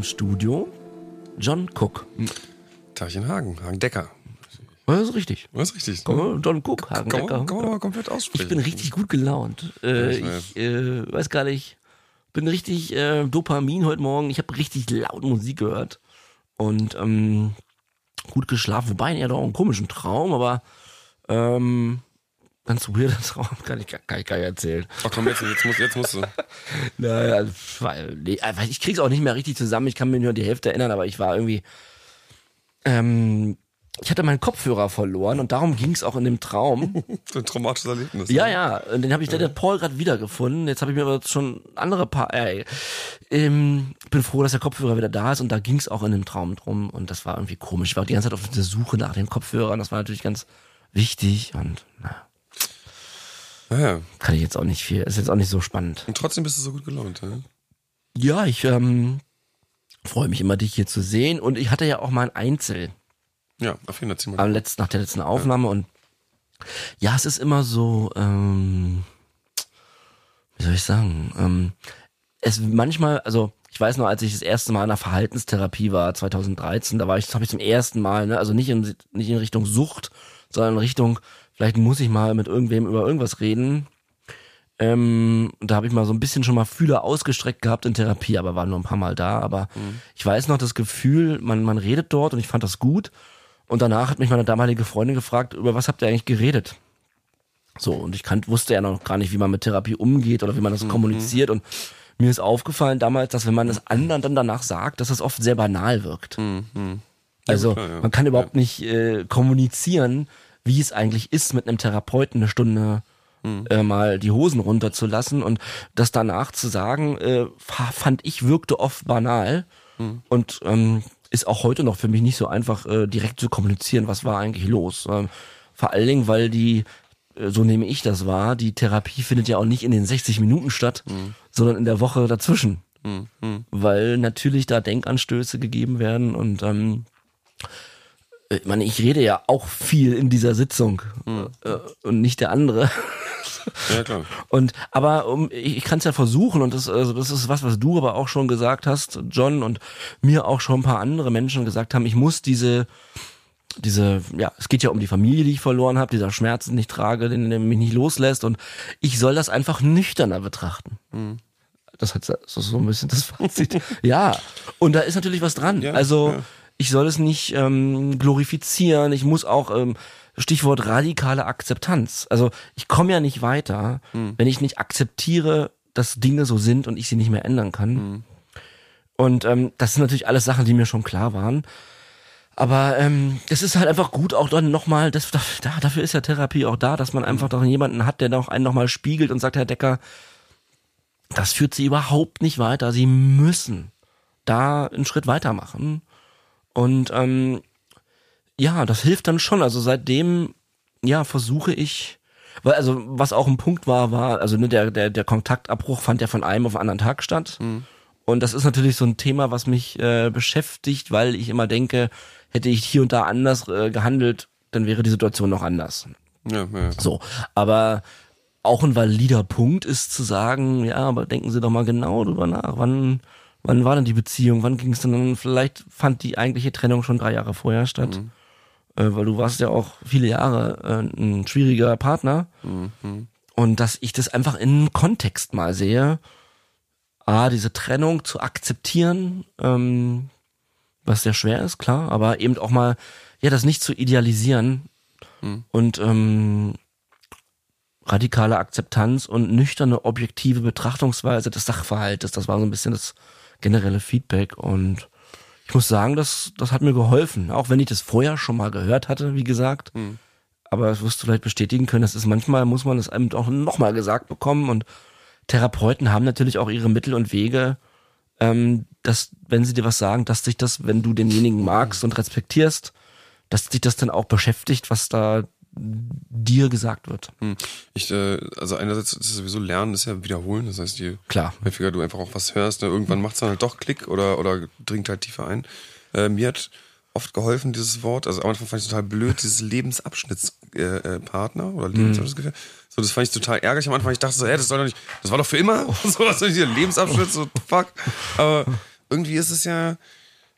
35. Mit mir im Studio John Cook. Tagchen Hagen, Hagen Decker. Das ist richtig. Das ist richtig. Ne? John Cook, Hagen kann, Decker. kann man mal komplett aussprechen. Ich bin richtig gut gelaunt. Äh, Ja, ich äh, weiß gar nicht, bin richtig äh, Dopamin heute Morgen. Ich habe richtig laut Musik gehört und ähm, gut geschlafen. Wobei, ja doch einen komischen Traum, aber ähm, ganz weirder Traum, kann ich, gar- kann ich gar nicht erzählen. Ach komm, jetzt, jetzt, musst, jetzt musst du. Naja, weil, nee, ich krieg's auch nicht mehr richtig zusammen. Ich kann mir nur die Hälfte erinnern, aber ich war irgendwie. Ähm, ich hatte meinen Kopfhörer verloren und darum ging's auch in dem Traum. Ein traumatisches Erlebnis. Ja, ja, und den habe ich der Paul gerade wiedergefunden. Jetzt habe ich mir aber schon andere paar. Äh, ähm, bin froh, dass der Kopfhörer wieder da ist und da ging's auch in dem Traum drum und das war irgendwie komisch. Ich war auch die ganze Zeit auf der Suche nach dem Kopfhörer und das war natürlich ganz wichtig und na, Ja, ja. kann ich jetzt auch nicht viel. Ist jetzt auch nicht so spannend. Und trotzdem bist du so gut gelaunt. Ja? Ja, ich ähm, freue mich immer, dich hier zu sehen. Und ich hatte ja auch mal ein Einzel Ja, auf jeden Fall. am letzten, nach der letzten Aufnahme. Und ja, es ist immer so, ähm, wie soll ich sagen, ähm, es manchmal, also ich weiß noch, als ich das erste Mal in einer Verhaltenstherapie war, 2013, da war ich, das habe ich zum ersten Mal, ne, also nicht in, nicht in Richtung Sucht, sondern in Richtung, vielleicht muss ich mal mit irgendwem über irgendwas reden. Ähm, da habe ich mal so ein bisschen schon mal Fühler ausgestreckt gehabt in Therapie, aber war nur ein paar Mal da. Aber ich weiß noch das Gefühl, man, man redet dort und ich fand das gut. Und danach hat mich meine damalige Freundin gefragt, über was habt ihr eigentlich geredet? So, und ich kan wusste ja noch gar nicht, wie man mit Therapie umgeht oder wie man das kommuniziert. Und mir ist aufgefallen damals, dass wenn man das anderen dann danach sagt, dass das oft sehr banal wirkt. Also klar, ja. man kann überhaupt nicht äh, kommunizieren, wie es eigentlich ist, mit einem Therapeuten eine Stunde äh, mal die Hosen runterzulassen. Und das danach zu sagen, äh, fa- fand ich wirkte oft banal. Und ähm, ist auch heute noch für mich nicht so einfach äh, direkt zu kommunizieren, was war eigentlich los. Ähm, vor allen Dingen, weil die, äh, so nehme ich das wahr, die Therapie findet ja auch nicht in den 60 Minuten statt, sondern in der Woche dazwischen. Weil natürlich da Denkanstöße gegeben werden und ähm, ich meine, ich rede ja auch viel in dieser Sitzung äh, und nicht der andere. Ja, klar. Und aber um, ich, ich kann es ja versuchen und das, also das ist was, was du aber auch schon gesagt hast, John, und mir auch schon ein paar andere Menschen gesagt haben, ich muss diese, diese, ja, es geht ja um die Familie, die ich verloren habe, dieser Schmerz, den ich trage, den, der mich nicht loslässt und ich soll das einfach nüchterner betrachten. Das hat so, so ein bisschen das Fazit. ja, und da ist natürlich was dran. Ja, also ja. Ich soll es nicht ähm, glorifizieren, ich muss auch ähm, Stichwort radikale Akzeptanz. Also ich komme ja nicht weiter, wenn ich nicht akzeptiere, dass Dinge so sind und ich sie nicht mehr ändern kann. Und ähm, das sind natürlich alles Sachen, die mir schon klar waren. Aber ähm, es ist halt einfach gut, auch dann nochmal, das, da, dafür ist ja Therapie auch da, dass man einfach doch jemanden hat, der noch einen nochmal spiegelt und sagt, Herr Decker, das führt sie überhaupt nicht weiter. Sie müssen da einen Schritt weitermachen. Und ähm, ja, das hilft dann schon. Also seitdem, ja, versuche ich, weil also was auch ein Punkt war, war, also ne, der, der, der Kontaktabbruch fand ja von einem auf den anderen Tag statt. Und das ist natürlich so ein Thema, was mich äh, beschäftigt, weil ich immer denke, hätte ich hier und da anders äh, gehandelt, dann wäre die Situation noch anders. Ja, ja. So, aber auch ein valider Punkt ist zu sagen, ja, aber denken Sie doch mal genau drüber nach. Wann, wann war denn die Beziehung? Wann ging es denn? Vielleicht fand die eigentliche Trennung schon drei Jahre vorher statt. Äh, weil du warst ja auch viele Jahre äh, ein schwieriger Partner. Und dass ich das einfach in Kontext mal sehe. A, diese Trennung zu akzeptieren, ähm, was sehr schwer ist, klar, aber eben auch mal, ja, das nicht zu idealisieren und ähm, radikale Akzeptanz und nüchterne, objektive Betrachtungsweise des Sachverhaltes, das war so ein bisschen das generelle Feedback und ich muss sagen, das, das hat mir geholfen, auch wenn ich das vorher schon mal gehört hatte, wie gesagt. Aber das wirst du vielleicht bestätigen können, das ist manchmal, muss man das einem auch nochmal gesagt bekommen. Und Therapeuten haben natürlich auch ihre Mittel und Wege, ähm, dass, wenn sie dir was sagen, dass sich das, wenn du denjenigen magst und respektierst, dass dich das dann auch beschäftigt, was da dir gesagt wird. Hm. Ich, äh, also einerseits ist es sowieso Lernen, ist ja Wiederholen. Das heißt, je Klar. häufiger du einfach auch was hörst, ne, irgendwann macht's dann halt doch Klick oder, oder dringt halt tiefer ein. Äh, mir hat oft geholfen, dieses Wort. Also am Anfang fand ich total blöd, dieses Lebensabschnittspartner äh, äh, oder Lebensabschnittsgefährte. So, das fand ich total ärgerlich am Anfang. Ich dachte so, hä, das soll doch nicht, das war doch für immer. So was soll hier Lebensabschnitt, so fuck. Aber irgendwie ist es ja,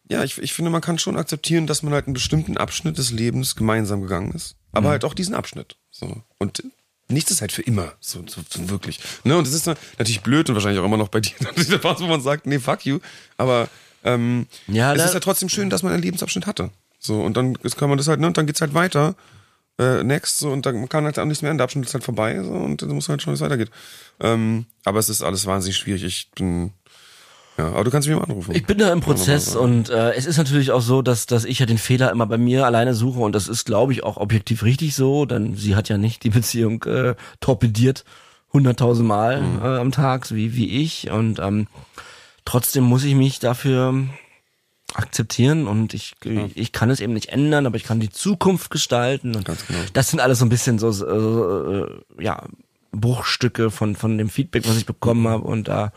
ja, ich, ich finde, man kann schon akzeptieren, dass man halt einen bestimmten Abschnitt des Lebens gemeinsam gegangen ist. Aber halt auch diesen Abschnitt. So. Und nichts ist halt für immer, so, so, so wirklich. Ne? Und es ist natürlich blöd und wahrscheinlich auch immer noch bei dir, der Phase, wo man sagt, nee, fuck you. Aber ähm, Ja, es ist ja trotzdem schön, dass man einen Lebensabschnitt hatte. So, und dann kann man das halt, ne, und dann geht's halt weiter. Äh, next, so, und dann kann halt auch nichts mehr, der Abschnitt ist halt vorbei, so, und dann muss halt schon, wie es weitergeht. Ähm, aber es ist alles wahnsinnig schwierig. Ich bin, ja, aber du kannst mich mal anrufen. Ich bin da im Prozess und äh, es ist natürlich auch so, dass, dass ich ja den Fehler immer bei mir alleine suche und das ist, glaube ich, auch objektiv richtig so, denn sie hat ja nicht die Beziehung äh, torpediert, hunderttausend Mal äh, am Tag, so wie, wie ich und ähm, trotzdem muss ich mich dafür akzeptieren und ich, ich kann es eben nicht ändern, aber ich kann die Zukunft gestalten und Ganz genau. das sind alles so ein bisschen so, so äh, ja, Bruchstücke von, von dem Feedback, was ich bekommen habe und da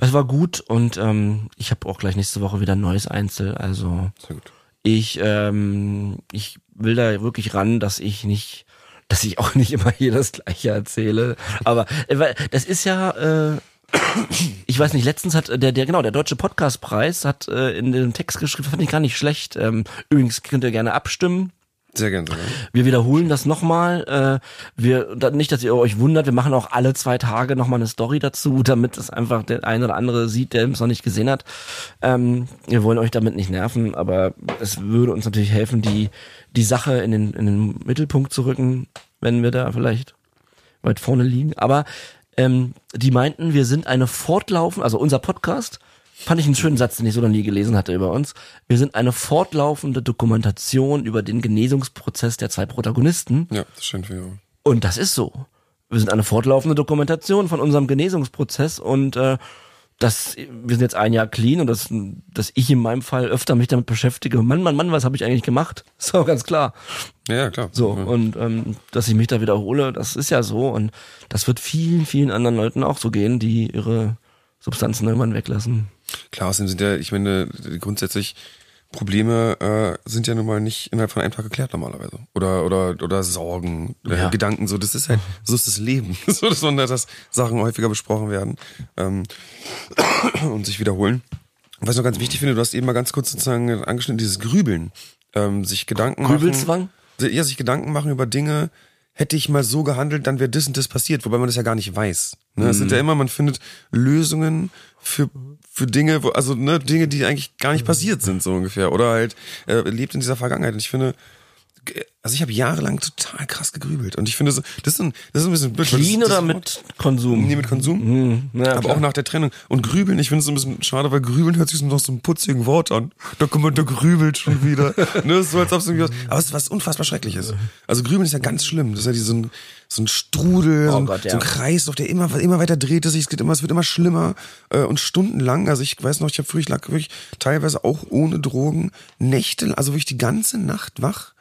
es war gut und ähm, ich habe auch gleich nächste Woche wieder ein neues Einzel. Also Sehr gut. ich ähm, ich will da wirklich ran, dass ich nicht, dass ich auch nicht immer hier das Gleiche erzähle. Aber äh, das ist ja, äh, ich weiß nicht. Letztens hat äh, der der genau der deutsche Podcastpreis hat äh, in den Text geschrieben, fand ich gar nicht schlecht. Ähm, übrigens könnt ihr gerne abstimmen. Sehr gerne. Wir wiederholen das nochmal. Äh, wir nicht, dass ihr euch wundert. Wir machen auch alle zwei Tage nochmal eine Story dazu, damit es einfach der eine oder andere sieht, der es noch nicht gesehen hat. Ähm, wir wollen euch damit nicht nerven, aber es würde uns natürlich helfen, die die Sache in den in den Mittelpunkt zu rücken, wenn wir da vielleicht weit vorne liegen. Aber ähm, die meinten, wir sind eine fortlaufende, also unser Podcast, fand ich einen schönen Satz, den ich so noch nie gelesen hatte über uns. Wir sind eine fortlaufende Dokumentation über den Genesungsprozess der zwei Protagonisten. Ja, das scheint für Und das ist so. Wir sind eine fortlaufende Dokumentation von unserem Genesungsprozess und äh, das, wir sind jetzt ein Jahr clean und das, dass ich in meinem Fall öfter mich damit beschäftige. Mann, Mann, Mann, was habe ich eigentlich gemacht? Ist auch ganz klar. Ja, ja klar. So, ja. und ähm, dass ich mich da wiederhole, das ist ja so. Und das wird vielen, vielen anderen Leuten auch so gehen, die ihre Substanzen irgendwann weglassen. Klar, außerdem sind ja, ich meine, grundsätzlich Probleme äh, sind ja nun mal nicht innerhalb von einem Tag geklärt normalerweise. Oder oder oder Sorgen, äh, Ja. Gedanken, so das ist halt, so ist das Leben. so dass man dass Sachen häufiger besprochen werden ähm, und sich wiederholen. Und was ich noch ganz wichtig finde, du hast eben mal ganz kurz sozusagen angeschnitten, dieses Grübeln. Ähm, sich Gedanken Grübelzwang? machen. Ja, sich Gedanken machen über Dinge, hätte ich mal so gehandelt, dann wäre das und das passiert, wobei man das ja gar nicht weiß. Ne? Es sind ja immer, man findet Lösungen für, für Dinge, wo, also ne, Dinge, die eigentlich gar nicht passiert sind, so ungefähr. Oder halt äh, lebt in dieser Vergangenheit. Und ich finde, also ich habe jahrelang total krass gegrübelt. Und ich finde, so, das ist ein, das ist ein bisschen blöd. Clean das, das oder mit Konsum? Nee, mit Konsum. Hm, ja, aber klar. auch nach der Trennung. Und grübeln, ich finde es ein bisschen schade, weil grübeln hört sich so nach so einem putzigen Wort an. Da kommt man, da grübelt schon wieder. ne, ist so als ob es irgendwie was, aber es ist was unfassbar Schreckliches. Also grübeln ist ja ganz schlimm. Das ist ja die, so, ein, so ein Strudel, so, ein, Oh Gott, ja. so ein Kreislauf, der immer, immer weiter dreht sich, es geht immer, es wird immer schlimmer äh, und stundenlang. Also ich weiß noch, ich habe früher, ich lag wirklich teilweise auch ohne Drogen Nächte, also wirklich die ganze Nacht wach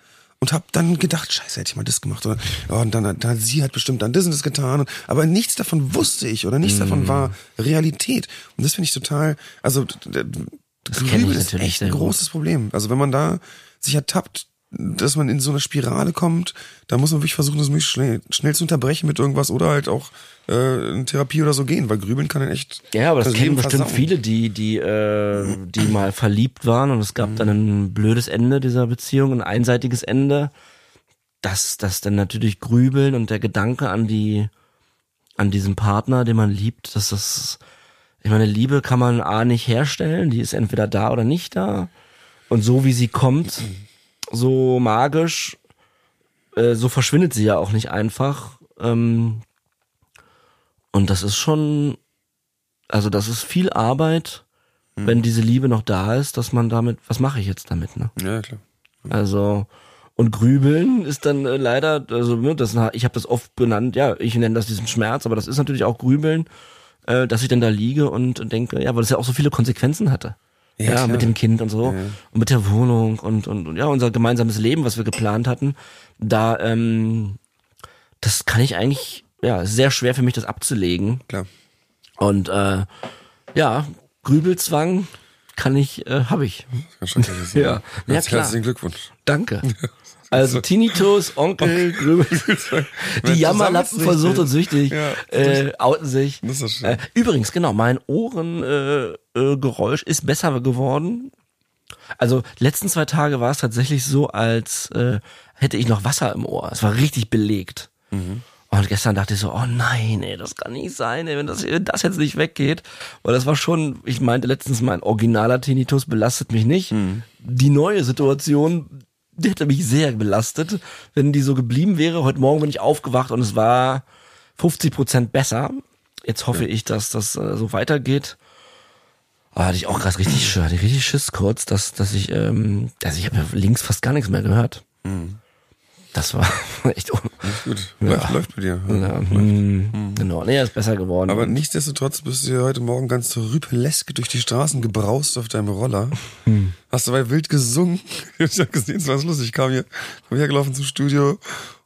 und habe dann gedacht, scheiße, hätte ich mal das gemacht oder oh, und dann, dann sie hat bestimmt dann das und das getan, und, aber nichts davon wusste ich oder nichts Mm. davon war Realität und das finde ich total, also d- d- kenn ich Grübeln ist echt ein großes Problem. Also wenn man da sich ertappt, dass man in so eine Spirale kommt, da muss man wirklich versuchen, das möglichst schnell, schnell zu unterbrechen mit irgendwas oder halt auch äh, in Therapie oder so gehen, weil Grübeln kann dann echt Ja, aber das, kennen bestimmt versauen. viele, die, die, äh, die mal verliebt waren und es gab dann ein blödes Ende dieser Beziehung, ein einseitiges Ende. dass das dann natürlich Grübeln und der Gedanke an die, an diesen Partner, den man liebt, dass das, ich meine, Liebe kann man A nicht herstellen, die ist entweder da oder nicht da. Und so wie sie kommt, so magisch, äh, so verschwindet sie ja auch nicht einfach. Ähm, und das ist schon, also das ist viel Arbeit, wenn diese Liebe noch da ist, dass man damit, was mache ich jetzt damit, ne? Ja, klar. Also und Grübeln ist dann äh, leider, also ne, das, ich habe das oft benannt, ja, ich nenne das diesen Schmerz, aber das ist natürlich auch Grübeln, äh, dass ich dann da liege und denke, ja, weil das ja auch so viele Konsequenzen hatte. Ja, Ja, mit dem Kind und so Ja. und mit der Wohnung und, und, und ja, unser gemeinsames Leben, was wir geplant hatten, da, ähm, das kann ich eigentlich, ja, sehr schwer für mich, das abzulegen. Klar. Und äh, ja, Grübelzwang kann ich, äh, habe ich. Ganz schrecklich. Ja. Ja, Herz- klar. Herzlichen Glückwunsch. Danke. Also Tinnitus, Onkel, Grübel, die Jammerlappen von Sucht und Süchtig Ja. äh, outen sich. Das ist schön. Äh, übrigens, genau, mein Ohrengeräusch äh, Geräusch ist besser geworden. Also letzten zwei Tage war es tatsächlich so, als äh, hätte ich noch Wasser im Ohr. Es war richtig belegt. Und gestern dachte ich so, oh nein, ey, das kann nicht sein, ey, wenn das, wenn das jetzt nicht weggeht. Weil das war schon, ich meinte letztens, mein originaler Tinnitus belastet mich nicht. Die neue Situation, die hätte mich sehr belastet, wenn die so geblieben wäre. Heute Morgen bin ich aufgewacht und es war 50 Prozent besser. Jetzt hoffe ich, dass das äh, so weitergeht. Aber hatte ich auch gerade richtig, richtig Schiss kurz, dass, dass ich, ähm, also ich habe ja links fast gar nichts mehr gehört. Das war echt un Gut. Läuft, läuft bei dir. ja, hm, Genau, nee, ist besser geworden. Aber nichtsdestotrotz bist du ja heute Morgen ganz rüpelesk durch die Straßen gebraust auf deinem Roller. Hm. Hast dabei wild gesungen. Ich hab gesehen, es war lustig. Ich kam hier, kam hergelaufen zum Studio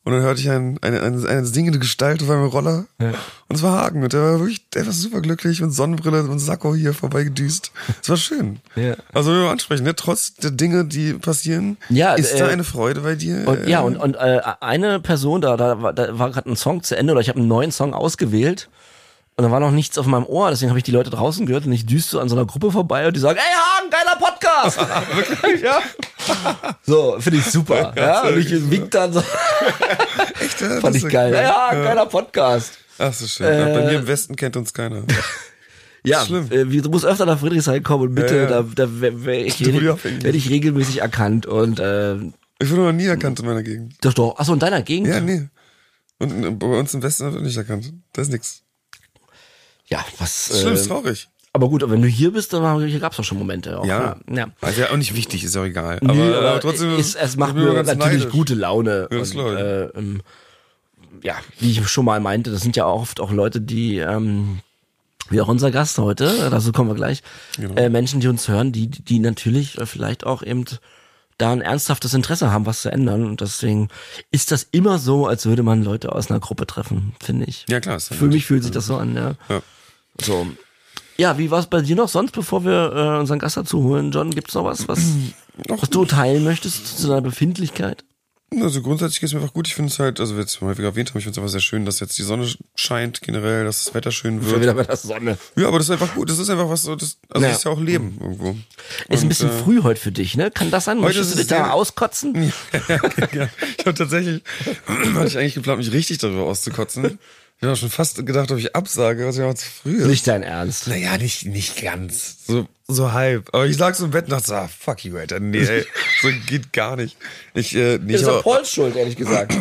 und dann hörte ich ein, eine, eine, eine singende Gestalt auf einem Roller. Und es war Hagen und der war wirklich, der war super glücklich mit Sonnenbrille und Sakko hier vorbeigedüst. Es war schön. Ja. Also wenn wir ansprechen, ne? trotz der Dinge, die passieren, Ja, ist äh, da eine Freude bei dir. Und, ja, Äh, und, und äh, eine Person, da, da, war- da war gerade ein Song zu Ende oder ich habe einen neuen Song ausgewählt und da war noch nichts auf meinem Ohr, deswegen habe ich die Leute draußen gehört und ich düste an so einer Gruppe vorbei und die sagen, ey Hagen, geiler Podcast! Wirklich? Ja. So, finde ich super. ja, und ich wink dann so, echt, ja, fand ich geil. Ey Hagen, geiler Podcast. Ach so schön. Ja, bei Äh, mir im Westen kennt uns keiner. Ja, Schlimm. äh, du musst öfter nach Friedrichshain kommen und bitte, Ja, ja. da, da werde ich, werd ich regelmäßig erkannt und äh, Ich wurde noch nie erkannt in meiner Gegend. doch, doch, achso, in deiner Gegend? Ja, nee. Und äh, bei uns im Westen wird nicht erkannt. Da ist nix. Ja, was. Schlimm, ist Äh, traurig. aber gut, wenn du hier bist, dann hier gab's doch schon Momente. Auch, Ja. ja. Also ja auch nicht wichtig, ist auch egal. Aber, Nö, aber trotzdem ist, es macht mir natürlich neidisch. gute Laune. Ja, und, äh, ähm, ja, wie ich schon mal meinte, das sind ja auch oft auch Leute, die, ähm, wie auch unser Gast heute, dazu kommen wir gleich, Genau. äh, Menschen, die uns hören, die, die natürlich äh, vielleicht auch eben da ein ernsthaftes Interesse haben, was zu ändern. Und deswegen ist das immer so, als würde man Leute aus einer Gruppe treffen, finde ich. Ja, klar. Für mich fühlt sich das so an, ja. Ja. So. Ja, wie war es bei dir noch sonst, bevor wir äh, unseren Gast dazu holen? John, gibt's noch was, was, was du teilen möchtest zu deiner Befindlichkeit? Also grundsätzlich geht es mir einfach gut. Ich finde es halt, also wir jetzt häufiger erwähnt haben, ich finde es einfach sehr schön, dass jetzt die Sonne scheint generell, dass das Wetter schön Schon wird. wieder bei der Sonne. Ja, aber das ist einfach gut. Das ist einfach was so, das, also Ja. das ist ja auch Leben irgendwo. Ist ein Und, bisschen äh, früh heute für dich, ne? Kann das sein? Heute Möchtest du dich da auskotzen? ja, ich habe tatsächlich, hatte ich eigentlich geplant, mich richtig darüber auszukotzen. Ich habe schon fast gedacht, ob ich absage, was ja auch zu früh ist. Nicht dein Ernst. Naja, nicht, nicht ganz. So, so halb. Aber ich lag so im Bett und dachte so, ah, fuck you, Alter. Nee, ey, so geht gar nicht. Ich, äh, nee, Das ist ja Pauls Schuld, ehrlich gesagt.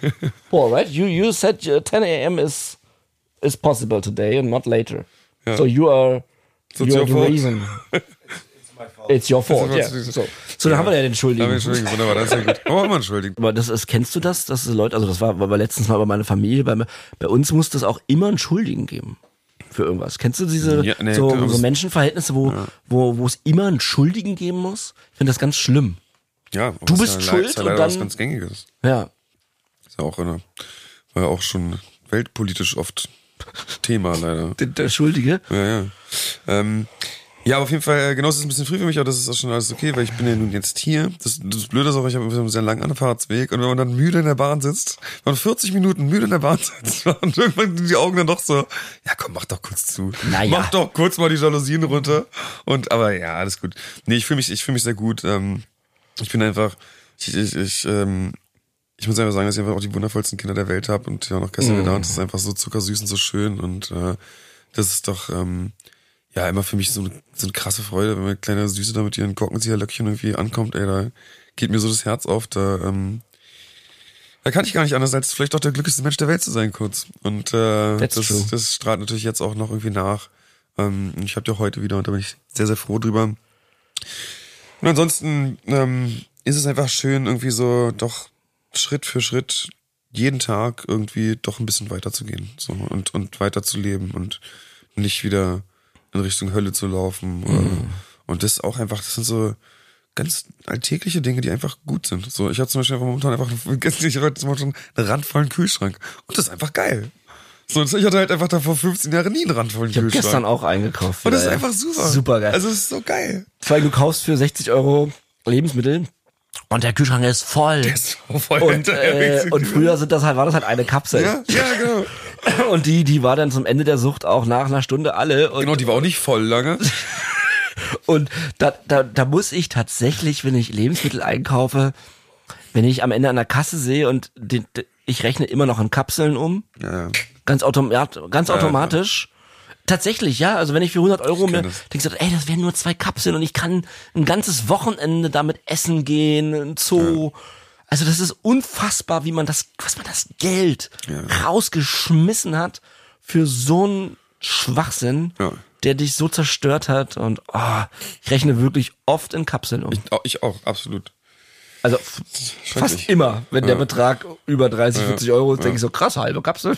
Paul, right? You, you said uh, 10 a.m. is, is possible today and not later. So you are, So you it's are the fault. reason. It's your fault, It's ja. your fault. So. So, dann haben wir ja den Ja, Schuldigen. Entschuldigung, wunderbar, das ist ja gut. Aber auch mal entschuldigen. Aber das ist, kennst du das, dass Leute, also das war, war letztens mal bei meiner Familie, bei, bei uns muss das auch immer einen Schuldigen geben. Für irgendwas. Kennst du diese Ja, nee, so, so Menschenverhältnisse, wo, wo, wo es immer einen Schuldigen geben muss? Ich finde das ganz schlimm. Ja, Du bist ja schuld ja und leider was dann- ganz Gängiges. Ja. Ist ja auch eine, war ja auch schon weltpolitisch oft Thema, leider. Der, der Schuldige. Ja, ja. Ähm, ja, aber auf jeden Fall, äh, genau, es ist ein bisschen früh für mich, aber das ist auch schon alles okay, weil ich bin ja nun jetzt hier. Das, das Blöde ist auch, ich habe einen sehr langen Anfahrtsweg und wenn man dann müde in der Bahn sitzt, wenn man 40 Minuten müde in der Bahn sitzt und irgendwann die Augen dann doch so, ja komm, mach doch kurz zu. Naja. Mach doch kurz mal die Jalousien runter. Und, aber ja, alles gut. Nee, ich fühle mich, ich fühle mich sehr gut. Ähm, ich bin einfach, ich, ich, ich, ähm, ich muss einfach sagen, dass ich einfach auch die wundervollsten Kinder der Welt habe und ja noch gestern wieder und das ist einfach so zuckersüß und so schön und äh, das ist doch ähm, ja immer für mich so eine, so eine krasse Freude, wenn meine kleine Süße da mit ihren Korkenzieherlöckchen irgendwie ankommt, ey, da geht mir so das Herz auf, da ähm, da kann ich gar nicht anders, als vielleicht doch der glücklichste Mensch der Welt zu sein, kurz. Und äh, That's das, true. das strahlt natürlich jetzt auch noch irgendwie nach. Ähm, ich habe ja heute wieder und da bin ich sehr, sehr froh drüber. Und ansonsten ähm, ist es einfach schön, irgendwie so doch Schritt für Schritt jeden Tag irgendwie doch ein bisschen weiterzugehen so, und, und weiterzuleben und nicht wieder in Richtung Hölle zu laufen. Oder, Und das auch einfach, das sind so ganz alltägliche Dinge, die einfach gut sind. So, ich habe zum Beispiel momentan einfach, ich habe heute zum Beispiel einen randvollen Kühlschrank und das ist einfach geil. So, ich hatte halt einfach da vor 15 Jahren nie einen randvollen Ich habe Kühlschrank. gestern auch eingekauft. Und das ist einfach super. Super geil. Also, es ist so geil. Vor allem, du kaufst für 60 Euro Lebensmittel und der Kühlschrank ist voll. ist so voll und, äh, und früher sind das halt, war das halt eine Kapsel. Ja, ja, genau. Und die, die war dann zum Ende der Sucht auch nach einer Stunde alle. Und, Genau, die war auch nicht voll lange. und da, da, da muss ich tatsächlich, wenn ich Lebensmittel einkaufe, wenn ich am Ende an der Kasse sehe und den, ich rechne immer noch in Kapseln um, Ja, ganz, automat, ganz automatisch. Tatsächlich, ja. Also wenn ich für 100 Euro mir denke, ey, das wären nur zwei Kapseln und ich kann ein ganzes Wochenende damit essen gehen, ein Zoo. Also das ist unfassbar, wie man das, was man das Geld rausgeschmissen hat für so einen Schwachsinn, Ja. der dich so zerstört hat. Und oh, ich rechne wirklich oft in Kapseln um. Oh, ich auch, absolut. Also fast immer, wenn der Betrag über 30, 40 Euro ist, denke ich so, krass, halbe Kapsel.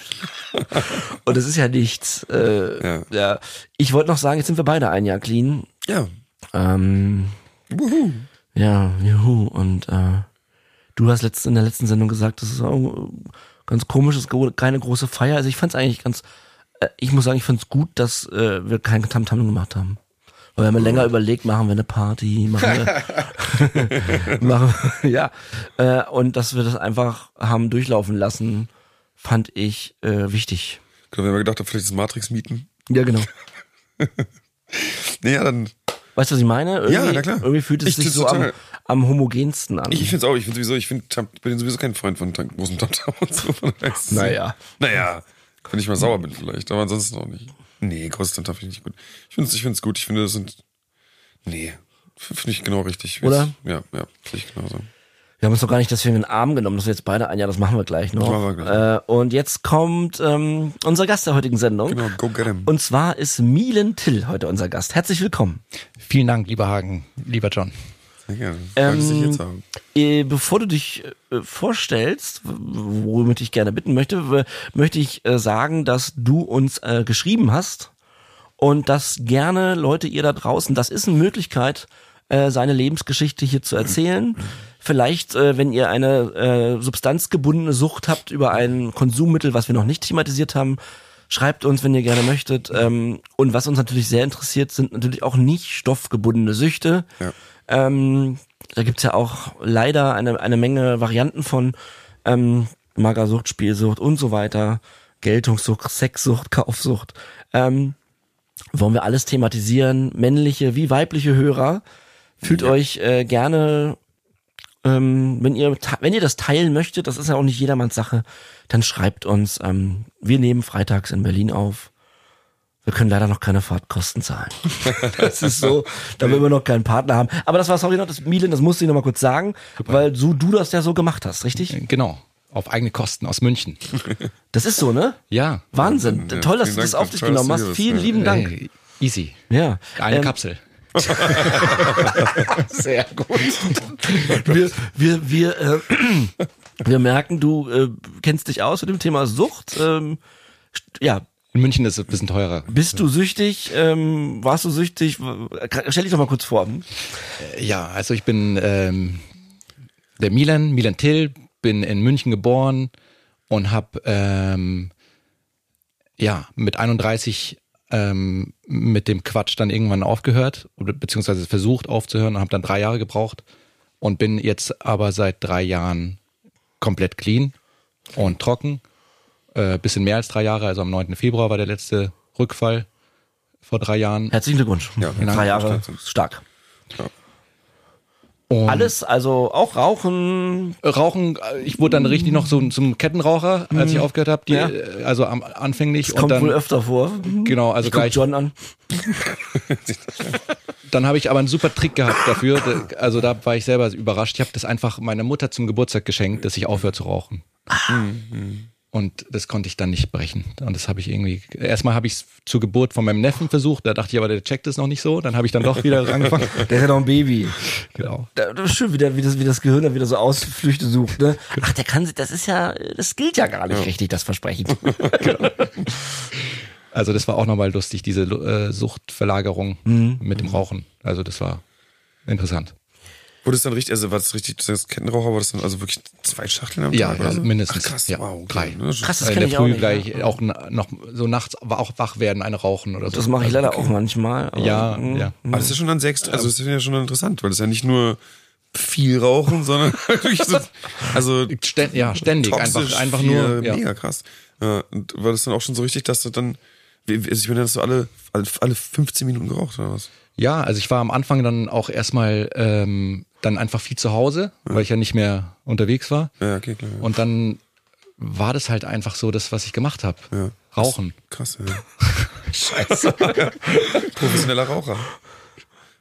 Und das ist ja nichts. Äh, ja. Ja. Ich wollte noch sagen, jetzt sind wir beide ein Jahr clean. Ja. Ähm, Wuhu. ja, juhu. Und äh, du hast letzt, in der letzten Sendung gesagt, das ist auch ganz komisch, das ist keine große Feier. Also ich fand es eigentlich ganz, äh, ich muss sagen, ich fand es gut, dass äh, wir kein Tamtam gemacht haben. Wir haben ja länger überlegt, machen wir eine Party, machen wir, machen, ja. Äh, und dass wir das einfach haben durchlaufen lassen, fand ich äh, wichtig. Genau, wir haben gedacht, vielleicht das Matrix mieten. Ja, genau. Nee, ja, dann. Weißt du, was ich meine? Irgendwie, Ja, na klar. Irgendwie fühlt es Ich sich so am, am homogensten an. Ich, ich finde es auch, ich finde sowieso, ich finde, ich bin sowieso kein Freund von großen Tamtam und so. Naja. Naja, wenn ich mal sauer bin vielleicht, aber ansonsten auch nicht. Nee, Tamtam finde ich nicht gut. Ich finde es ich find's gut, ich finde, das sind. Nee, finde ich genau richtig. Oder? Ja, ja, finde ich genauso. Wir haben uns doch gar nicht deswegen in den Arm genommen, dass wir jetzt beide ein Jahr, das machen wir gleich noch. Das machen wir gleich. Äh, und jetzt kommt ähm, unser Gast der heutigen Sendung. Genau, go get him. Und zwar ist Milen Till heute unser Gast. Herzlich willkommen. Vielen Dank, lieber Hagen, lieber John. Dich Ähm, haben. Äh, bevor du dich äh, vorstellst, womit ich gerne bitten möchte, möchte ich äh, sagen, dass du uns geschrieben hast und dass gerne Leute ihr da draußen, das ist eine Möglichkeit, seine Lebensgeschichte hier zu erzählen. Vielleicht, wenn ihr eine substanzgebundene Sucht habt über ein Konsummittel, was wir noch nicht thematisiert haben, schreibt uns, wenn ihr gerne möchtet. Ähm, und was uns natürlich sehr interessiert, sind natürlich auch nicht stoffgebundene Süchte. Ja. Ähm, da gibt's ja auch leider eine, eine Menge Varianten von ähm, Magersucht, Spielsucht und so weiter, Geltungssucht, Sexsucht, Kaufsucht. Ähm, wollen wir alles thematisieren, männliche wie weibliche Hörer. Fühlt euch äh, gerne, ähm, wenn ihr wenn ihr das teilen möchtet, das ist ja auch nicht jedermanns Sache, dann schreibt uns. Ähm, wir nehmen freitags in Berlin auf. Wir können leider noch keine Fahrtkosten zahlen. Das ist so, da wir immer noch keinen Partner haben. Aber das war, sorry noch, das Milen, das musste ich noch mal kurz sagen, weil so du das ja so gemacht hast, richtig? Genau, auf eigene Kosten aus München. Das ist so, ne? Ja, Wahnsinn. Ja, Toll, dass du das auf dich genommen hast. Vielen lieben Dank. Ey, easy. Ja. Eine Ähm, Kapsel. Sehr gut. Wir, wir, wir, äh, wir merken, du äh, kennst dich aus mit dem Thema Sucht. Ähm, ja, In München ist es ein bisschen teurer. bist du süchtig? Ähm, warst du süchtig? Stell dich doch mal kurz vor. Ja, also ich bin ähm, der Milan, Milan Till, bin in München geboren und habe ähm, ja mit 31 ähm, mit dem Quatsch dann irgendwann aufgehört oder beziehungsweise versucht aufzuhören und habe dann drei Jahre gebraucht und bin jetzt aber seit drei Jahren komplett clean und trocken. Äh, bisschen mehr als drei Jahre, also am 9. Februar war der letzte Rückfall vor drei Jahren. Herzlichen Glückwunsch. Ja, Drei Jahre stark. stark. Und Alles, also auch Rauchen. Rauchen, äh, ich wurde dann richtig noch so zum Kettenraucher, als ich aufgehört habe, Mhm. Ja. äh, also am, anfänglich Das und kommt dann wohl öfter vor. genau, also Guck gleich John an. dann habe ich aber einen super Trick gehabt dafür, Da- also da war ich selber überrascht. Ich habe das einfach meiner Mutter zum Geburtstag geschenkt, dass ich aufhöre zu rauchen. Und das konnte ich dann nicht brechen. Und das habe ich irgendwie. Erstmal habe ich es zur Geburt von meinem Neffen versucht. Da dachte ich aber, der checkt es noch nicht so. Dann habe ich dann doch wieder angefangen. Der ist ja noch ein Baby. Genau. Da- Das ist schön, wie, der, wie, das, wie das Gehirn dann wieder so Ausflüchte sucht. Ne? Ach, der kann sich, das ist ja, das gilt ja gar nicht richtig, das Versprechen. Also das war auch nochmal lustig, diese äh, Suchtverlagerung Mhm. mit dem Rauchen. Also das war interessant. Wurde es dann richtig, also war das richtig, das Kettenraucher, war das dann also wirklich zwei Schachteln am Ja, Tag? oder ja so? mindestens. Ach, krass, Ja, wow, okay. drei. Ne, Krass, das in kenne der ich auch Früh nicht. gleich ja. auch noch so nachts auch wach werden, eine rauchen oder so. Das mache ich Also, leider auch manchmal. aber, Ja, mm, ja. Aber das ist ja schon dann sehr, extra- also das ist ja schon interessant, weil das ist ja nicht nur viel rauchen, sondern wirklich so, also Stä ja, ständig. Einfach, einfach nur. Ja. mega krass. Ja, und war das dann auch schon so richtig, dass du dann, wie- also ich meine, hast du alle, alle, alle 15 Minuten geraucht oder was? ja, also ich war am Anfang dann auch erstmal ähm, dann einfach viel zu Hause, weil ich ja nicht mehr unterwegs war. Ja, okay, klar. Ja. Und dann war das halt einfach so das, was ich gemacht habe. Ja. Rauchen. Krass, ja. Scheiße. Professioneller Raucher.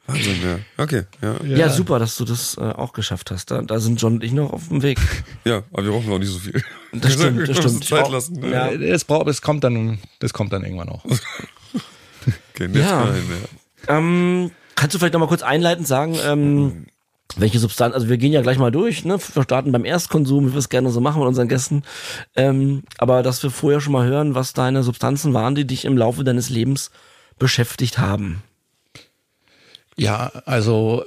Wahnsinn, ja. Okay, ja. Ja, super, dass du das äh, auch geschafft hast. Da, da sind John und ich noch auf dem Weg. Ja, aber wir rauchen auch nicht so viel. Das stimmt, das Wir müssen stimmt. Zeit lassen. Ne? Ja. Es braucht, es kommt dann, das kommt dann irgendwann auch. Okay, jetzt Ja. mal hin, ja. Ähm, kannst du vielleicht noch mal kurz einleitend sagen, ähm, welche Substanz, also wir gehen ja gleich mal durch, ne? Wir starten beim Erstkonsum, wie wir es gerne so machen mit unseren Gästen. Ähm, aber dass wir vorher schon mal hören, was deine Substanzen waren, die dich im Laufe deines Lebens beschäftigt haben. Ja, also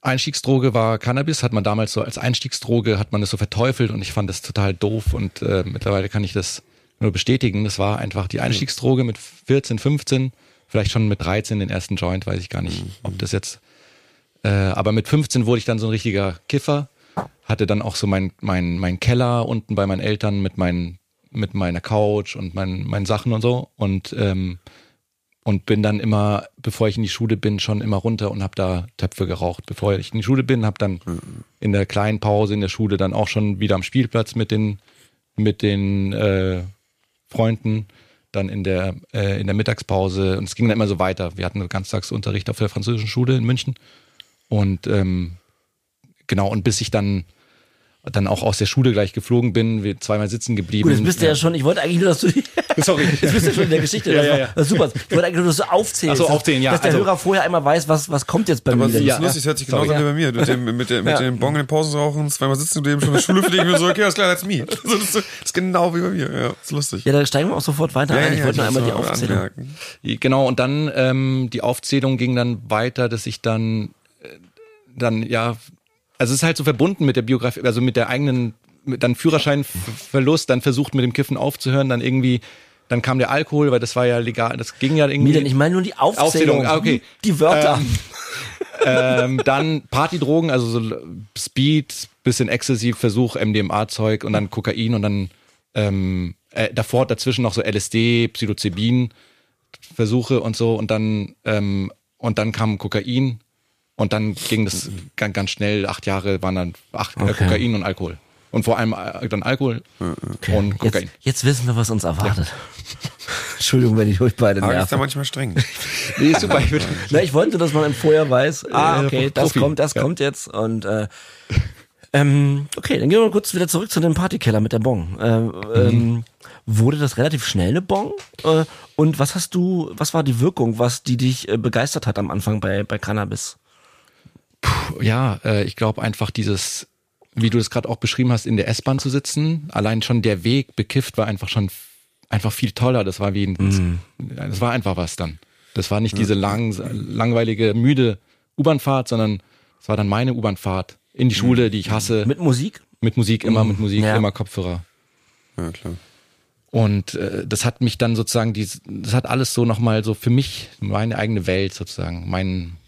Einstiegsdroge war Cannabis, hat man damals so als Einstiegsdroge, hat man das so verteufelt und ich fand das total doof und äh, mittlerweile kann ich das nur bestätigen. Das war einfach die Einstiegsdroge mit 14, 15, vielleicht schon mit 13 den ersten Joint, weiß ich gar nicht, ob das jetzt. Äh, aber mit 15 wurde ich dann so ein richtiger Kiffer, hatte dann auch so mein, mein, mein Keller unten bei meinen Eltern mit, meinen, mit meiner Couch und meinen, meinen Sachen und so und ähm, und bin dann immer, bevor ich in die Schule bin, schon immer runter und habe da Töpfe geraucht. Bevor ich in die Schule bin, habe dann in der kleinen Pause in der Schule dann auch schon wieder am Spielplatz mit den mit den äh, Freunden, dann in der äh, in der Mittagspause und es ging dann immer so weiter. Wir hatten Ganztagsunterricht auf der französischen Schule in München und ähm, genau und bis ich dann dann auch aus der Schule gleich geflogen bin, wir zweimal sitzen geblieben. Gut, jetzt bist du ja schon, ich wollte eigentlich nur, dass du Sorry. jetzt bist du schon in der Geschichte. Das, Ja, war, ja, ja. das super. Ich wollte eigentlich nur, dass du aufzählst. Ach so, aufzählen, ja, Dass der also- Hörer vorher einmal weiß, was, was kommt jetzt bei Aber mir. das ist Ja, lustig, das hört sich genauso sorry. an wie bei mir. Mit dem, mit, der, mit Ja. dem Bon in den Pausen rauchen, zweimal sitzen geblieben, schon in der Schule fliegen und so, okay, alles klar, that's me. Das, ist, das ist genau wie bei mir, ja, ist lustig. Ja, da steigen wir auch sofort weiter ein. Ich wollte nur einmal die Aufzählung. anmerken. Genau, und dann ähm, die Aufzählung ging dann weiter, dass ich dann, dann ja, also es ist halt so verbunden mit der Biografie, also mit der eigenen, mit dann Führerscheinverlust, dann versucht mit dem Kiffen aufzuhören, dann irgendwie, dann kam der Alkohol, weil das war ja legal, das ging ja irgendwie. Milan, ich meine nur die Aufzählung. Aufzählung, ah, okay. Die Wörter. Ähm, ähm, dann Partydrogen, also so Speed, bisschen Ecstasy, Versuch, MDMA-Zeug und dann Kokain und dann ähm, äh, davor dazwischen noch so LSD, Psilocybin Versuche und so und dann ähm, und dann kam Kokain und dann ging das ganz, ganz schnell. Acht Jahre waren dann acht, äh, Okay. Kokain und Alkohol und vor allem äh, dann Alkohol und Kokain. Jetzt, jetzt wissen wir, was uns erwartet. Entschuldigung, wenn ich euch beide Aber ist da nerve. manchmal streng. Nee, super. Ich Na, ich wollte, dass man im Vorher weiß, ah, Äh, okay, das Profi. kommt, das Ja. kommt jetzt. Und äh, ähm, okay, dann gehen wir mal kurz wieder zurück zu dem Partykeller mit der Bong. Ähm, ähm, wurde das relativ schnell eine Bong? Äh, und was hast du, was war die Wirkung, was die dich äh, begeistert hat am Anfang bei, bei Cannabis? Ja, äh, ich glaube einfach dieses, wie du das gerade auch beschrieben hast, in der S-Bahn zu sitzen, allein schon der Weg bekifft war einfach schon einfach viel toller. Das war wie ein, das war einfach was dann. Das war nicht diese lang, langweilige, müde U-Bahn-Fahrt, sondern es war dann meine U-Bahn-Fahrt in die Schule, die ich hasse. Mit Musik? Mit Musik, immer mit Musik, Ja. immer Kopfhörer. Ja, klar. Und äh, das hat mich dann sozusagen, dies, das hat alles so nochmal so für mich, meine eigene Welt sozusagen. Mein,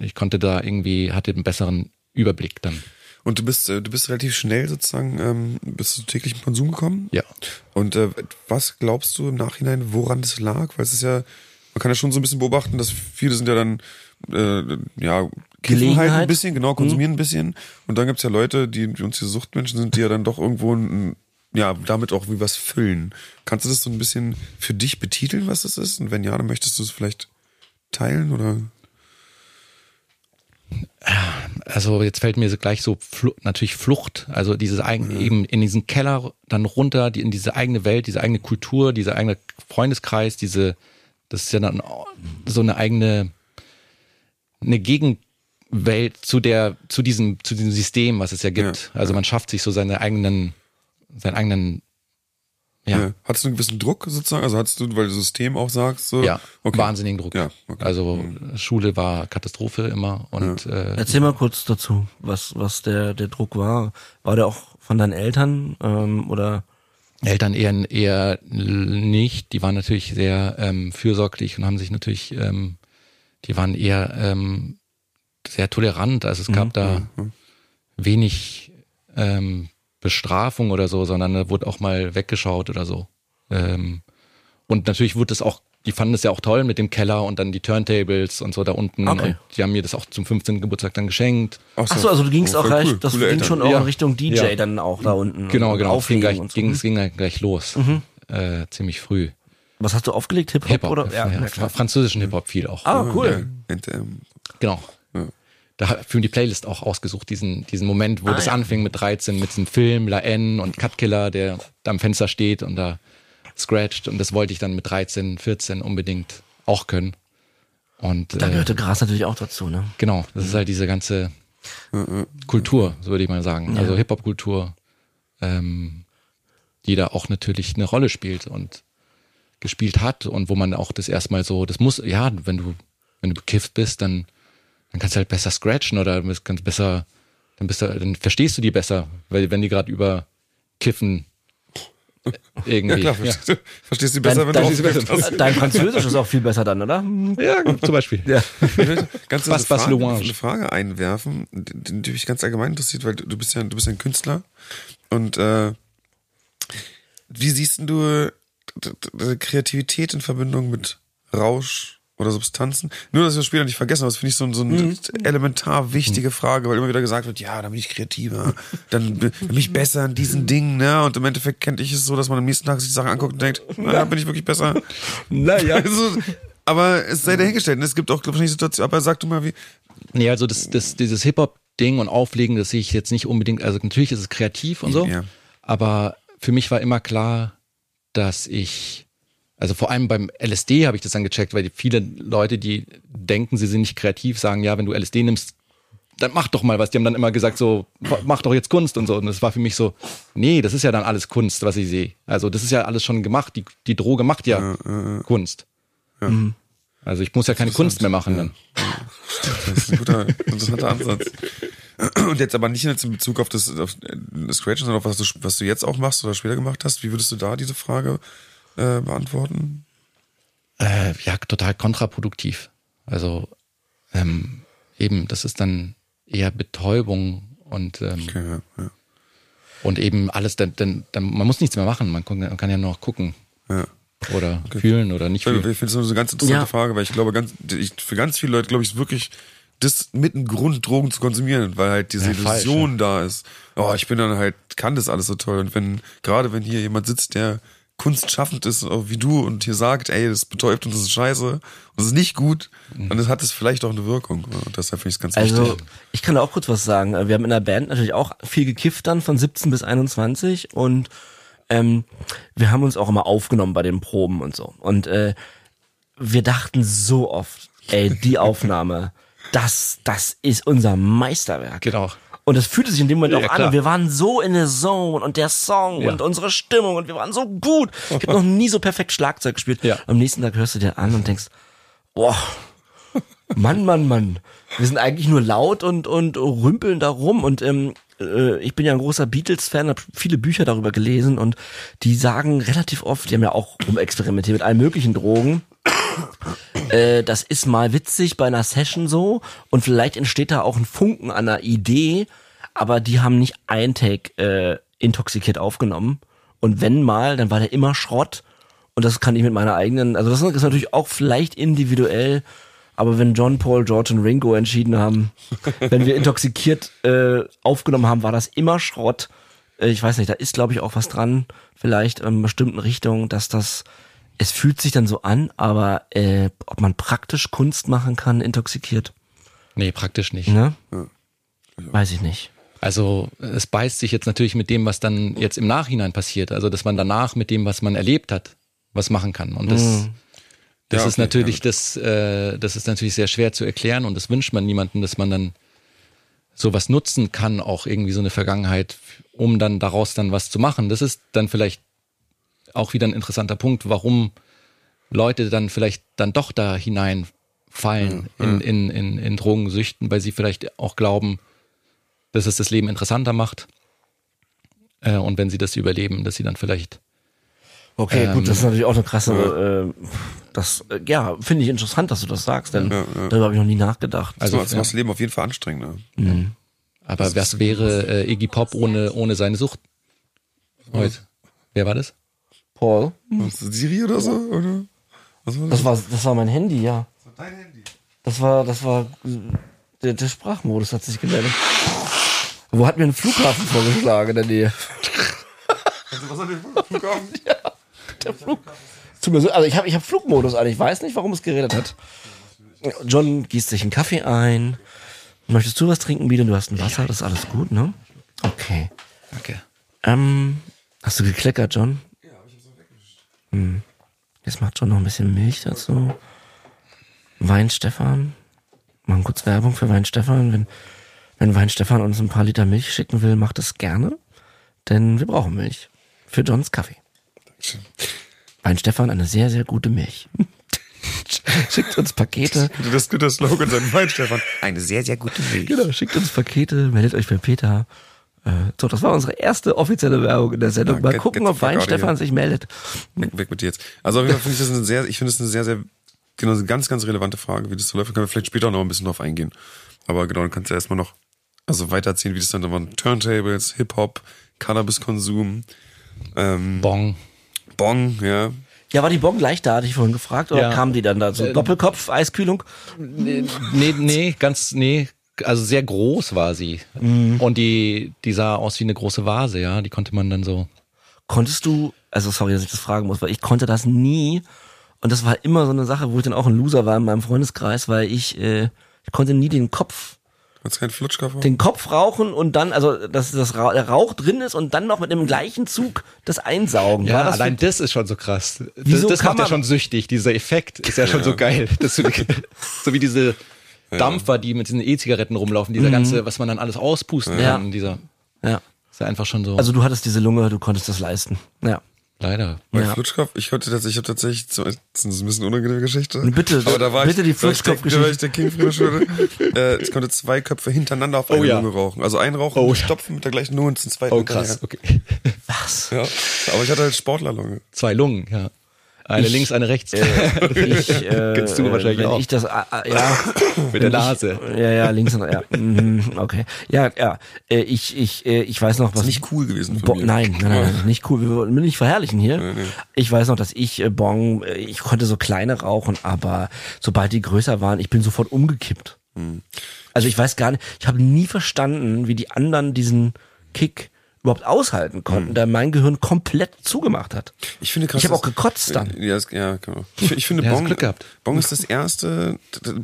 ich konnte da irgendwie, hatte einen besseren Überblick dann. Und du bist, äh, du bist relativ schnell sozusagen, ähm, bist du täglich im Konsum gekommen? Ja. Und äh, was glaubst du im Nachhinein, woran das lag? Weil es ist ja, man kann ja schon so ein bisschen beobachten, dass viele sind ja dann, äh, ja, kiffen halt Gelegenheit. ein bisschen, genau, konsumieren ein bisschen. Und dann gibt's ja Leute, die, die uns diese Suchtmenschen sind, die ja dann doch irgendwo ein, ja, damit auch wie was füllen. Kannst du das so ein bisschen für dich betiteln, was das ist? Und wenn ja, dann möchtest du es vielleicht teilen oder? Also jetzt fällt mir so gleich so Flu natürlich Flucht, also dieses eigen, eben in diesen Keller dann runter, die, in diese eigene Welt, diese eigene Kultur, dieser eigene Freundeskreis, diese, das ist ja dann so eine eigene, eine Gegenwelt zu der, zu diesem, zu diesem System, was es ja gibt. Ja, also man schafft sich so seine eigenen, seinen eigenen, Ja. Hattest du einen gewissen Druck sozusagen? Also hattest du, weil du System auch sagst, so? Ja, okay. wahnsinnigen Druck. Ja, okay. Also Schule war Katastrophe immer und äh, Erzähl mal kurz dazu, was, was der, der Druck war. War der auch von deinen Eltern ähm, oder? Eltern eher, eher nicht. Die waren natürlich sehr ähm, fürsorglich und haben sich natürlich, ähm, die waren eher ähm, sehr tolerant. Also es gab da wenig ähm, Bestrafung oder so, sondern da wurde auch mal weggeschaut oder so. Ähm, und natürlich wurde es auch, die fanden es ja auch toll mit dem Keller und dann die Turntables und so da unten. Okay. Und die haben mir das auch zum 15. Geburtstag dann geschenkt. Ach so, also du gingst Oh, auch gleich, cool. das ging Eltern. schon auch Ja. in Richtung DJ Ja. dann auch da unten. Genau, und genau. Es ging, gleich, und so. ging, es ging gleich los. Äh, ziemlich früh. Was hast du aufgelegt? Hip-Hop Hip-Hop. oder? Ja, klar. französischen Hip-Hop viel auch. Ah, cool. Geil. Und, ähm, Genau. Da für die Playlist auch ausgesucht, diesen, diesen Moment, wo Ah, das ja. anfing mit 13, mit diesem Film, La N und Cutkiller, der da am Fenster steht und da scratcht. Und das wollte ich dann mit 13, 14 unbedingt auch können. Und Da äh, gehörte Gras natürlich auch dazu, ne? genau, das ist halt diese ganze Kultur, so würde ich mal sagen. Also Hip-Hop-Kultur, ähm, die da auch natürlich eine Rolle spielt und gespielt hat und wo man auch das erstmal so, das muss, ja, wenn du, wenn du bekifft bist, dann, dann kannst du halt besser scratchen oder kannst besser, dann bist du, dann verstehst du die besser, weil wenn die gerade über Kiffen äh, irgendwie. ja, klar, ja. verstehst, du, besser, Dein, wenn du dein, hast. dein Französisch ist auch viel besser dann, oder? ja, zum Beispiel. Ja. Du Was- eine, was Frage, Louange? eine Frage einwerfen, die, die mich ganz allgemein interessiert, weil du, bist ja, du bist ja ein Künstler. Und äh, wie siehst denn du Kreativität in Verbindung mit Rausch oder Substanzen? Nur, dass wir das später nicht vergessen, aber das finde ich so, ein- so eine Mhm. elementar wichtige Frage, weil immer wieder gesagt wird, ja, dann bin ich kreativer, dann bin bin ich besser in diesen Dingen, ne? Und im Endeffekt kennt ich es so, dass man am nächsten Tag sich die Sachen anguckt und denkt, naja, bin ich wirklich besser? Naja. Also, aber es sei dahingestellt. Es gibt auch wahrscheinlich Situationen, aber sag du mal, wie. Nee, also das, das, dieses Hip-Hop-Ding und Auflegen, das sehe ich jetzt nicht unbedingt, also natürlich ist es kreativ und so, Ja. aber für mich war immer klar, dass ich, also vor allem beim LSD habe ich das dann gecheckt, weil die, viele Leute, die denken, sie sind nicht kreativ, sagen, ja, wenn du LSD nimmst, dann mach doch mal was. Die haben dann immer gesagt so, mach doch jetzt Kunst und so. Und das war für mich so, nee, das ist ja dann alles Kunst, was ich sehe. Also das ist ja alles schon gemacht. Die, die Droge macht ja Kunst. Also ich muss ja keine Kunst mehr machen dann. Das ist ein guter, interessanter Ansatz. Und jetzt aber nicht jetzt in Bezug auf das, auf das Scratchen, sondern auf was du, was du jetzt auch machst oder später gemacht hast. Wie würdest du da diese Frage äh, beantworten? Äh, ja, total kontraproduktiv. Also ähm, eben, das ist dann eher Betäubung und ähm, Okay, ja, ja. und eben alles, dann, dann, dann, man muss nichts mehr machen, man, kann- man kann ja nur noch gucken ja. oder fühlen oder nicht Ich fühlen. finde es eine ganz interessante Ja. Frage, weil ich glaube, ganz, ich, für ganz viele Leute, glaube ich, ist wirklich das mit ein Grund, Drogen zu konsumieren, weil halt diese Ja, falsch, Illusion da ist. Oh, ich bin dann halt, kann das alles so toll. Und wenn, gerade wenn hier jemand sitzt, der kunstschaffend ist, auch wie du, und hier sagt, ey, das betäubt und das ist scheiße, und das ist nicht gut, dann das hat es vielleicht auch eine Wirkung. Und deshalb finde ich es ganz Also, wichtig. ich kann da auch kurz was sagen. Wir haben in der Band natürlich auch viel gekifft dann von 17 bis 21 und ähm, wir haben uns auch immer aufgenommen bei den Proben und so. Und äh, wir dachten so oft, ey, die Aufnahme, das, das ist unser Meisterwerk. Genau. Und das fühlte sich in dem Moment Ja, auch an. klar. Und wir waren so in der Zone und der Song Ja. und unsere Stimmung und wir waren so gut. Ich habe noch nie so perfekt Schlagzeug gespielt. Ja. Am nächsten Tag hörst du dir an und denkst, boah, Mann, Mann, Mann. Wir sind eigentlich nur laut und, und rümpeln da rum. Und ähm, äh, ich bin ja ein großer Beatles-Fan, habe viele Bücher darüber gelesen und die sagen relativ oft, die haben ja auch rumexperimentiert mit allen möglichen Drogen. Äh, das ist mal witzig bei einer Session so und vielleicht entsteht da auch ein Funken an einer Idee, aber die haben nicht ein Take äh, intoxikiert aufgenommen. Und wenn mal, dann war der immer Schrott. Und das kann ich mit meiner eigenen, also das ist natürlich auch vielleicht individuell, aber wenn John, Paul, George und Ringo entschieden haben, wenn wir intoxikiert äh, aufgenommen haben, war das immer Schrott. Äh, ich weiß nicht, da ist glaube ich auch was dran, vielleicht in bestimmten Richtungen, dass das, es fühlt sich dann so an, aber äh, ob man praktisch Kunst machen kann, intoxikiert, Nee, praktisch nicht. ne? Weiß ich nicht. Also es beißt sich jetzt natürlich mit dem, was dann jetzt im Nachhinein passiert. Also dass man danach mit dem, was man erlebt hat, was machen kann. Und das, das Ja, ist okay, natürlich ja, das, äh, das ist natürlich sehr schwer zu erklären und das wünscht man niemandem, dass man dann sowas nutzen kann, auch irgendwie so eine Vergangenheit, um dann daraus dann was zu machen. Das ist dann vielleicht auch wieder ein interessanter Punkt, warum Leute dann vielleicht dann doch da hineinfallen in, in, in, in Drogensüchten, weil sie vielleicht auch glauben, dass es das Leben interessanter macht. Äh, und wenn sie das überleben, dass sie dann vielleicht Okay, Ähm, gut, das ist natürlich auch eine krasse, äh, das, äh, ja, finde ich interessant, dass du das sagst, denn darüber habe ich noch nie nachgedacht. Also, Also, das macht das Leben auf jeden Fall anstrengender. Aber was wäre äh, Iggy Pop ohne, ohne seine Sucht heute? Wer war das? Paul, Was, Siri oder so? Oder? Was war das war, das war mein Handy, ja. Dein Handy. Das war, das war, der, der Sprachmodus hat sich gemeldet. Wo hat mir ein Flughafen vorgeschlagen in der Nähe? Was hat der Flughafen? Der Flug. Tut mir so, also ich habe ich hab Flugmodus an, ich weiß nicht, warum es geredet hat. John gießt sich einen Kaffee ein. Möchtest du was trinken, Biene? Du hast ein Wasser, das ist alles gut, ne? Okay. Danke. Ähm, hast du gekleckert, John? Ja, hab ich jetzt so weggewischt. Hm. Jetzt macht John noch ein bisschen Milch dazu. Wein Stefan. Machen kurz Werbung für Wein Stefan. Wenn, wenn Wein Stefan uns ein paar Liter Milch schicken will, macht es gerne. Denn wir brauchen Milch. Für Johns Kaffee. Wein Stefan, eine sehr, sehr gute Milch. Schickt uns Pakete. Das ist der Slogan sein Wein, Stefan. Eine sehr, sehr gute Milch. Genau, schickt uns Pakete, meldet euch bei Peter. Äh, So, das war unsere erste offizielle Werbung in der Sendung. Ja, Mal get- gucken, get ob fuck Wein out of Stefan here. sich meldet. Weg, weg mit dir jetzt. Also auf jeden Fall finde ich das eine sehr, ich finde es eine sehr, sehr, genau, eine ganz, ganz relevante Frage, wie das so läuft. Da können wir vielleicht später auch noch ein bisschen drauf eingehen. Aber genau, dann kannst du erstmal noch, also weiterziehen, wie das dann da waren. Turntables, Hip-Hop, Cannabiskonsum, ähm, Bong. Bong, ja. Ja, war die Bon leicht da, hatte ich vorhin gefragt, oder Ja. kamen die dann da? So Doppelkopf, Eiskühlung? Nee, nee, ganz, nee. Also sehr groß war sie. Und die, die sah aus wie eine große Vase, ja. Die konnte man dann so. Konntest du, also sorry, dass ich das fragen muss, weil ich konnte das nie. Und das war immer so eine Sache, wo ich dann auch ein Loser war in meinem Freundeskreis, weil ich, äh, ich konnte nie den Kopf keinen den Kopf rauchen und dann, also dass das Rauch drin ist und dann noch mit dem gleichen Zug das einsaugen. Ja, das allein das ist schon so krass. Das, Wieso das kann macht ja schon süchtig. Dieser Effekt ist ja schon so geil. Dass du, so wie diese Dampfer, die mit diesen E-Zigaretten rumlaufen, dieser ganze, was man dann alles auspusten Ja. kann, dieser, ja. ist ja einfach schon so. Also du hattest diese Lunge, du konntest das leisten. Ja. leider. Bei Ja. Flutschkopf, ich konnte tatsächlich, ich habe tatsächlich, das ist ein bisschen unangenehme Geschichte. Bitte, aber da war bitte ich, die Flutschkopf-Geschichte. Da ich der King äh, ich konnte zwei Köpfe hintereinander auf eine Oh ja. Lunge rauchen. Also einen rauchen, Oh und ja. stopfen mit der gleichen Lunge und zum zweiten. Oh krass, okay. Was? Ja, aber ich hatte halt Sportlerlunge. Zwei Lungen, ja. Eine Ich- links, eine rechts. Ich, äh, Kennst du wahrscheinlich wenn auch. ich das, äh, äh, ja, Mit der Nase. ja, ja, links und ja, mhm, okay, ja, ja, äh, ich, ich, äh, ich weiß noch was. Das ist nicht cool gewesen Bo von mir. nein, nein, nein, nein, nicht cool. Wir wollen nicht verherrlichen hier. Ich weiß noch, dass ich äh, Bong, äh, ich konnte so kleine rauchen, aber sobald die größer waren, ich bin sofort umgekippt. Hm. Also ich weiß gar nicht, ich habe nie verstanden, wie die anderen diesen Kick überhaupt aushalten konnten, da mein Gehirn komplett zugemacht hat. Ich finde krass. Ich habe auch gekotzt dann. Ja, ja genau. Ich, ich finde Ja, Bong, Glück gehabt. Bong ist das erste,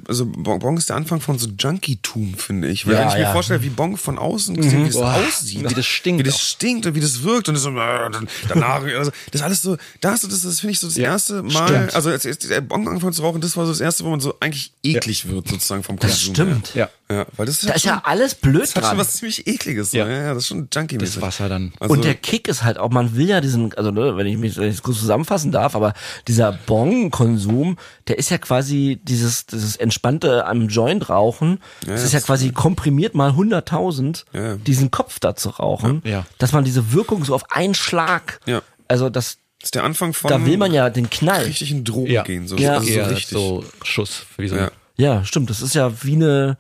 also Bong, ist der Anfang von so Junkie-Tum, finde ich. Weil Ja, wenn ich mir ja. vorstelle, wie Bong von außen gesehen, wie das Boah, aussieht. wie das stinkt Wie das auch. stinkt und wie das wirkt und das so, äh, dann, danach, also, das ist alles so, da hast du das, das finde ich so das erste Mal, stimmt. also als, als der Bong angefangen zu rauchen, das war so das erste, wo man so eigentlich eklig wird, sozusagen vom Das Konsum. stimmt. Ja. her. Ja, weil das ist, Da halt ist schon, ja alles blöd das hat dran. schon was ziemlich ekliges. Ja. Ja. ja, das ist schon junkie Das Wasser dann. Also, und der Kick ist halt auch, man will ja diesen, also ne, wenn ich mich wenn ich es kurz zusammenfassen darf, aber dieser Bong-Konsum, der ist ja quasi dieses, dieses entspannte am Joint rauchen, das ja, ist ja das- quasi komprimiert mal 100.000, Ja. diesen Kopf da zu rauchen, Ja. dass man diese Wirkung so auf einen Schlag, Ja. also das, das ist der Anfang von da will man ja den Knall. richtig in Drogen Ja. gehen. So, Ja. also so richtig. so Schuss. Wie so Ja. Ja, stimmt, das ist ja wie eine,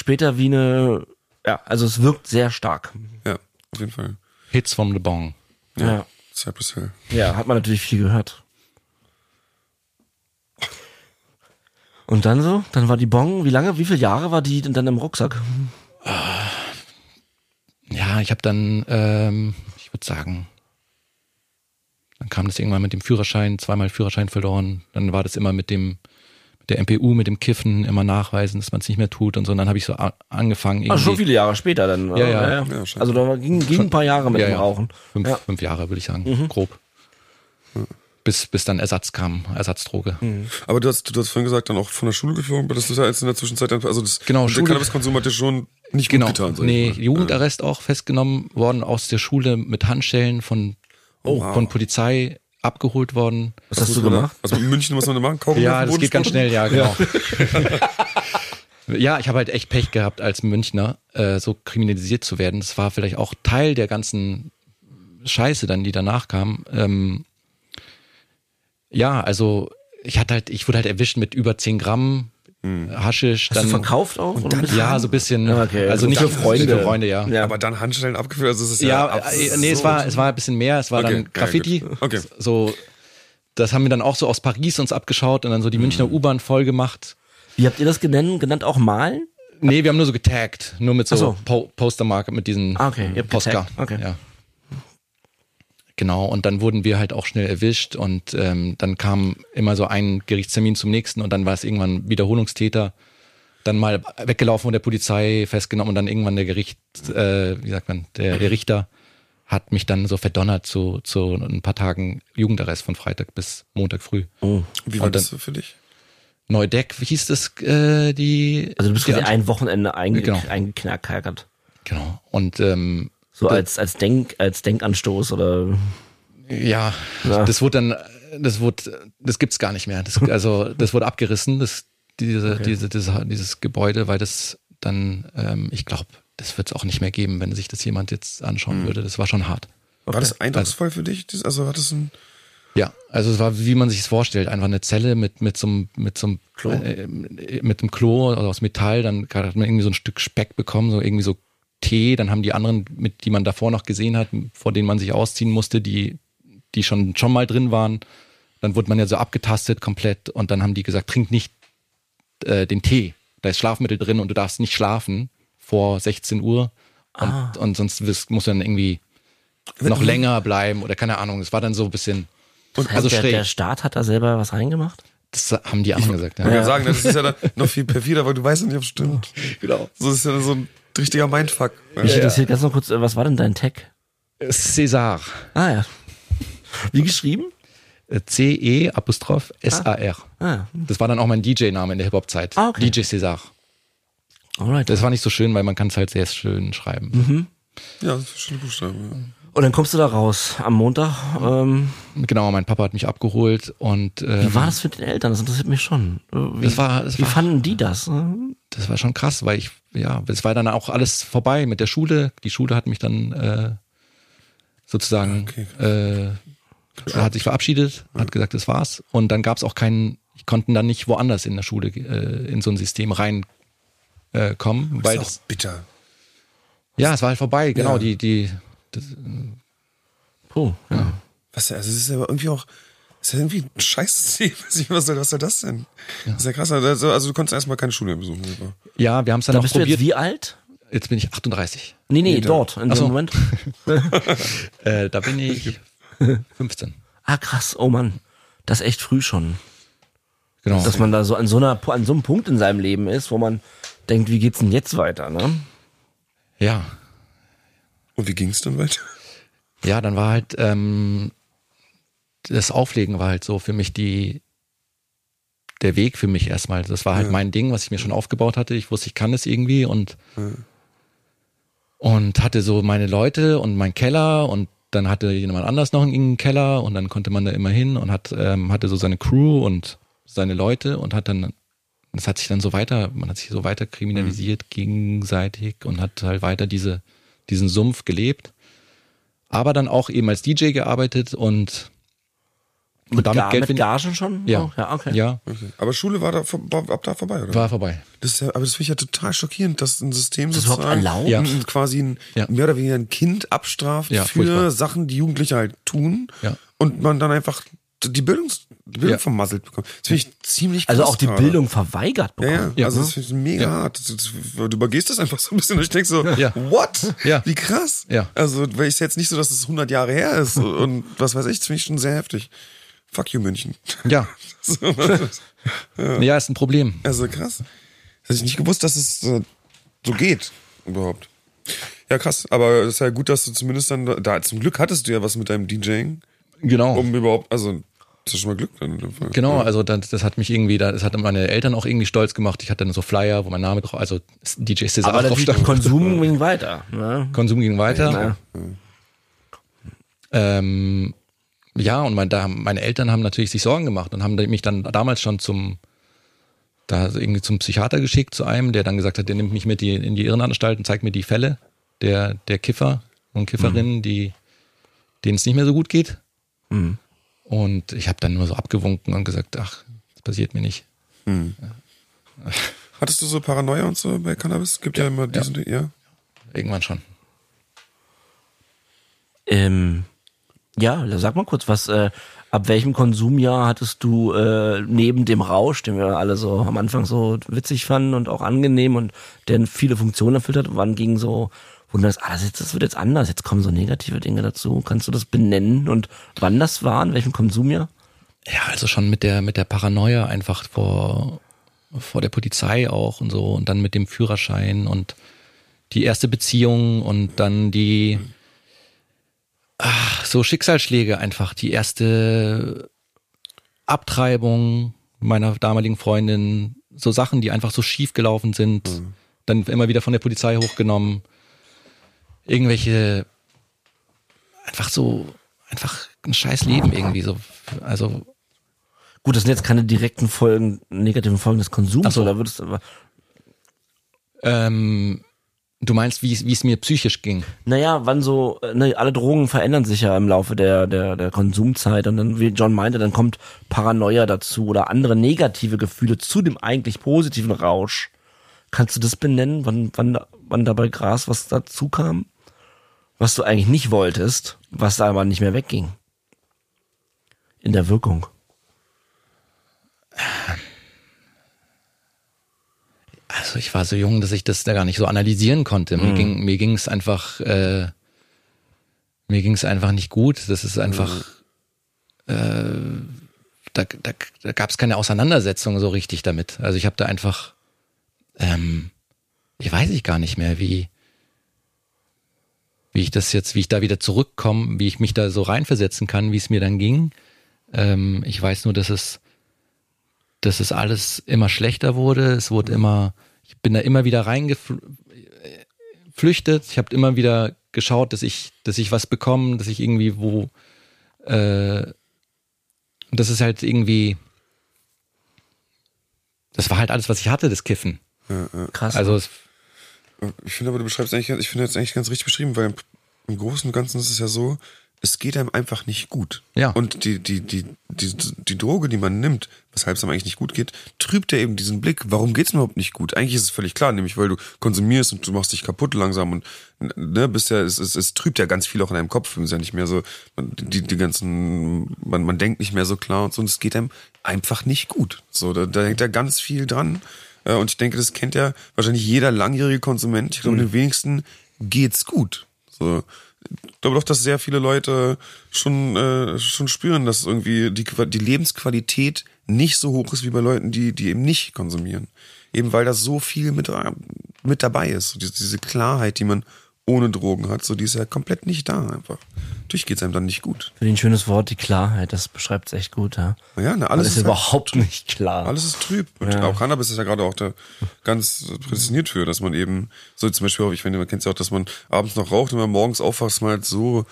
später wie eine, ja, also es wirkt sehr stark. Ja, auf jeden Fall. Hits from the Bong. Ja. Cypress Hill. Ja, hat man natürlich viel gehört. Und dann so, dann war die Bong, wie lange, wie viele Jahre war die denn dann im Rucksack? Ja, ich habe dann, ähm, ich würde sagen, dann kam das irgendwann mit dem Führerschein, zweimal Führerschein verloren. Dann war das immer mit dem, der MPU, mit dem Kiffen, immer nachweisen, dass man es nicht mehr tut und so. Und dann habe ich so angefangen. Ah, schon viele Jahre später dann. Ja, ja. Ja, wahrscheinlich. also da ging, ging ein paar Jahre mit ja, dem ja. Rauchen. Fünf, Ja. fünf Jahre, würde ich sagen, grob. Bis, bis dann Ersatz kam, Ersatzdroge. Aber du hast, du hast vorhin gesagt, dann auch von der Schule geflogen, aber das ist ja jetzt in der Zwischenzeit, dann- also das, Genau, der Cannabiskonsum hat dir schon nicht Genau. gut getan. nee, mal. Jugendarrest auch festgenommen worden aus der Schule mit Handschellen von, Oh, wow. von Polizei abgeholt worden. Was hast du gemacht? Also in München muss man machen, auf Ja, das geht ganz schnell, ja, genau. Ja, ich habe halt echt Pech gehabt, als Münchner äh, so kriminalisiert zu werden. Das war vielleicht auch Teil der ganzen Scheiße dann, die danach kam. Ähm, ja, also ich hatte halt, ich wurde halt erwischt mit über 10 Gramm Haschisch. Hast dann, du verkauft auch? oder ein bisschen? Ja, so ein bisschen. Ja, okay. Also So nicht für Freunde. Für Freunde, ja. Ja. Aber dann Handschellen abgeführt, also es ist ja, Ja, äh, nee, es war, es war ein bisschen mehr. Es war Okay, dann ja, Graffiti. gut. Okay. So, das haben wir dann auch so aus Paris uns abgeschaut und dann so die Münchner Mhm. U-Bahn voll gemacht. Wie habt ihr das genannt? Genannt auch malen? Nee, wir haben nur so getaggt, nur mit so, so. Po Postermarke, mit diesen Ah, okay, ihr habt Postka. getaggt, okay. Ja. Genau, und dann wurden wir halt auch schnell erwischt und ähm, dann kam immer so ein Gerichtstermin zum nächsten und dann war es irgendwann Wiederholungstäter, dann mal weggelaufen von der Polizei, festgenommen und dann irgendwann der Gericht, äh, wie sagt man, der, der Richter hat mich dann so verdonnert zu, zu ein paar Tagen Jugendarrest von Freitag bis Montag früh. Oh. Wie war das so für dich? Neudeck, wie hieß das, äh, die... Also du bist quasi ein Wochenende einge Genau. eingeknackert. Genau, und ähm, So als, als Denk, als Denkanstoß oder Ja, Ja. das wurde dann, das wurde, das gibt's gar nicht mehr. Das, also das wurde abgerissen, das, diese, diese, dieses, dieses Gebäude, weil das dann, ähm, ich glaube, das wird es auch nicht mehr geben, wenn sich das jemand jetzt anschauen würde. Das war schon hart. War das eindrucksvoll für dich? Also hat das ein. Ja, also es war, wie man sich es vorstellt, einfach eine Zelle mit mit so einem mit so einem Klo. äh, mit einem Klo also aus Metall. Dann hat man irgendwie so ein Stück Speck bekommen, so irgendwie so Tee. Dann haben die anderen, mit die man davor noch gesehen hat, vor denen man sich ausziehen musste, die die schon schon mal drin waren. Dann wurde man ja so abgetastet komplett und dann haben die gesagt, trink nicht äh, den Tee. Da ist Schlafmittel drin und du darfst nicht schlafen vor 16 Uhr und, und sonst wirst, musst du dann irgendwie noch länger bleiben oder keine Ahnung. Es war dann so ein bisschen also der, schräg. der Staat hat da selber was reingemacht? Das haben die anderen gesagt. Ich kann Ja. sagen, das ist ja dann noch viel perfider, weil du weißt ja nicht, ob es stimmt. Genau. So das ist ja so ein richtiger Mindfuck. Mich interessiert ganz noch kurz, äh, was war denn dein Tag? César. Ah ja. Wie geschrieben? Äh, C-E Apostroph S-A-R. Ah, Das war dann auch mein DJ-Name in der Hip-Hop-Zeit. Ah, okay. DJ César. alright. Das war nicht so schön, weil man kann es halt sehr schön schreiben. Ja, das ist schöne Buchstaben. Und dann kommst du da raus am Montag. Ähm, Genau, mein Papa hat mich abgeholt und wie ähm, war das für den Eltern? Das interessiert mich schon. Äh, Wie, Das war- das wie war- fanden die das? Äh? das war schon krass, weil ich, ja, es war dann auch alles vorbei mit der Schule. Die Schule hat mich dann äh, sozusagen, äh, hat sich verabschiedet, hat gesagt, das war's. Und dann gab's auch keinen, ich konnten dann nicht woanders in der Schule äh, in so ein System rein äh, kommen, weil Das das, ist auch bitter. ja, es war halt vorbei, genau, Ja. die, die, das, Puh, ja. Was, also es ist ja irgendwie auch, es ist ja irgendwie ein ich, Was soll, was soll das denn? Das ist ja krass. Also, also du konntest erstmal keine Schule mehr besuchen. oder? ja, wir haben es dann Da auch bist du jetzt probiert. wie alt? Jetzt bin ich 38. Nee, nee, Nee, dort, in Ach dem so. Moment. Äh, da bin ich 15. Ah, krass, oh Mann. Das ist echt früh schon. Genau. Dass man da so an so einer, an so einem Punkt in seinem Leben ist, wo man denkt, wie geht's denn jetzt weiter, ne? ja. Und wie ging es dann weiter? Ja, dann war halt ähm, das Auflegen war halt so für mich die der Weg für mich erstmal. Das war halt Ja. mein Ding, was ich mir schon aufgebaut hatte. Ich wusste, ich kann es irgendwie und und hatte so meine Leute und mein Keller und dann hatte jemand anders noch einen Keller und dann konnte man da immer hin und hat ähm, hatte so seine Crew und seine Leute und hat dann das hat sich dann so weiter, man hat sich so weiter kriminalisiert gegenseitig und hat halt weiter diese diesen Sumpf gelebt aber dann auch eben als DJ gearbeitet und Mit, damit Gar, Geld mit. Gagen schon? Ja. Oh, ja, okay. Ja, Okay. Aber Schule war da, war ab da vorbei, oder? war vorbei. Das ist ja, aber das finde ich ja total schockierend, dass ein System das sozusagen erlaubt? Ja. quasi ein, Ja. mehr oder weniger ein Kind abstraft Ja, für furchtbar. Sachen, die Jugendliche halt tun Ja. und man dann einfach die, Bildungs, die Bildung Ja. vermasselt bekommt. Das finde ich ziemlich krass. Also auch die gerade. Bildung verweigert Ja, bekommen. ja, Ja. also das finde ich mega Ja. hart. Das, das, du übergehst das einfach so ein bisschen und ich denke so, Ja. what? Ja. Wie krass. Ja. Also, weil ich jetzt nicht so, dass es 100 Jahre her ist und was weiß ich, das finde ich schon sehr heftig. Fuck you, München. Ja, So, ja, ist ein Problem. also krass. Hätte ich nicht gewusst, dass es so geht, überhaupt. Ja, krass. Aber es ist ja gut, dass du zumindest dann, da, zum Glück hattest du ja was mit deinem DJing, Genau. um überhaupt, also, das ist schon mal Glück dann. Genau, also das, das hat mich irgendwie, das hat meine Eltern auch irgendwie stolz gemacht. Ich hatte dann so Flyer, wo mein Name drauf, also DJ Cesar Aber drauf stand. Konsum ging weiter. Ne? Konsum ging weiter. Ja. Ähm, ja, und mein, da, haben- meine Eltern haben natürlich sich Sorgen gemacht und haben mich dann damals schon zum, da irgendwie zum Psychiater geschickt, zu einem, der dann gesagt hat, der nimmt mich mit in die Irrenanstalt und zeigt mir die Fälle der, der Kiffer und Kifferinnen, die, denen es nicht mehr so gut geht. Mhm. Und ich habe dann nur so abgewunken und gesagt, ach, das passiert mir nicht. Hattest du so Paranoia und so bei Cannabis? Gibt ja, immer diesen, ja. Irgendwann schon. Ähm, ja, sag mal kurz, was, äh, ab welchem Konsumjahr hattest du äh, neben dem Rausch, den wir alle so am Anfang so witzig fanden und auch angenehm und der viele Funktionen erfüllt hat, wann ging so, du dachtest, ah, das, jetzt, das wird jetzt anders, jetzt kommen so negative Dinge dazu. Kannst du das benennen und wann das war, in welchem Konsumjahr? Ja, also schon mit der, mit der Paranoia einfach vor, vor der Polizei auch und so und dann mit dem Führerschein und die erste Beziehung und dann die, ach, so Schicksalsschläge einfach, die erste Abtreibung meiner damaligen Freundin, so Sachen, die einfach so schief gelaufen sind, dann immer wieder von der Polizei hochgenommen, irgendwelche, einfach so, einfach ein scheiß Leben irgendwie so, also Gut, das sind jetzt keine direkten Folgen, negativen Folgen des Konsums, Ach so. oder würdest du aber, Ähm, du meinst, wie es mir psychisch ging? Naja, wann so, äh, ne, alle Drogen verändern sich ja im Laufe der, der, der Konsumzeit und dann, wie John meinte, dann kommt Paranoia dazu oder andere negative Gefühle zu dem eigentlich positiven Rausch. Kannst du das benennen, wann, wann, da- wann da bei Gras was dazu kam? Was du eigentlich nicht wolltest, was da aber nicht mehr wegging? In der Wirkung. Also ich war so jung, dass ich das da gar nicht so analysieren konnte. Mir ging mir ging es einfach äh, mir ging es einfach nicht gut. Das ist einfach äh, da, da, da gab es keine Auseinandersetzung so richtig damit. Also ich habe da einfach ähm, ich weiß ich gar nicht mehr, wie wie ich das jetzt, wie ich da wieder zurückkomme, wie ich mich da so reinversetzen kann, wie es mir dann ging. Ähm, ich weiß nur, dass es dass es alles immer schlechter wurde. Es wurde immer, ich bin da immer wieder reingeflüchtet. Ich habe immer wieder geschaut, dass ich, dass ich was bekomme, dass ich irgendwie wo, äh, und das ist halt irgendwie, das war halt alles, was ich hatte, das Kiffen. Krass. Also es, Ich finde aber, du beschreibst eigentlich, ich finde jetzt eigentlich ganz richtig beschrieben, weil im, im Großen und Ganzen ist es ja so, es geht einem einfach nicht gut. Ja. Und die, die, die, die, die Droge, die man nimmt, weshalb es einem eigentlich nicht gut geht, trübt ja eben diesen Blick. Warum geht's mir überhaupt nicht gut? Eigentlich ist es völlig klar, nämlich weil du konsumierst und du machst dich kaputt langsam und ne, bist ja, es, es, es trübt ja ganz viel auch in deinem Kopf. Es ist ja nicht mehr so, man, die, die ganzen, man, man denkt nicht mehr so klar und so, und es geht einem einfach nicht gut. So, da, da hängt ja ganz viel dran. Äh, Und ich denke, das kennt ja wahrscheinlich jeder langjährige Konsument. Ich glaube, den wenigsten geht's gut. So. Ich glaube doch, dass sehr viele Leute schon, äh, schon spüren, dass irgendwie die, die Lebensqualität nicht so hoch ist wie bei Leuten, die, die eben nicht konsumieren. Eben weil da so viel mit, äh, mit dabei ist. Diese, diese Klarheit, die man ohne Drogen hat, so die ist ja komplett nicht da einfach. Natürlich geht's einem dann nicht gut. Für ein schönes Wort, die Klarheit, das beschreibt es echt gut, ja. Ja, ne, Alles alles ist ist halt- überhaupt nicht klar. Alles ist trüb. Und Ja. auch Cannabis ist ja gerade auch da ganz prädestiniert für, dass man eben, so zum Beispiel, auch, ich finde, man kennt ja auch, dass man abends noch raucht und man morgens aufwacht, man halt so,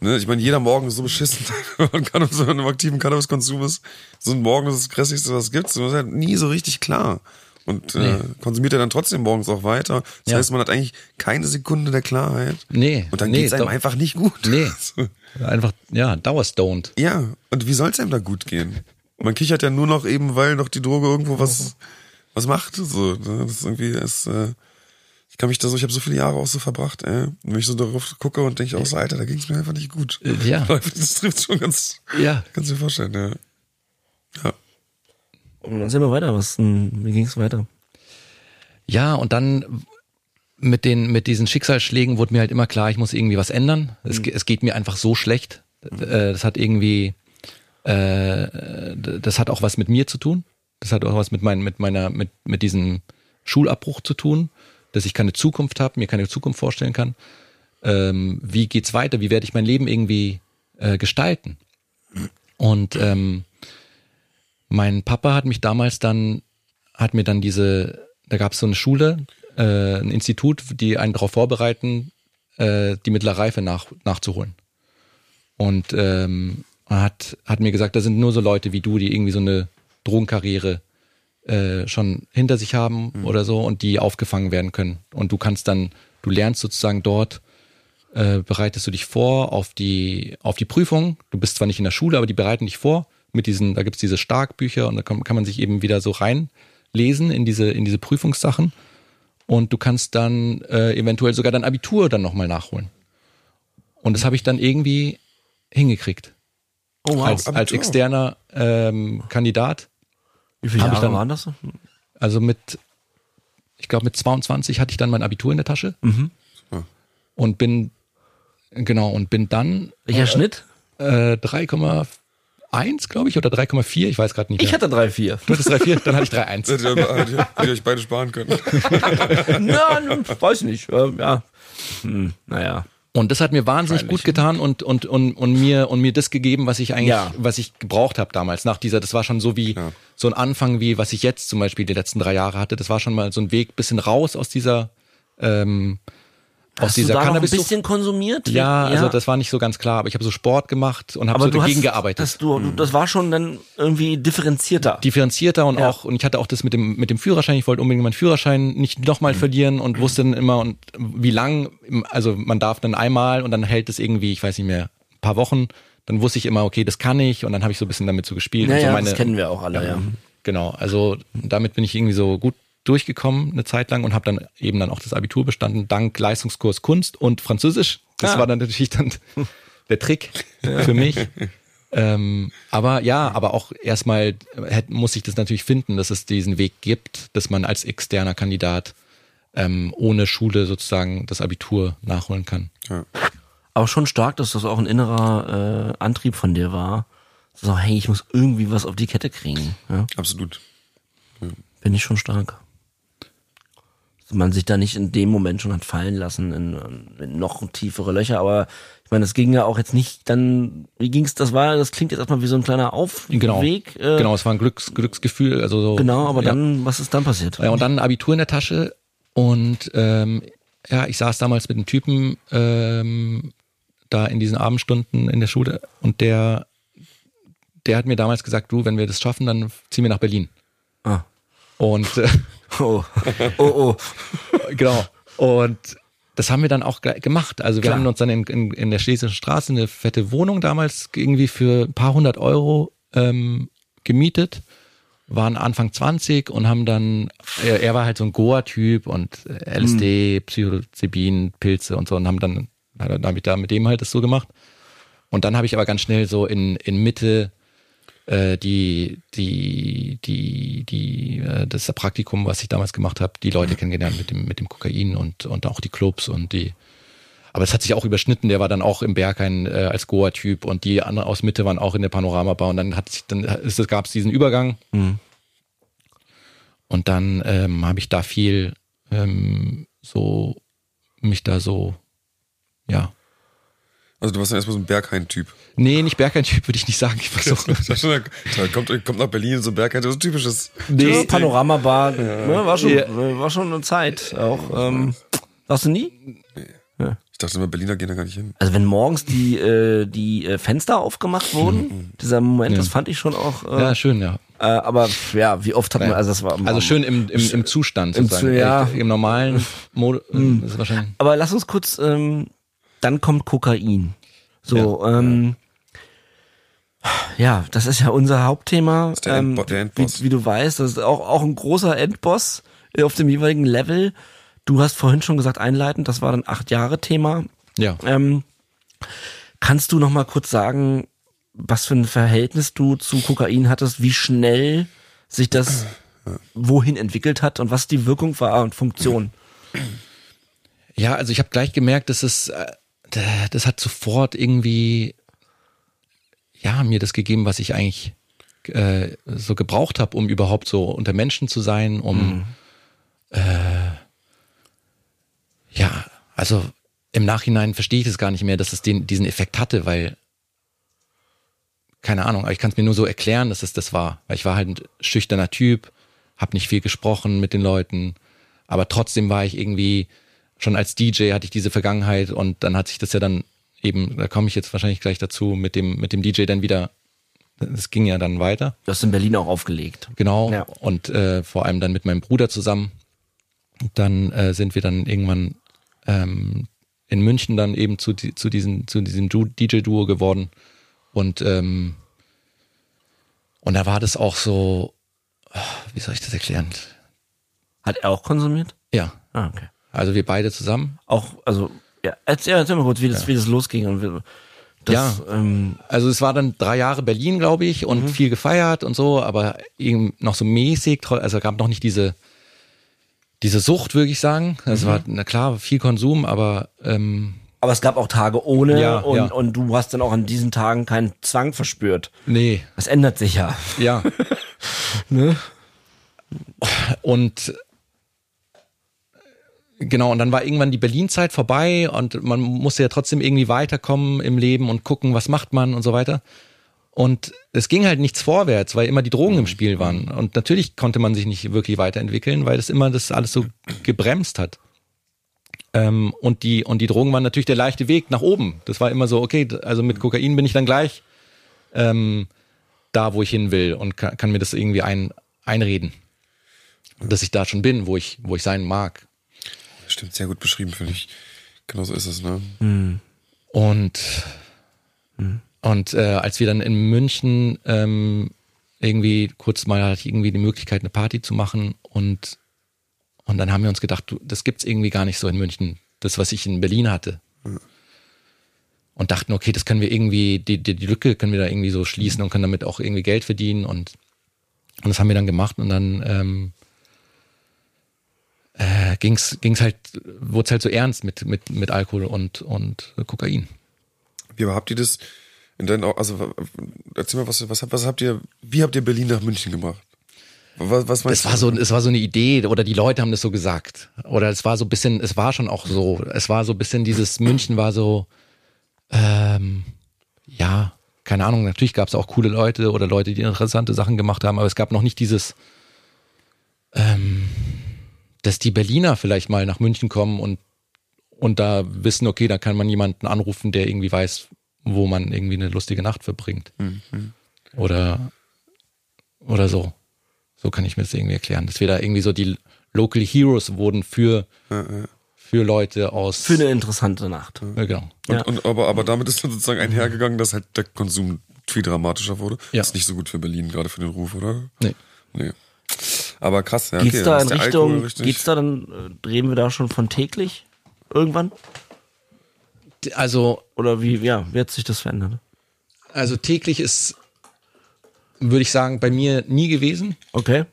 ne, ich meine, jeder Morgen ist so beschissen, wenn man Cannabis, wenn man im aktiven Cannabiskonsum ist. So ein Morgen ist das Grässlichste, was es gibt. Das ist halt nie so richtig klar. Und äh, konsumiert er dann trotzdem morgens auch weiter. Das Ja. heißt, man hat eigentlich keine Sekunde der Klarheit. Nee, Und dann nee, geht's einem einfach nicht gut. nee, einfach, ja, dauerstoned. Ja, und wie soll's einem da gut gehen? Man kichert ja nur noch eben, weil noch die Droge irgendwo was, was macht. So, ne? das ist irgendwie, ist, äh, ich kann mich da so, ich habe so viele Jahre auch so verbracht, ey. Und wenn ich so darauf gucke und denke auch so, Alter, da ging's mir einfach nicht gut. Äh, ja. Das trifft schon ganz, Ja. kannst du dir vorstellen, ja. Ja. Und dann sehen wir weiter, was, wie ging's weiter? Ja, und dann mit den, mit diesen Schicksalsschlägen wurde mir halt immer klar, ich muss irgendwie was ändern. Es, ge- es geht mir einfach so schlecht. Äh, Das hat irgendwie, äh, das hat auch was mit mir zu tun. Das hat auch was mit, mein, mit meiner, mit, mit diesem Schulabbruch zu tun, dass ich keine Zukunft habe, mir keine Zukunft vorstellen kann. Ähm, wie geht's weiter? Wie werde ich mein Leben irgendwie äh, gestalten? Und ähm, mein Papa hat mich damals dann, hat mir dann diese, da gab es so eine Schule, äh, ein Institut, die einen darauf vorbereiten, äh, die mittlere Reife nach, nachzuholen. Und ähm, hat, hat mir gesagt, da sind nur so Leute wie du, die irgendwie so eine Drogenkarriere äh, schon hinter sich haben Mhm. oder so und die aufgefangen werden können. Und du kannst dann, du lernst sozusagen dort, äh, bereitest du dich vor auf die, auf die Prüfung. Du bist zwar nicht in der Schule, aber die bereiten dich vor mit diesen, da gibt's diese Starkbücher und da kann, kann man sich eben wieder so reinlesen in diese, in diese Prüfungssachen. Und du kannst dann äh, eventuell sogar dein Abitur dann nochmal nachholen. Und das habe ich dann irgendwie hingekriegt. Oh, wow. als, als externer ähm, Kandidat. Wie viele Jahre dann- waren das? Also mit, ich glaube mit 22 hatte ich dann mein Abitur in der Tasche Mhm. und bin, genau, und bin dann Welcher Schnitt? äh, 3,1, glaube ich, oder 3,4, ich weiß gerade nicht mehr. Ich hatte drei, vier. du hattest 3,4, dann hatte ich 3,1. Hättet ihr, hättet ihr, hättet ihr euch beide sparen können. Na, weiß nicht. Ähm, ja. Hm, naja. Und das hat mir wahnsinnig gut getan und, und, und, und mir, und mir das gegeben, was ich eigentlich, Ja. was ich gebraucht habe damals. Nach dieser, das war schon so wie, Ja. so ein Anfang wie, was ich jetzt zum Beispiel die letzten drei Jahre hatte. Das war schon mal so ein Weg bisschen raus aus dieser, ähm, aus Hast du dieser da noch ein cannabis bisschen konsumiert? Ja, also das war nicht so ganz klar, aber ich habe so Sport gemacht und habe so du dagegen hast, gearbeitet. Das, du, du, das war schon dann irgendwie differenzierter. differenzierter und Ja. auch, und ich hatte auch das mit dem, mit dem Führerschein, ich wollte unbedingt meinen Führerschein nicht nochmal Mhm. verlieren und wusste dann immer und wie lang, also man darf dann einmal und dann hält es irgendwie, ich weiß nicht mehr, ein paar Wochen, dann wusste ich immer, okay, das kann ich und dann habe ich so ein bisschen damit so gespielt. und naja, so meine, das kennen wir auch alle, ja. Genau, also damit bin ich irgendwie so gut durchgekommen eine Zeit lang und habe dann eben dann auch das Abitur bestanden, dank Leistungskurs Kunst und Französisch. Das Ah. war dann natürlich dann der Trick für mich. Ähm, aber ja, aber auch erstmal muss ich das natürlich finden, dass es diesen Weg gibt, dass man als externer Kandidat ähm, ohne Schule sozusagen das Abitur nachholen kann. Ja. Aber schon stark, dass das auch ein innerer äh, Antrieb von dir war. So, hey, ich muss irgendwie was auf die Kette kriegen. Ja, Absolut. Bin ich schon stark. Man sich da nicht in dem Moment schon hat fallen lassen in, in noch tiefere Löcher, aber ich meine, es ging ja auch jetzt nicht dann, wie ging's, das war, das klingt jetzt erstmal wie so ein kleiner Aufweg. Genau. Äh, Genau, es war ein Glücks, Glücksgefühl. Also so, Genau, aber ja. dann, was ist dann passiert? Ja, und dann ein Abitur in der Tasche und ähm, ja, ich saß damals mit einem Typen ähm, da in diesen Abendstunden in der Schule und der, der hat mir damals gesagt, du, wenn wir das schaffen, dann ziehen wir nach Berlin. Ah. Und äh, Oh, oh, oh. genau. Und das haben wir dann auch gemacht. Also wir Klar. haben uns dann in, in, in der Schlesischen Straße eine fette Wohnung damals irgendwie für ein paar hundert Euro ähm, gemietet, waren Anfang 20 und haben dann, er, er war halt so ein Goa-Typ und äh, LSD, Psilocybin, Pilze und so und haben dann, dann habe ich da mit dem halt das so gemacht. Und dann habe ich aber ganz schnell so in, in Mitte äh, die, die, die, die, äh, das Praktikum, was ich damals gemacht habe, die Leute kennengelernt mit dem, mit dem Kokain und, und auch die Clubs und die. Aber es hat sich auch überschnitten, der war dann auch im Berghain äh, als Goa-Typ und die anderen aus Mitte waren auch in der Panoramabar und dann hat sich, dann ist gab es diesen Übergang. Mhm. Und dann ähm, habe ich da viel ähm, so mich da so, ja. Also du warst dann erstmal so ein Berghain-Typ. Nee, nicht Berghain-Typ, würde ich nicht sagen. Ich so, schon, da kommt, kommt nach Berlin so ein Berghain, das ist ein typisches. Ja, Panoramabar, ne, war schon, Ja. äh, war schon eine Zeit auch. Ähm, warst du nie? Ich dachte immer, Berliner gehen da gar nicht hin. Also wenn morgens die die, die äh, Fenster aufgemacht wurden, dieser Moment, das fand ich schon auch. Äh, ja, schön, ja. äh, aber ja, wie oft hat man, also das war. Also schön im, im, im Zustand Im sozusagen. Zu- ja. Im normalen Mode äh, ist wahrscheinlich. Aber lass uns kurz, ähm, dann kommt Kokain. So, ähm, ja, das ist ja unser Hauptthema. ist der ähm, Endbo- der Endboss. Wie, wie du weißt, das ist auch, auch ein großer Endboss äh, auf dem jeweiligen Level. Du hast vorhin schon gesagt, einleitend, das war dann acht Jahre Thema. Ja. Ähm, kannst du noch mal kurz sagen, was für ein Verhältnis du zu Kokain hattest, wie schnell sich das wohin entwickelt hat und was die Wirkung war und Funktion? Ja, also ich habe gleich gemerkt, dass es, äh, das hat sofort irgendwie, ja, mir das gegeben, was ich eigentlich äh, so gebraucht habe, um überhaupt so unter Menschen zu sein, um, äh, ja, also im Nachhinein verstehe ich das gar nicht mehr, dass es den, diesen Effekt hatte, weil, keine Ahnung, aber ich kann es mir nur so erklären, dass es das war, weil ich war halt ein schüchterner Typ, habe nicht viel gesprochen mit den Leuten, aber trotzdem war ich irgendwie, schon als DJ hatte ich diese Vergangenheit und dann hat sich das ja dann eben, da komme ich jetzt wahrscheinlich gleich dazu, mit dem, mit dem DJ dann wieder, es ging ja dann weiter. Du hast in Berlin auch aufgelegt. Genau. Ja. Und äh, vor allem dann mit meinem Bruder zusammen. Dann äh, sind wir dann irgendwann ähm, in München dann eben zu, zu, diesen, zu diesem Du- DJ-Duo geworden. Und, ähm, und da war das auch so, ah, wie soll ich das erklären? Hat er auch konsumiert? Ja, Ah, okay. Also wir beide zusammen. Auch, also, ja, erzähl, erzähl mal kurz, wie das, wie das losging und wie, das, Ja. ähm, Also es war dann drei Jahre Berlin, glaube ich, und viel gefeiert und so, aber eben noch so mäßig, also gab noch nicht diese, diese Sucht, würde ich sagen. Es war, na klar, viel Konsum, aber ähm, aber es gab auch Tage ohne Ja, und, ja. und du hast dann auch an diesen Tagen keinen Zwang verspürt. nee, Das ändert sich ja. ja. Ne? Und genau, und dann war irgendwann die Berlin-Zeit vorbei und man musste ja trotzdem irgendwie weiterkommen im Leben und gucken, was macht man und so weiter. Und es ging halt nichts vorwärts, weil immer die Drogen im Spiel waren. Und natürlich konnte man sich nicht wirklich weiterentwickeln, weil das immer das alles so gebremst hat. Ähm, und die, und die Drogen waren natürlich der leichte Weg nach oben. Das war immer so, okay, also mit Kokain bin ich dann gleich ähm, da, wo ich hin will und kann, kann mir das irgendwie ein, einreden. Dass ich da schon bin, wo ich, wo ich sein mag. Stimmt, sehr gut beschrieben, finde ich. Genau so ist es, ne? Und, und äh, als wir dann in München ähm, irgendwie kurz mal hatte ich irgendwie die Möglichkeit, eine Party zu machen und, und dann haben wir uns gedacht, du, das gibt's irgendwie gar nicht so in München, das, was ich in Berlin hatte. Und dachten, okay, das können wir irgendwie, die, die, die Lücke können wir da irgendwie so schließen und können damit auch irgendwie Geld verdienen und, und das haben wir dann gemacht und dann ähm, äh, ging's, ging's halt, wurde halt so ernst mit, mit, mit Alkohol und, und Kokain. Wie habt ihr das in deinen, also erzähl mal, was, was, habt- was habt ihr, wie habt ihr Berlin nach München gemacht? Was, was meinst Es war so, es war so eine Idee oder die Leute haben das so gesagt. Oder es war so ein bisschen, es war schon auch so. Es war so ein bisschen dieses München war so, ähm, ja, keine Ahnung, natürlich gab es auch coole Leute oder Leute, die interessante Sachen gemacht haben, aber es gab noch nicht dieses, ähm, dass die Berliner vielleicht mal nach München kommen und, und da wissen, okay, da kann man jemanden anrufen, der irgendwie weiß, wo man irgendwie eine lustige Nacht verbringt. Oder, oder so. So kann ich mir das irgendwie erklären. Dass wir da irgendwie so die Local Heroes wurden für, für Leute aus. Für eine interessante Nacht. ja, genau. Und, Ja. und, aber, aber damit ist dann sozusagen einhergegangen, dass halt der Konsum viel dramatischer wurde. Ja. Ist nicht so gut für Berlin, gerade für den Ruf, oder? Nee. Nee. Aber krass, ja. Geht's okay, da dann in Richtung, richtig- geht's da dann, äh, reden wir da schon von täglich? Irgendwann? Also, Oder wie, ja, wie hat sich das verändert? also täglich ist, würde ich sagen, bei mir nie gewesen, Okay.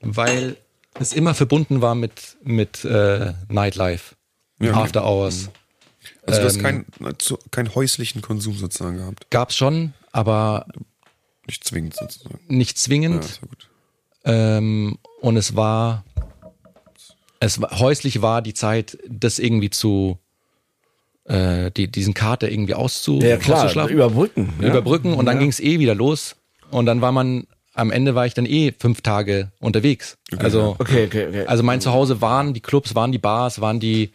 weil es immer verbunden war mit, mit äh, Nightlife, Ja, okay. After Hours. Also du hast ähm, keinen keinen häuslichen Konsum sozusagen gehabt. Gab's schon, aber Nicht zwingend sozusagen. nicht Ja, zwingend. ist ja gut. Ähm, und es war, es war, häuslich war die Zeit, das irgendwie zu, äh, die, diesen Kater irgendwie auszu, auszuschlafen, überbrücken. Ja. überbrücken und dann Ja. ging's eh wieder los. Und dann war man, am Ende war ich dann eh fünf Tage unterwegs. also, Okay, okay, okay. also mein Zuhause waren die Clubs, waren die Bars, waren die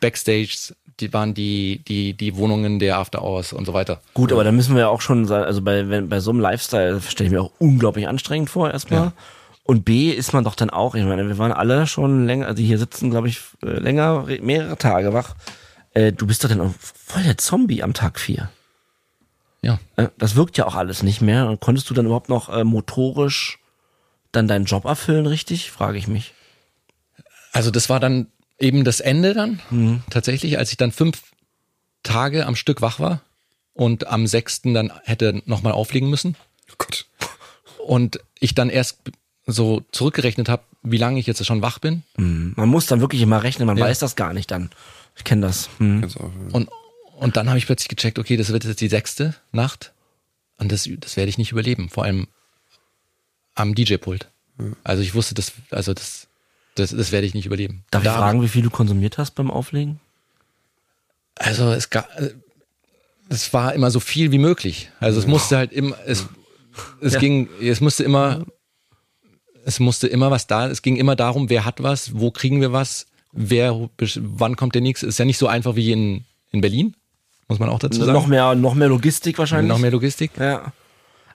Backstages, die waren die, die, die Wohnungen der After Hours und so weiter. Gut, aber da müssen wir ja auch schon sagen, also bei, wenn, bei so einem Lifestyle stelle ich mir auch unglaublich anstrengend vor, erstmal. Und B ist man doch dann auch, ich meine, wir waren alle schon länger, also hier sitzen, glaube ich, äh, länger, mehrere Tage wach. Äh, du bist doch dann auch voll der Zombie am Tag vier. Ja. Äh, Das wirkt ja auch alles nicht mehr. Und konntest du dann überhaupt noch äh, motorisch dann deinen Job erfüllen, richtig? Frage ich mich. Also das war dann eben das Ende dann, Mhm. tatsächlich, als ich dann fünf Tage am Stück wach war und am sechsten dann hätte nochmal auflegen müssen Oh Gott. und ich dann erst so zurückgerechnet habe, wie lange ich jetzt schon wach bin Man muss dann wirklich immer rechnen, man Ja. weiß das gar nicht dann. Ich kenne das. Hm. Ja. und, und dann habe ich plötzlich gecheckt, okay, das wird jetzt die sechste Nacht und das, das werde ich nicht überleben, vor allem am DJ-Pult. Also ich wusste, das, also das, das, das werde ich nicht überleben. Darf ich Da hab fragen, wie viel du konsumiert hast beim Auflegen? Also es gab, es war immer so viel wie möglich. Also es musste halt immer, es, es Ja. ging, es musste immer, es musste immer was da. Es ging immer darum, wer hat was, wo kriegen wir was, wer, wann kommt der nächste. Ist ja nicht so einfach wie in in Berlin, muss man auch dazu sagen. Noch mehr, noch mehr Logistik wahrscheinlich. Noch mehr Logistik. Ja.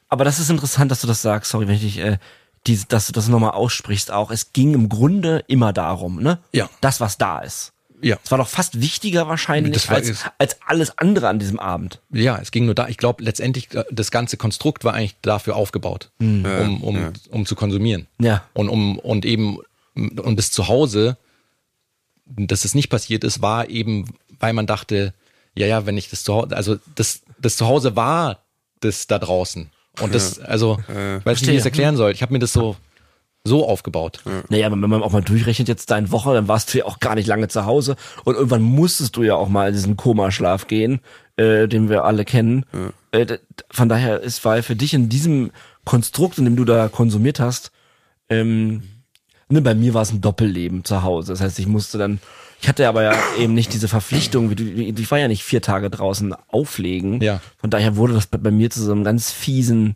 Aber das ist interessant, dass du das sagst. Sorry, wenn ich dich, äh, die, dass du das nochmal aussprichst auch. Es ging im Grunde immer darum, ne? Ja. Das, was da ist. Ja. Es war doch fast wichtiger wahrscheinlich Das war- als, als alles andere an diesem Abend. Ja, es ging nur da. Ich glaube, letztendlich, äh, das ganze Konstrukt war eigentlich dafür aufgebaut, um, um, um zu konsumieren. Ja. Und um, und eben, und das Zuhause, dass es nicht passiert ist, war eben, weil man dachte, ja, ja, wenn ich das Zuhause, also das, das Zuhause war das da draußen. Und das, also, weiß nicht, wie ich das erklären soll. Ich habe mir das so, so aufgebaut. Naja, aber wenn man auch mal durchrechnet jetzt deine Woche, dann warst du ja auch gar nicht lange zu Hause und irgendwann musstest du ja auch mal in diesen Komaschlaf gehen, äh, den wir alle kennen. Äh, d- von daher ist war für dich in diesem Konstrukt, in dem du da konsumiert hast, ähm, ne, bei mir war es ein Doppelleben zu Hause. Das heißt, ich musste dann, ich hatte aber ja eben nicht diese Verpflichtung, wie du, wie- ich war ja nicht vier Tage draußen auflegen. Ja. Von daher wurde das bei, bei mir zu so einem ganz fiesen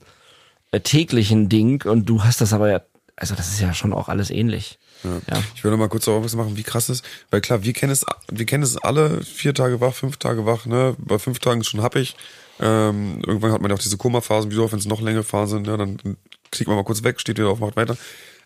äh, täglichen Ding und du hast das aber ja, also das ist ja schon auch alles ähnlich. Ja. Ich will noch mal kurz darauf machen, wie krass das ist. Weil klar, wir kennen es, wir kennen es alle, vier Tage wach, fünf Tage wach, ne? Bei fünf Tagen ist schon happig. Ähm, irgendwann hat man ja auch diese Koma-Phasen, wie so, wenn es noch längere Phasen sind, ne? dann klickt man mal kurz weg, steht wieder auf, macht weiter.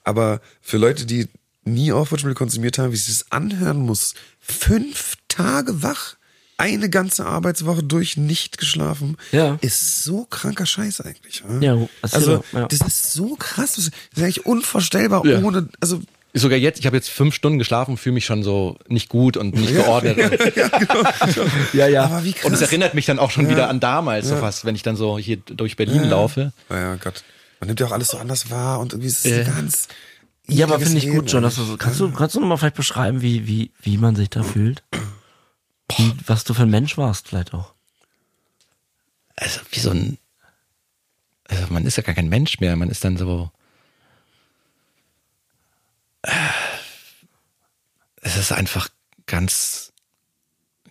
Aber für Leute, die nie Aufwärtsmittel konsumiert haben, wie sich das anhören muss, fünf Tage wach, eine ganze Arbeitswoche durch nicht geschlafen, Ja. ist so kranker Scheiß eigentlich. ne? Ja, also ja. das ist so krass, das ist eigentlich unvorstellbar, Ja. ohne, also Sogar jetzt, ich habe jetzt fünf Stunden geschlafen, fühle mich schon so nicht gut und nicht geordnet. Und, Ja, ja. Aber wie krass. und es erinnert mich dann auch schon wieder an damals, so fast, wenn ich dann so hier durch Berlin laufe. Ja, Gott. Man nimmt ja auch alles so anders wahr und irgendwie ist es Äh. ganz. Ja, aber finde ich gut, John. Dass du, so- kannst du, kannst du noch mal vielleicht beschreiben, wie, wie, wie man sich da fühlt? Wie, was du für ein Mensch warst, vielleicht auch. Also wie so ein, also man ist ja gar kein Mensch mehr, man ist dann so, es ist einfach ganz,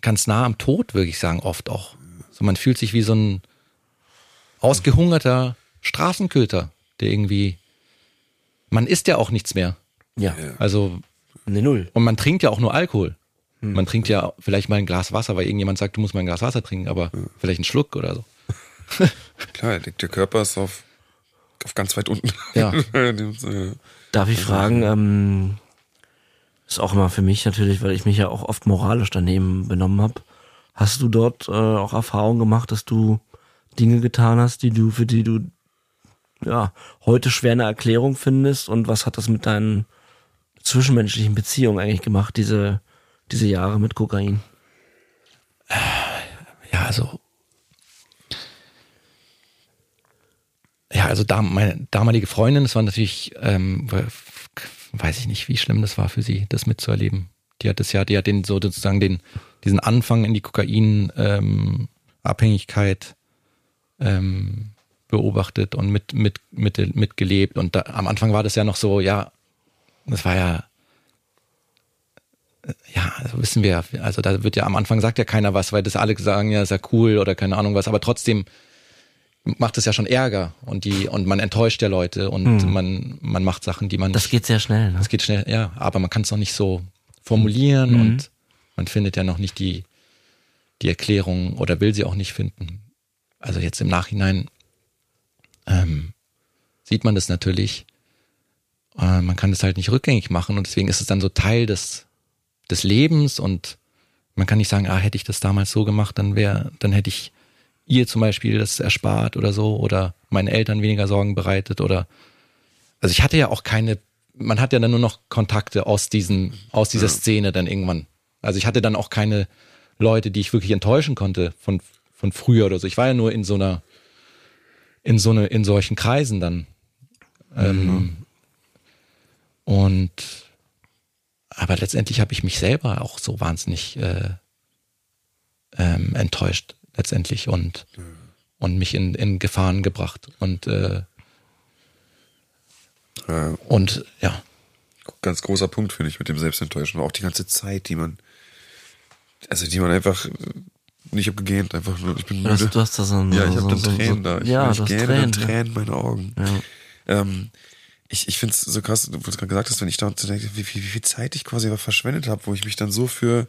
ganz nah am Tod, würde ich sagen, oft auch. So man fühlt sich wie so ein ausgehungerter Straßenköter, der irgendwie, man isst ja auch nichts mehr. Ja. Also Ne, null. Und man trinkt ja auch nur Alkohol. Man trinkt ja vielleicht mal ein Glas Wasser, weil irgendjemand sagt, du musst mal ein Glas Wasser trinken, aber vielleicht einen Schluck oder so. Klar, der, der Körper ist auf, auf ganz weit unten. Ja. ja. Darf ich fragen, ähm, ist auch immer für mich natürlich, weil ich mich ja auch oft moralisch daneben benommen habe. Hast du dort äh, auch Erfahrung gemacht, dass du Dinge getan hast, die du, für die du ja heute schwer eine Erklärung findest? Und was hat das mit deinen zwischenmenschlichen Beziehungen eigentlich gemacht, diese, diese Jahre mit Kokain? Ja, also. Ja, also da, meine damalige Freundin, das war natürlich, ähm, weiß ich nicht, wie schlimm das war für sie, das mitzuerleben. Die hat das ja, die hat den so sozusagen den, diesen Anfang in die Kokain ähm, ähm, beobachtet und mit, mit, mit, mitgelebt. Und da, am Anfang war das ja noch so, ja, das war ja, ja, also wissen wir, ja, also da wird ja am Anfang sagt ja keiner was, weil das alle sagen, ja, ist ja cool oder keine Ahnung was, aber trotzdem macht es ja schon Ärger und die, und man enttäuscht ja Leute und man, man macht Sachen, die man Das nicht, geht sehr schnell. Ne? das geht schnell, ja, aber man kann es noch nicht so formulieren und man findet ja noch nicht die, die Erklärung oder will sie auch nicht finden. Also jetzt im Nachhinein ähm, sieht man das natürlich. Äh, man kann das halt nicht rückgängig machen und deswegen ist es dann so Teil des, des Lebens und man kann nicht sagen, ah, hätte ich das damals so gemacht, dann wäre, dann hätte ich ihr zum Beispiel das erspart oder so oder meinen Eltern weniger Sorgen bereitet oder also ich hatte ja auch keine, man hat ja dann nur noch Kontakte aus diesen, aus dieser Szene dann irgendwann. Also ich hatte dann auch keine Leute, die ich wirklich enttäuschen konnte von, von früher oder so. Ich war ja nur in so einer, in so eine, in solchen Kreisen dann. Ähm, und aber letztendlich habe ich mich selber auch so wahnsinnig äh, ähm, enttäuscht letztendlich und und mich in, in Gefahren gebracht und äh, Ja, und ja ganz großer Punkt, finde ich, mit dem Selbstenttäuschen. Auch die ganze Zeit, die man, also die man einfach nicht hab gegähnt, einfach nur, ich bin Du hast, müde. du hast da so ein, Ja, ich so, habe dann so, Tränen so, da. Ich, ja, ich du hast gähne Tränen. dann ja. Tränen in meine Augen. Ja. Ähm, ich ich finde es so krass, du gerade gesagt hast, wenn ich da denke, wie, wie, wie viel Zeit ich quasi verschwendet habe, wo ich mich dann so für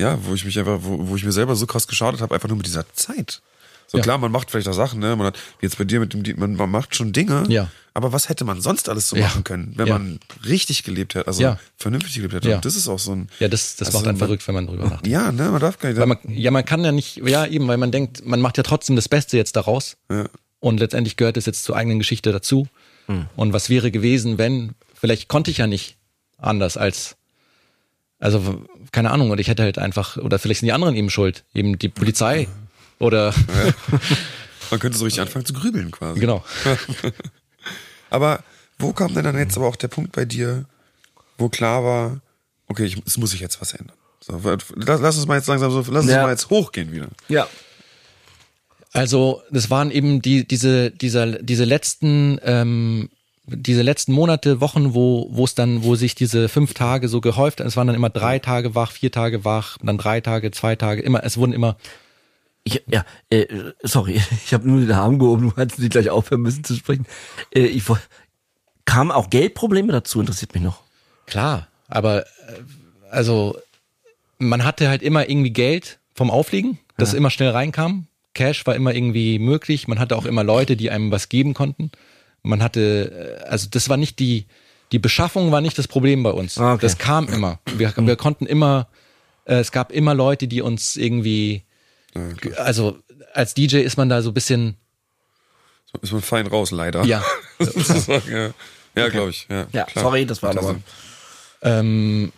ja, wo ich mich einfach, wo, wo ich mir selber so krass geschadet habe, einfach nur mit dieser Zeit. So Ja. klar, man macht vielleicht auch Sachen, ne? Man hat jetzt bei dir mit dem, man, man macht schon Dinge. Ja. Aber was hätte man sonst alles so Ja. machen können, wenn Ja. man richtig gelebt hätte, also vernünftig gelebt hätte? Ja. Und das ist auch so ein. Ja, das, das Also macht einen man- verrückt, wenn man drüber nachdenkt. Ja, ne, man darf gar nicht. Man, ja, man kann ja nicht, ja eben, weil man denkt, man macht ja trotzdem das Beste jetzt daraus. Ja. Und letztendlich gehört es jetzt zur eigenen Geschichte dazu. Und was wäre gewesen, wenn, vielleicht konnte ich ja nicht anders als, also keine Ahnung, oder ich hätte halt einfach, oder vielleicht sind die anderen eben schuld, eben die Polizei oder, man könnte so richtig anfangen zu grübeln quasi. genau. Aber wo kam denn dann jetzt aber auch der Punkt bei dir, wo klar war, okay, ich, es muss sich jetzt was ändern. So, lass, lass uns mal jetzt langsam so, lass uns Ja. mal jetzt hochgehen wieder. Ja. Also das waren eben die, diese, dieser, diese letzten, ähm, diese letzten Monate, Wochen, wo, wo es dann, wo sich diese fünf Tage so gehäuft, es waren dann immer drei Tage wach, vier Tage wach, dann drei Tage, zwei Tage, immer, es wurden immer, Ich, ja, äh, sorry, ich habe nur den Arm gehoben, du hattest nicht gleich aufhören müssen zu sprechen. Äh, ich kamen auch Geldprobleme dazu, interessiert mich noch. klar, aber äh, also man hatte halt immer irgendwie Geld vom Auflegen, das immer schnell reinkam. Cash war immer irgendwie möglich. Man hatte auch immer Leute, die einem was geben konnten. Man hatte, äh, also das war nicht die, die Beschaffung war nicht das Problem bei uns. Ah, okay. Das kam immer. Wir, wir konnten immer, äh, es gab immer Leute, die uns irgendwie, also als DJ ist man da so ein bisschen, So ist man fein raus, leider. ja, Sozusagen, ja, ja glaube ich. Ja, Ja, sorry, das war aber. Sinn. Ähm,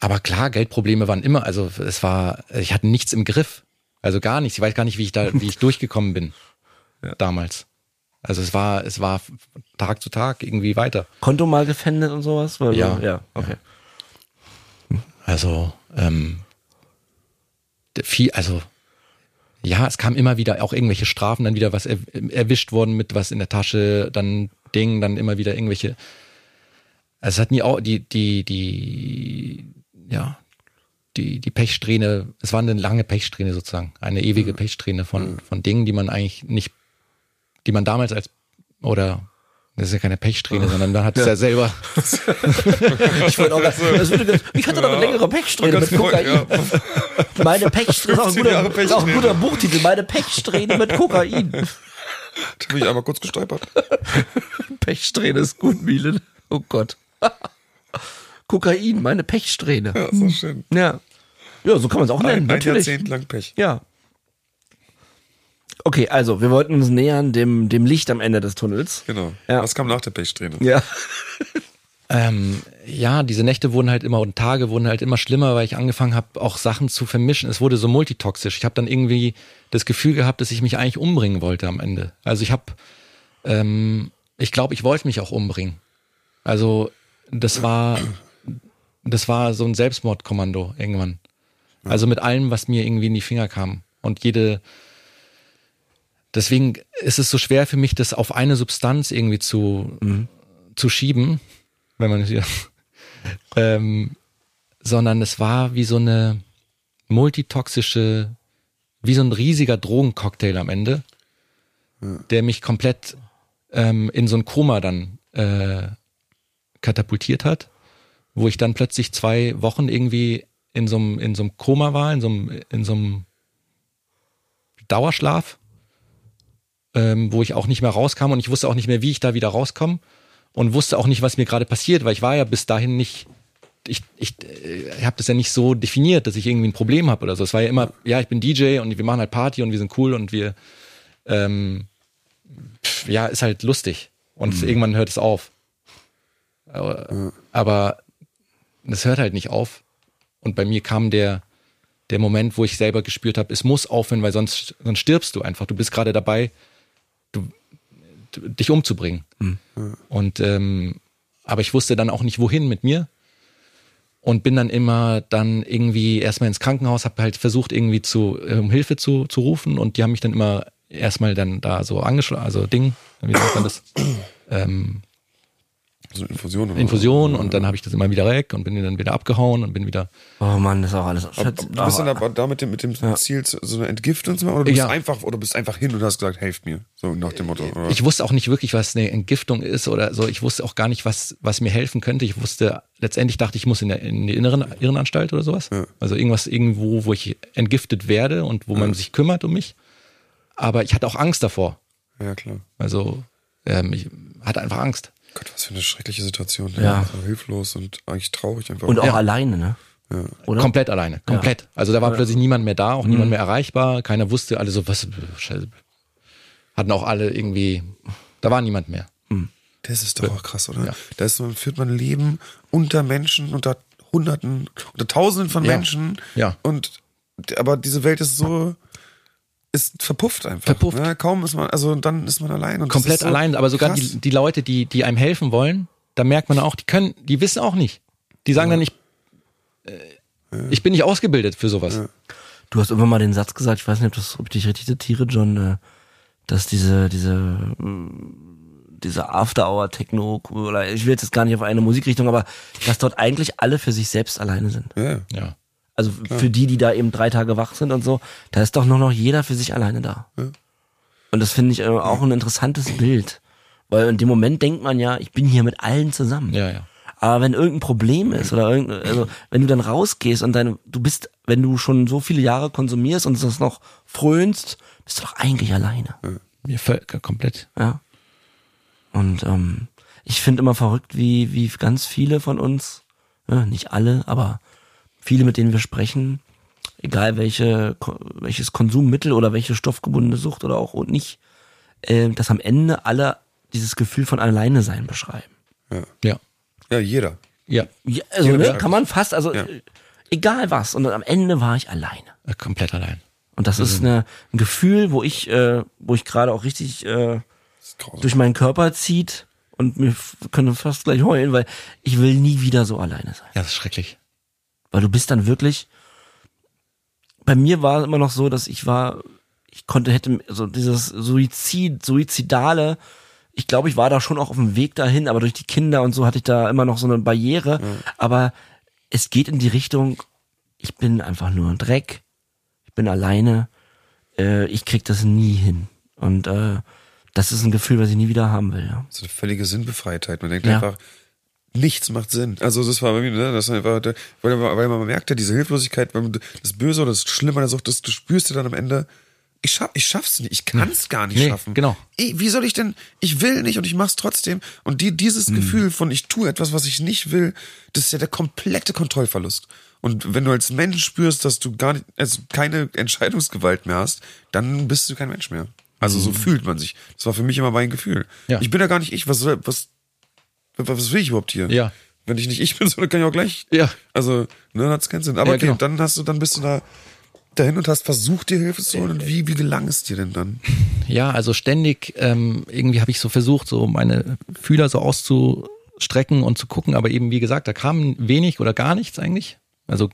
aber klar, Geldprobleme waren immer, also es war, ich hatte nichts im Griff. Also gar nichts. Ich weiß gar nicht, wie ich da, wie ich durchgekommen bin. Damals. Also es war, es war Tag zu Tag irgendwie weiter. Konto mal gefändet und sowas? Weil, Ja. Ja, okay. Also, ähm, viel, also, ja, es kam immer wieder auch irgendwelche Strafen, dann wieder was er, erwischt worden mit was in der Tasche, dann Ding, dann immer wieder irgendwelche. Also es hat nie auch die, die, die, ja, die, die Pechsträhne, es war eine lange Pechsträhne sozusagen, eine ewige Pechsträhne von, von Dingen, die man eigentlich nicht, die man damals als, oder, das ist ja keine Pechsträhne, sondern man hat es ja selber, Ich wollte auch das würde, ich hatte noch eine längere Pechsträhne mit Kokain. Ja, Meine Pechsträhne, ist auch ein 15 guter, Jahre ist auch ein guter Buchtitel. Meine Pechsträhne mit Kokain. da bin ich einmal kurz gestolpert. Pechsträhne ist gut, Mielen. Oh Gott. Kokain, meine Pechsträhne. Ja, so schön. Ja. Ja, so kann man es auch nennen, Ein, ein natürlich. Jahrzehnt lang Pech. Ja. Okay, also wir wollten uns nähern dem, dem Licht am Ende des Tunnels. Genau. Ja. Was kam nach der Pechsträhne? Ja. Ähm, ja, diese Nächte wurden halt immer und Tage wurden halt immer schlimmer, weil ich angefangen habe, auch Sachen zu vermischen. Es wurde so multitoxisch. Ich habe dann irgendwie das Gefühl gehabt, dass ich mich eigentlich umbringen wollte am Ende. Also ich habe, ähm, ich glaube, ich wollte mich auch umbringen. Also das war, das war so ein Selbstmordkommando irgendwann. Also mit allem, was mir irgendwie in die Finger kam und jede. Deswegen ist es so schwer für mich, das auf eine Substanz irgendwie zu zu schieben, wenn man hier, ähm, sondern es war wie so eine multitoxische, wie so ein riesiger Drogencocktail am Ende, der mich komplett ähm, in so ein Koma dann äh, katapultiert hat, wo ich dann plötzlich zwei Wochen irgendwie in so einem in so einem Koma war, in so einem in so einem Dauerschlaf, ähm, wo ich auch nicht mehr rauskam und ich wusste auch nicht mehr, wie ich da wieder rauskomme und wusste auch nicht, was mir gerade passiert, weil ich war ja bis dahin nicht, ich, ich, äh, ich habe das ja nicht so definiert, dass ich irgendwie ein Problem habe oder so. Es war ja immer, ja, ich bin DJ und wir machen halt Party und wir sind cool und wir, ähm, pf, ja, ist halt lustig und irgendwann hört es auf. Aber, aber das hört halt nicht auf. Und bei mir kam der, der Moment, wo ich selber gespürt habe, es muss aufhören, weil sonst, sonst stirbst du einfach. Du bist gerade dabei, du, dich umzubringen. Und ähm, aber ich wusste dann auch nicht, wohin mit mir. Und bin dann immer dann irgendwie erstmal ins Krankenhaus, habe halt versucht, irgendwie zu, um Hilfe zu, zu rufen und die haben mich dann immer erstmal dann da so angeschlagen, also Ding, wie sagt man das? ähm, So Infusion. oder? Infusion und dann habe ich das immer wieder weg und bin dann wieder abgehauen und bin wieder. Oh Mann, das ist auch alles. Aber, du bist dann aber da mit dem, mit dem Ziel, zu- so eine Entgiftung zu machen, oder du bist Ja. einfach, oder bist einfach hin und hast gesagt, helft mir. So nach dem Motto. Oder? Ich wusste auch nicht wirklich, was eine Entgiftung ist oder so. Ich wusste auch gar nicht, was, was mir helfen könnte. Ich wusste, letztendlich dachte ich, ich muss in, der, in die inneren Irrenanstalt oder sowas. Also irgendwas irgendwo, wo ich entgiftet werde und wo man sich kümmert um mich. Aber ich hatte auch Angst davor. ja, klar. Also ähm, ich hatte einfach Angst. Gott, was für eine schreckliche Situation. Ja. So hilflos und eigentlich traurig einfach. Und auch Ja. alleine, ne? Oder? Komplett alleine, komplett. Also da war plötzlich niemand mehr da, auch Mhm. niemand mehr erreichbar. Keiner wusste, alle so, was, Scheiße. Hatten auch alle irgendwie, da war niemand mehr. Das ist doch auch krass, oder? Ja. Da ist man, führt man ein Leben unter Menschen, unter Hunderten, unter Tausenden von Ja. Menschen. Ja. Und aber diese Welt ist so ist verpufft einfach. Verpufft. Ne? Kaum ist man, also dann ist man allein. Und Komplett so allein, aber sogar die, die Leute, die, die einem helfen wollen, da merkt man auch, die können, die wissen auch nicht. Die sagen dann nicht, äh, ich bin nicht ausgebildet für sowas. Du hast irgendwann mal den Satz gesagt, ich weiß nicht, ob, das, ob ich dich richtig zitiere, John, äh, dass diese, diese, mm, diese After-Hour-Techno, oder ich will jetzt gar nicht auf eine Musikrichtung, aber dass dort eigentlich alle für sich selbst alleine sind. Ja. Ja. Also für die, die da eben drei Tage wach sind und so, da ist doch nur noch jeder für sich alleine da. Und das finde ich äh, auch ein interessantes Bild. Weil in dem Moment denkt man ja, ich bin hier mit allen zusammen. Ja, ja. Aber wenn irgendein Problem ist oder irgendein, also wenn du dann rausgehst und deine, du bist, wenn du schon so viele Jahre konsumierst und das noch frönst, bist du doch eigentlich alleine. Mir völ- komplett. Ja. Und ähm, ich finde immer verrückt, wie, wie ganz viele von uns, ja, nicht alle, aber viele, mit denen wir sprechen, egal welche, welches Konsummittel oder welche stoffgebundene Sucht oder auch und nicht, äh, dass am Ende alle dieses Gefühl von alleine sein beschreiben. Ja. ja, jeder. Ja. Ja, also Jeder ne, kann man fast, also Ja. äh, egal was. Und am Ende war ich alleine. Äh, Komplett allein. Und das ist eine, ein Gefühl, wo ich, äh, wo ich gerade auch richtig äh, durch meinen Körper zieht und mir könnte fast gleich heulen, weil ich will nie wieder so alleine sein. Ja, das ist schrecklich. Weil du bist dann wirklich. Bei mir war es immer noch so, dass ich war, ich konnte, hätte so dieses Suizid, Suizidale, ich glaube, ich war da schon auch auf dem Weg dahin, aber durch die Kinder und so hatte ich da immer noch so eine Barriere. Aber es geht in die Richtung, ich bin einfach nur ein Dreck, ich bin alleine, äh, ich krieg das nie hin. Und äh, das ist ein Gefühl, was ich nie wieder haben will. Ja. So eine völlige Sinnbefreitheit. Man denkt Ja. einfach, nichts macht Sinn. Also das war bei mir, ne, das einfach, weil, weil man merkt ja diese Hilflosigkeit, wenn man das Böse oder das Schlimme an der Sucht, das, du spürst ja dann am Ende, ich schaff, ich schaff's nicht, ich kann's gar nicht Nee, schaffen. genau. Ich, wie soll ich denn, ich will nicht und ich mach's trotzdem. Und die, dieses Gefühl von, ich tue etwas, was ich nicht will, das ist ja der komplette Kontrollverlust. Und wenn du als Mensch spürst, dass du gar nicht, also keine Entscheidungsgewalt mehr hast, dann bist du kein Mensch mehr. Also so fühlt man sich. Das war für mich immer mein Gefühl. Ja. Ich bin ja gar nicht ich. Was, soll- was, was will ich überhaupt hier? Ja. Wenn ich nicht ich bin, so, dann kann ich auch gleich. Ja. Also, ne, dann hat's keinen Sinn. Aber Ja, okay, genau. dann hast du, dann bist du da dahin und hast versucht, dir Hilfe zu holen. Und wie, wie gelang es dir denn dann? Ja, also ständig, ähm, irgendwie habe ich so versucht, so meine Fühler so auszustrecken und zu gucken, aber eben wie gesagt, da kam wenig oder gar nichts eigentlich. Also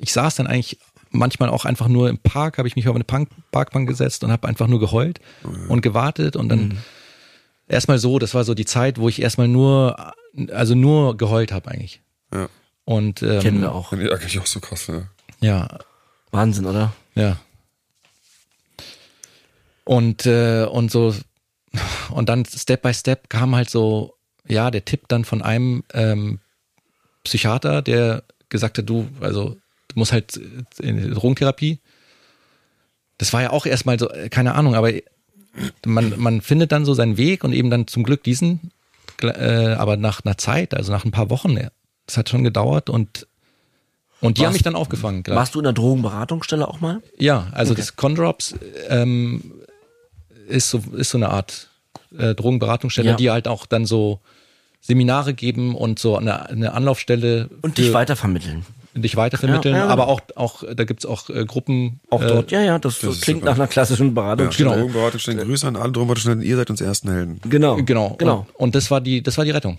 ich saß dann eigentlich manchmal auch einfach nur im Park, habe ich mich auf eine Park Parkbank gesetzt und habe einfach nur geheult und gewartet und dann erstmal so, das war so die Zeit, wo ich erstmal nur, also nur geheult habe eigentlich. Ja. Und ähm, Kennen wir auch. Ja, eigentlich auch so krass, ne? ja, Wahnsinn, oder? Ja. Und, äh, und so, und dann Step by Step kam halt so, ja, der Tipp dann von einem ähm, Psychiater, der gesagt hat, du, also du musst halt in die Drogentherapie. Das war ja auch erstmal so, äh, keine Ahnung, aber man, man findet dann so seinen Weg und eben dann zum Glück diesen, äh, aber nach einer Zeit, also nach ein paar Wochen, das hat schon gedauert und und die Warst- haben mich dann aufgefangen. gleich. Warst du in der Drogenberatungsstelle auch mal? Ja, also das Condrops ähm, ist so ist so eine Art äh, Drogenberatungsstelle, Ja. die halt auch dann so Seminare geben und so eine, eine Anlaufstelle Und dich weitervermitteln. Dich weitervermitteln, Ja, ja, aber auch auch da gibt's auch äh, Gruppen Auch äh, dort, ja, ja, das, das klingt super. nach einer klassischen Beratungsstelle. Genau. Drogenberatungsstellen, Grüße an alle Drogenberatungsstellen, ihr seid uns ersten Helden. Genau. Genau, Genau. Und, und das war die das war die Rettung,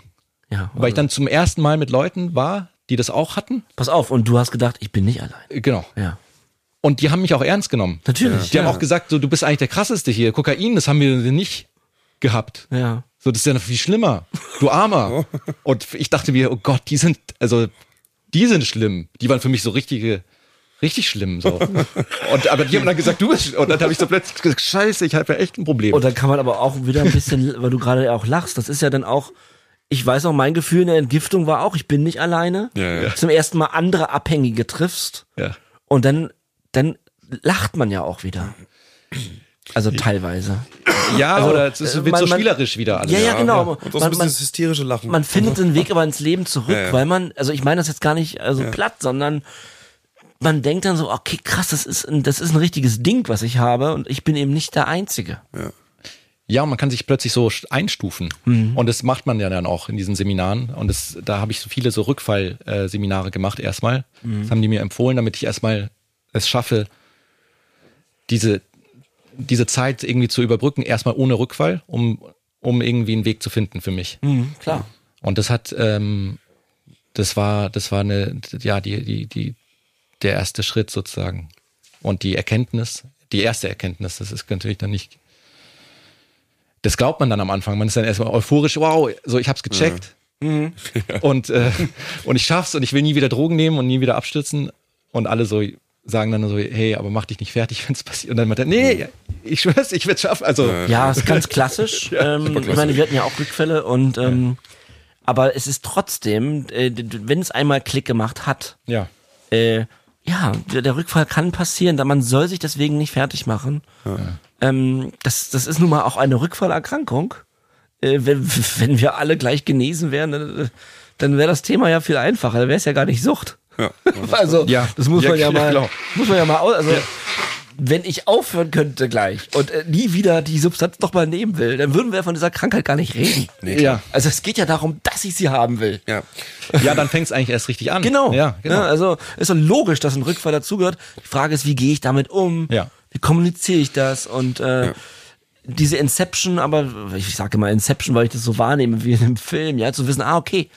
Ja, weil ich dann zum ersten Mal mit Leuten war, die das auch hatten. Pass auf, und du hast gedacht, ich bin nicht allein. Äh, Genau. Ja. Und die haben mich auch ernst genommen. Natürlich. Die ja. haben auch gesagt, so du bist eigentlich der krasseste hier. Kokain, das haben wir nicht gehabt. Ja. So, das ist ja noch viel schlimmer. Du Armer. Und ich dachte mir, oh Gott, die sind, also, die sind schlimm. Die waren für mich so richtige, richtig schlimm, so. Und, aber die haben dann gesagt, du bist, und dann habe ich so plötzlich gesagt, scheiße, ich habe ja echt ein Problem. Und dann kann man aber auch wieder ein bisschen, weil du gerade auch lachst, das ist ja dann auch, ich weiß auch, mein Gefühl in der Entgiftung war auch, ich bin nicht alleine. Ja, ja. Zum ersten Mal andere Abhängige triffst. ja. Und dann, dann lacht man ja auch wieder. Also teilweise. Ja, Also, oder es ist, äh, wird man- so man- spielerisch wieder alles. Ja, ja, genau. Und auch so ein Man, bisschen man, das hysterische Lachen. man findet den Weg aber ins Leben zurück, Ja, ja. weil man, also ich meine das jetzt gar nicht also platt, sondern man denkt dann so, okay, krass, das ist, ein, das ist ein richtiges Ding, was ich habe und ich bin eben nicht der Einzige. Ja, und man kann sich plötzlich so einstufen. Und das macht man ja dann auch in diesen Seminaren. Und das, da habe ich so viele so Rückfallseminare gemacht erstmal. Das haben die mir empfohlen, damit ich erstmal es schaffe, diese, diese Zeit irgendwie zu überbrücken, erstmal ohne Rückfall, um, um irgendwie einen Weg zu finden für mich. Mhm, klar. Und das hat, ähm, das war, das war eine, ja, die, die, die, der erste Schritt sozusagen. Und die Erkenntnis, die erste Erkenntnis, das ist natürlich dann nicht, das glaubt man dann am Anfang. Man ist dann erstmal euphorisch, wow, so ich hab's gecheckt. Und, äh, und ich schaff's und ich will nie wieder Drogen nehmen und nie wieder abstürzen. Und alle so sagen dann so, hey, aber mach dich nicht fertig, wenn's passiert. Und dann meint er, nee, ich schwör's, ich werd's schaffen. Also, Ja, ist ganz klassisch. ähm, ich meine, wir hatten ja auch Rückfälle und ähm, aber es ist trotzdem, äh, wenn es einmal Klick gemacht hat, ja. äh, ja, der, der Rückfall kann passieren, da man soll sich deswegen nicht fertig machen. Ähm, das, das ist nun mal auch eine Rückfallerkrankung. Äh, wenn, wenn wir alle gleich genesen wären, dann, dann wäre das Thema ja viel einfacher. Dann wäre es ja gar nicht Sucht. Ja. Also, Ja. das muss Ja, man ja, mal, klar. muss man ja mal aus, also, wenn ich aufhören könnte gleich und äh, nie wieder die Substanz noch mal nehmen will, dann würden wir von dieser Krankheit gar nicht reden. Nee. Ja. Also es geht ja darum, dass ich sie haben will. Ja. ja, dann fängt's eigentlich erst richtig an. Genau. Ja, genau. Ja, also ist doch logisch, dass ein Rückfall dazugehört. Die Frage ist, wie gehe ich damit um? Ja. Wie kommuniziere ich das? Und äh, diese Inception, aber ich sage immer Inception, weil ich das so wahrnehme wie in einem Film, ja, zu wissen, ah, okay,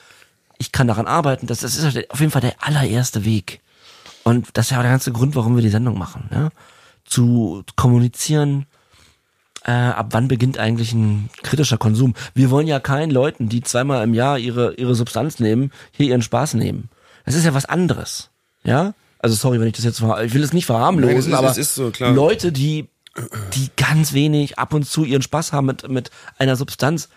ich kann daran arbeiten. Das, das ist auf jeden Fall der allererste Weg. Und das ist ja auch der ganze Grund, warum wir die Sendung machen. Ja? Zu kommunizieren, äh, ab wann beginnt eigentlich ein kritischer Konsum? Wir wollen ja keinen Leuten, die zweimal im Jahr ihre, ihre Substanz nehmen, hier ihren Spaß nehmen. Das ist ja was anderes. Ja? Also sorry, wenn ich das jetzt ver ich will es nicht verharmlosen, Nein, ist- aber es ist so, klar. Leute, die, die ganz wenig ab und zu ihren Spaß haben mit, mit einer Substanz,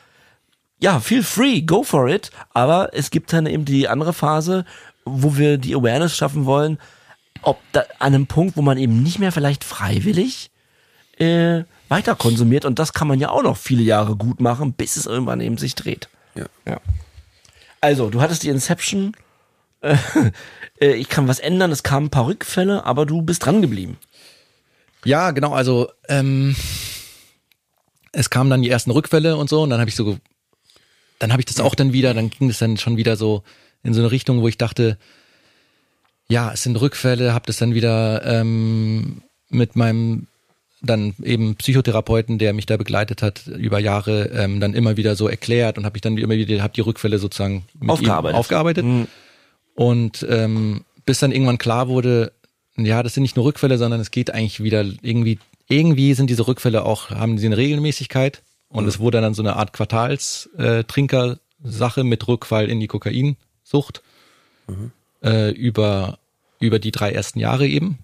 ja, feel free, go for it. Aber es gibt dann eben die andere Phase, wo wir die Awareness schaffen wollen, ob da an einem Punkt, wo man eben nicht mehr vielleicht freiwillig äh, weiter konsumiert. Und das kann man ja auch noch viele Jahre gut machen, bis es irgendwann eben sich dreht. Ja. Ja. Also, du hattest die Inception. Äh, äh, ich kann was ändern, es kamen ein paar Rückfälle, aber du bist dran geblieben. Ja, genau, also ähm, es kamen dann die ersten Rückfälle und so und dann habe ich so, dann habe ich das auch dann wieder, dann ging es dann schon wieder so in so eine Richtung, wo ich dachte, ja, es sind Rückfälle, habe das dann wieder ähm, mit meinem dann eben Psychotherapeuten, der mich da begleitet hat über Jahre, ähm, dann immer wieder so erklärt und habe ich dann immer wieder, habe die Rückfälle sozusagen mit Aufgearbeitet. aufgearbeitet. Und ähm, bis dann irgendwann klar wurde, ja, das sind nicht nur Rückfälle, sondern es geht eigentlich wieder irgendwie, irgendwie sind diese Rückfälle auch, haben sie eine Regelmäßigkeit. Und es wurde dann so eine Art Quartalstrinker-Sache mit Rückfall in die Kokainsucht äh, über, über die drei ersten Jahre eben.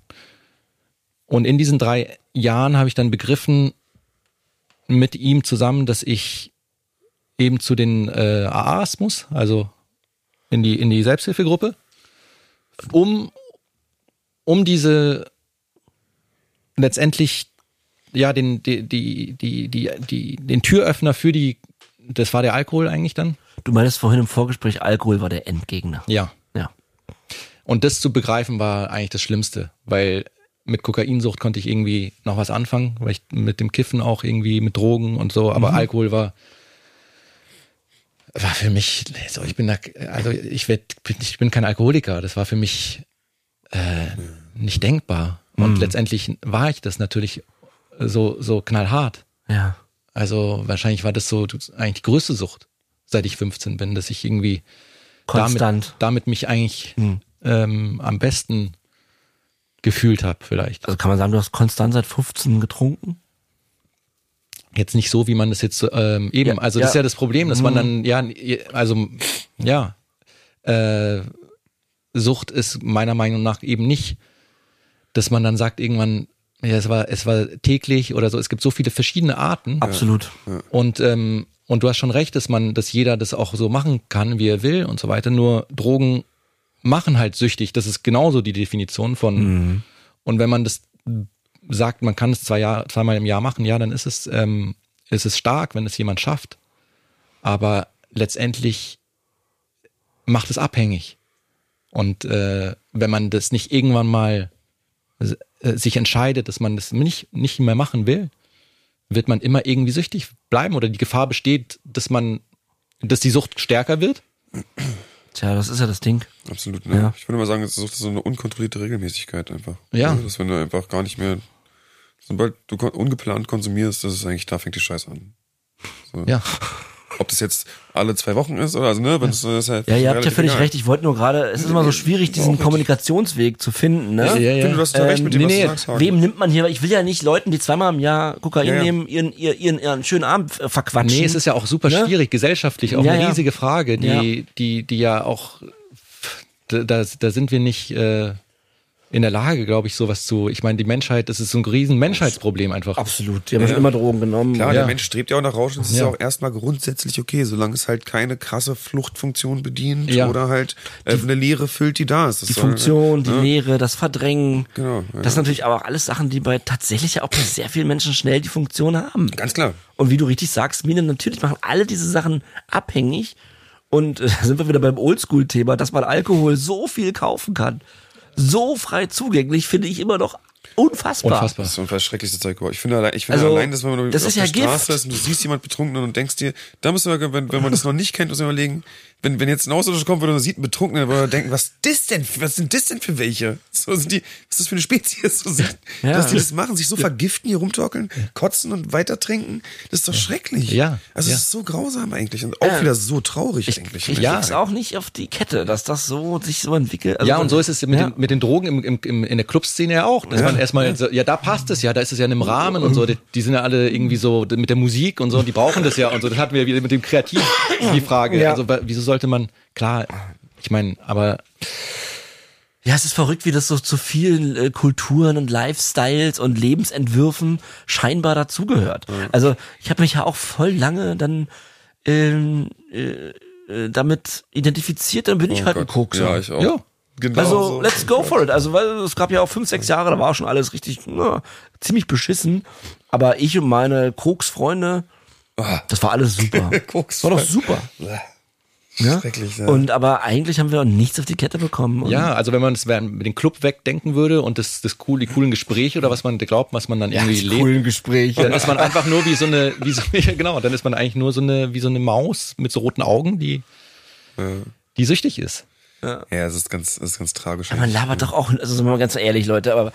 Und in diesen drei Jahren habe ich dann begriffen, mit ihm zusammen, dass ich eben zu den äh, AAs muss, also in die, in die Selbsthilfegruppe, um, um diese letztendlich ja den, die, die, die, die, die, den Türöffner für die, das war der Alkohol eigentlich dann. Du meintest vorhin im Vorgespräch, Alkohol war der Endgegner. Ja. Ja. Und das zu begreifen war eigentlich das Schlimmste, weil mit Kokainsucht konnte ich irgendwie noch was anfangen, weil ich mit dem Kiffen auch irgendwie mit Drogen und so, aber Alkohol war war für mich so ich bin da, also ich werd, ich bin kein Alkoholiker, das war für mich äh, nicht denkbar und letztendlich war ich das natürlich so so knallhart. Ja. Also wahrscheinlich war das so eigentlich die größte Sucht, seit ich 15 bin, dass ich irgendwie Konstant. damit, damit mich eigentlich ähm, am besten gefühlt habe, vielleicht. Also kann man sagen, du hast konstant seit 15 getrunken? jetzt nicht so, wie man das jetzt ähm, eben, Ja, also das ist ja. das Problem, dass man dann, ja, also ja, äh, Sucht ist meiner Meinung nach eben nicht, dass man dann sagt irgendwann, ja, es war, es war täglich oder so, es gibt so viele verschiedene Arten. Absolut. Und, ähm, und du hast schon recht, dass man, dass jeder das auch so machen kann, wie er will und so weiter. Nur Drogen machen halt süchtig. Das ist genauso die Definition von. Und wenn man das sagt, man kann es zwei Jahr, zweimal im Jahr machen, ja, dann ist es, ähm, ist es stark, wenn es jemand schafft. Aber letztendlich macht es abhängig. Und äh, wenn man das nicht irgendwann mal äh, sich entscheidet, dass man das nicht, nicht mehr machen will, wird man immer irgendwie süchtig bleiben oder die Gefahr besteht, dass man, dass die Sucht stärker wird. Tja, das ist ja das Ding. Absolut, ne? Ja. Ich würde mal sagen, es ist so eine unkontrollierte Regelmäßigkeit einfach. Ja. Also, Dass wenn du einfach gar nicht mehr, sobald du ungeplant konsumierst, das ist eigentlich, da fängt die Scheiße an. So. Ja. Ob das jetzt alle zwei Wochen ist oder, also, ne, wenn es das ist halt Ja, ihr habt ja völlig egal. recht. Ich wollte nur gerade, es ist immer so schwierig, diesen Kommunikationsweg zu finden, ne? Ja, Ich finde, du hast total recht mit dem, Ähm, was nee, du sagst. Wem nimmt man hier? Ich will ja nicht Leuten, die zweimal im Jahr Kokain Ja, ja. nehmen, ihren, ihren, ihren, ihren schönen Abend äh, verquatschen. Nee, es ist ja auch super Ne? schwierig, gesellschaftlich auch Ja, eine ja. riesige Frage, die, Ja. die, die ja auch, da, da da sind wir nicht äh, in der Lage, glaube ich, sowas zu. Ich meine, die Menschheit, das ist so ein riesen Menschheitsproblem einfach. Absolut. Die haben schon immer Drogen genommen. Klar, Ja. der Mensch strebt ja auch nach Rausch und es ist Ja. ja auch erstmal grundsätzlich okay, solange es halt keine krasse Fluchtfunktion bedient Ja. oder halt äh, eine Leere füllt, die da ist. Das die soll- Funktion, die? Lehre, das Verdrängen. Genau, ja. Das sind natürlich aber auch alles Sachen, die bei tatsächlich ja auch bei sehr vielen Menschen schnell die Funktion haben. Ganz klar. Und wie du richtig sagst, Mine, natürlich machen alle diese Sachen abhängig. Und äh, da sind wir wieder beim Oldschool-Thema, dass man Alkohol so viel kaufen kann. So frei zugänglich, finde ich immer noch unfassbar. Unfassbar. Das ist das schrecklichste Zeug überhaupt. Ich finde allein, ich finde Also, allein, dass wenn man das auf ist der ja Straße Gift. ist und du siehst jemand betrunken und denkst dir, da muss man, wenn, wenn man das noch nicht kennt, muss man überlegen, wenn, wenn jetzt ein Außerirdischer kommt und man sieht einen Betrunkenen, dann würde man denken, was das denn, was sind das denn für welche? So sind die, was ist das für eine Spezies? So sind, Ja. Dass die das machen, sich so vergiften, hier rumtorkeln, kotzen und weiter trinken, das ist doch schrecklich. Ja. Also Ja. es ist so grausam eigentlich und auch Ja. wieder so traurig eigentlich. Ich Ja. krieg's auch nicht auf die Kette, dass das so sich so entwickelt. Also ja, und so ist es mit, ja. den, mit den Drogen im, im, im, in der Clubszene ja auch. Dass man erstmal, so, ja, da passt es ja, da ist es ja in einem Rahmen und so. Die, die sind ja alle irgendwie so mit der Musik und so, die brauchen das ja und so. Das hatten wir wieder mit dem Kreativ die Frage. Ja. Also wieso sollte man, klar, ich meine, aber Ja, es ist verrückt, wie das so zu vielen äh, Kulturen und Lifestyles und Lebensentwürfen scheinbar dazugehört. Also ich habe mich ja auch voll lange dann ähm, äh, äh, damit identifiziert, dann bin ich Oh halt ein. Kokser. Ja, ich auch. Ja. Genau Also, so. let's go for it. Also, weil es gab ja auch fünf, sechs Jahre, da war schon alles richtig, na, ziemlich beschissen. Aber ich und meine Koks-Freunde, das war alles super. Koks- war doch super. Ja? Schrecklich, ja. Und aber eigentlich haben wir auch nichts auf die Kette bekommen. Und ja, also wenn man es mit den Club wegdenken würde und das, das cool, die coolen Gespräche oder was man glaubt, was man dann irgendwie lebt, coolen Gespräche. dann ist man einfach nur wie so eine, wie so, ja, genau, dann ist man eigentlich nur so eine, wie so eine Maus mit so roten Augen, die, die süchtig ist. ja, es ist ganz, es ist ganz tragisch. man labert doch auch, also sind wir mal ganz ehrlich, Leute, aber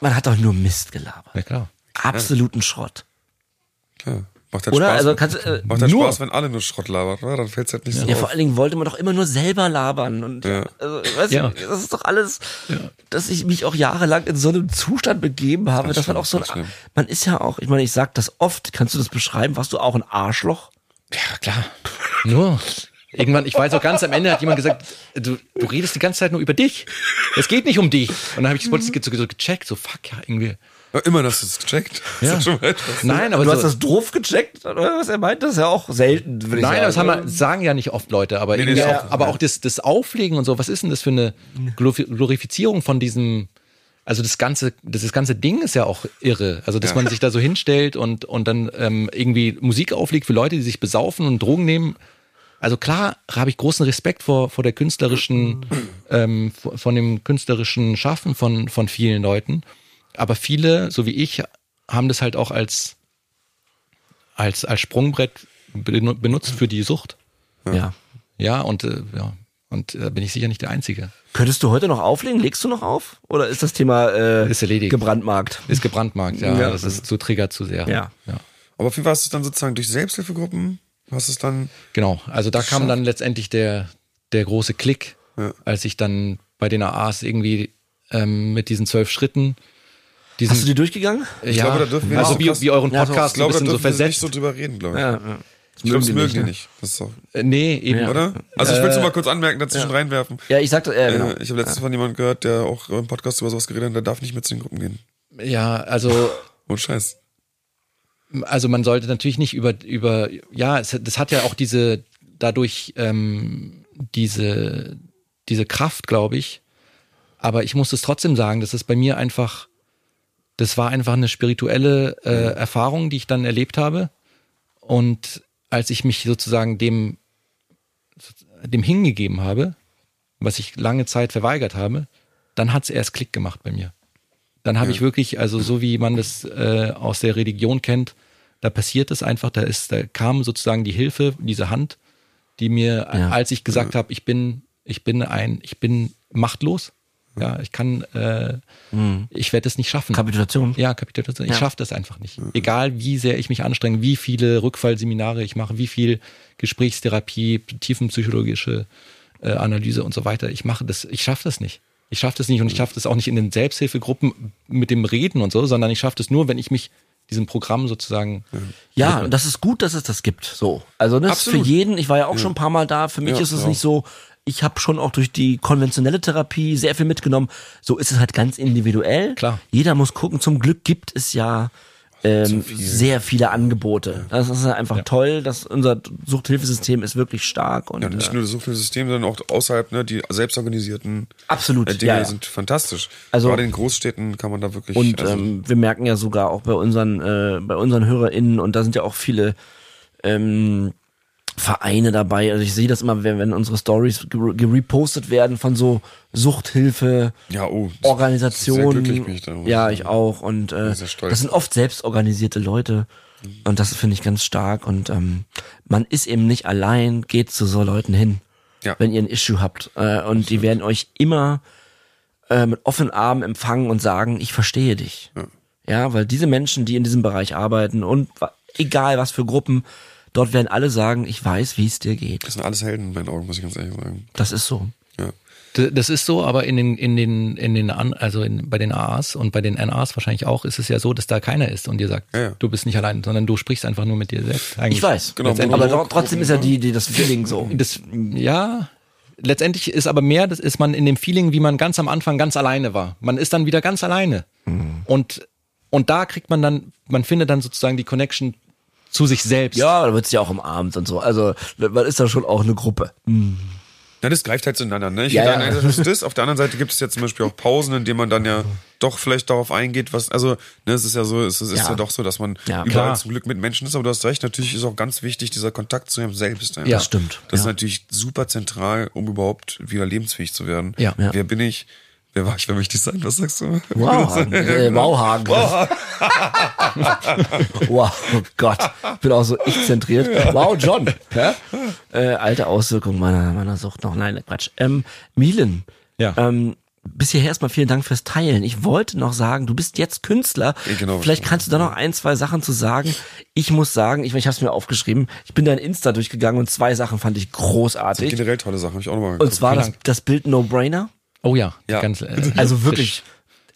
man hat doch nur Mist gelabert. Ja, klar. Absoluten Schrott. Klar. Macht halt Oder? Spaß. Also kannst äh, Macht halt nur. Spaß, wenn alle nur Schrott labert, oder? Dann fällt's halt nicht so Ja, auf. vor allen Dingen wollte man doch immer nur selber labern. Und Ja. also, weißt Ja. du, das ist doch alles, dass ich mich auch jahrelang in so einem Zustand begeben habe, Das dass man auch so ein, man ist ja auch, ich meine, ich sag das oft, kannst du das beschreiben, warst du auch ein Arschloch? Ja, klar. Nur. Irgendwann, ich weiß auch ganz am Ende hat jemand gesagt, du, du redest die ganze Zeit nur über dich. Es geht nicht um dich. Und dann habe ich das so, so gecheckt, so fuck, ja, irgendwie. Ja, immer, dass du es checkt. Ja. Nein, aber du hast so, das drauf gecheckt, oder was er meint, das ist ja auch selten, würde ich Nein, sagen. das haben wir, sagen ja nicht oft Leute, aber, Nee, das auch, aber auch das, das Auflegen und so, was ist denn das für eine Glori- Glorifizierung von diesem, also das ganze, das, das ganze Ding ist ja auch irre. Also, dass Ja. man sich da so hinstellt und, und dann ähm, irgendwie Musik auflegt für Leute, die sich besaufen und Drogen nehmen. Also klar habe ich großen Respekt vor, vor der künstlerischen, ähm, von dem künstlerischen Schaffen von, von vielen Leuten. Aber viele, so wie ich, haben das halt auch als, als, als Sprungbrett benu- benutzt für die Sucht. ja. Ja, und äh, ja, und da bin ich sicher nicht der Einzige. Könntest du heute noch auflegen? Legst du noch auf? Oder ist das Thema äh, Ist erledigt. gebrandmarkt? Ist gebrandmarkt, ja. Ja. Das ist so triggert zu sehr. Ja. ja. Aber auf jeden Fall hast du es dann sozusagen durch Selbsthilfegruppen, hast es dann, Genau. Also da kam dann letztendlich der, der große Klick, Ja. als ich dann bei den AAs irgendwie ähm, mit diesen zwölf Schritten diesen, Hast du die durchgegangen? Ich ja, glaube, da dürfen wir also nicht so wie, wie euren Ja, so- Podcast Ich glaube, da ein bisschen so dürfen wir nicht versetzt. so drüber reden, glaube ich. ja. ich glaube, das mögen die die nicht. Das ist doch, Äh, nee, eben. Ja. oder? Also ich will es Äh, nur mal kurz anmerken, dazwischen reinwerfen. Ja, ich sagte, äh, genau. Äh, ich habe letztens von jemandem gehört, der auch im Podcast über sowas geredet hat, der darf nicht mit zu den Gruppen gehen. Ja, also Und Scheiß. also man sollte natürlich nicht über über ja, es, das hat ja auch diese dadurch ähm, diese diese Kraft, glaube ich. Aber ich muss es trotzdem sagen, das ist bei mir einfach, das war einfach eine spirituelle äh, Erfahrung, die ich dann erlebt habe. Und als ich mich sozusagen dem dem hingegeben habe, was ich lange Zeit verweigert habe, dann hat es erst Klick gemacht bei mir. Dann habe ich wirklich, also so wie man das äh, aus der Religion kennt, da passiert es einfach, da ist, da kam sozusagen die Hilfe, diese Hand, die mir, Ja. als ich gesagt habe, ich bin, ich bin ein, ich bin machtlos, ja, ich kann, äh, ich werde es nicht schaffen. Kapitulation. Ja, Kapitulation. Ich Ja. schaffe das einfach nicht. Egal wie sehr ich mich anstrenge, wie viele Rückfallseminare ich mache, wie viel Gesprächstherapie, tiefenpsychologische äh, Analyse und so weiter. Ich mache das, ich schaffe das nicht. Ich schaffe das nicht und ich schaffe das auch nicht in den Selbsthilfegruppen mit dem Reden und so, sondern ich schaffe das nur, wenn ich mich diesem Programm sozusagen. Ja, und das ist gut, dass es das gibt. So. Also das ist für Absolut. jeden, ich war ja auch schon ein paar Mal da, für mich Ja, ist es ja. nicht so, ich habe schon auch durch die konventionelle Therapie sehr viel mitgenommen. So ist es halt ganz individuell. Klar. Jeder muss gucken. Zum Glück gibt es ja ähm, sehr viele Angebote. Das ist ja einfach toll, dass unser Suchthilfesystem ist wirklich stark und Ja, nicht äh, nur das Suchthilfesystem, sondern auch außerhalb, ne, die selbstorganisierten absolut. äh, Dinge ja, ja. sind fantastisch. Also- Gerade in Großstädten kann man da wirklich. Und also, ähm, wir merken ja sogar auch bei unseren, äh, bei unseren HörerInnen, und da sind ja auch viele ähm, Vereine dabei. Also ich sehe das immer, wenn, wenn unsere Stories ger- gerepostet werden von so Suchthilfe. ja, oh, Organisationen. Sehr glücklich bin ich darüber. ja, ich auch. Und äh, das sind oft selbstorganisierte Leute. Und das finde ich ganz stark. Und ähm, man ist eben nicht allein, geht zu so Leuten hin, Ja. wenn ihr ein Issue habt. Äh, und die werden euch immer äh, mit offenen Armen empfangen und sagen, ich verstehe dich. Ja. weil diese Menschen, die in diesem Bereich arbeiten und egal was für Gruppen, dort werden alle sagen, ich weiß, wie es dir geht. Das sind alles Helden in meinen Augen, muss ich ganz ehrlich sagen. Das ist so. Ja. Das ist so, aber in den, in den, in den, also in, bei den AAs und bei den NAs wahrscheinlich auch, ist es ja so, dass da keiner ist und dir sagt, Ja, ja. du bist nicht allein, sondern du sprichst einfach nur mit dir selbst. Eigentlich. Ich weiß. Genau, aber trotzdem ist ja die, die das Feeling so. Das, ja, letztendlich ist aber mehr, das ist man in dem Feeling, wie man ganz am Anfang ganz alleine war. Man ist dann wieder ganz alleine. Und, und da kriegt man dann, man findet dann sozusagen die Connection zu sich selbst. Ja, da wird's ja auch umarmt und so. Also, man ist da schon auch eine Gruppe. Na, das greift halt zueinander. Ne? Ich Ja, ja, ja. Seite ist das, auf der anderen Seite gibt es ja zum Beispiel auch Pausen, in denen man dann ja doch vielleicht darauf eingeht, was, also, ne, es ist ja so, es ist, ist Ja. ja. doch so, dass man Ja, überall klar. zum Glück mit Menschen ist, aber du hast recht, natürlich ist auch ganz wichtig dieser Kontakt zu einem selbst. Ja. Das stimmt. Das ist ja. natürlich super zentral, um überhaupt wieder lebensfähig zu werden. Ja. Ja. Wer bin ich? Wer war ich? Wer möchte ich sein? Was sagst du? Wow, äh, Wauhagen. wow, oh Gott. Ich bin auch so ich-zentriert. Wow, John. Ja? Äh, alte Auswirkungen meiner, meiner Sucht noch. Nein, Quatsch. Ähm, Milen. Ja. Ähm, bis hierher erstmal vielen Dank fürs Teilen. Ich wollte noch sagen, du bist jetzt Künstler. Ja, genau. Vielleicht kannst du da noch ein, zwei Sachen zu sagen. Ich muss sagen, ich, ich habe es mir aufgeschrieben, ich bin dein Insta durchgegangen und zwei Sachen fand ich großartig. Generell tolle Sachen, habe ich auch nochmal Und zwar das, das Bild No-Brainer. Oh ja, Ja. ganz, äh, Also frisch. wirklich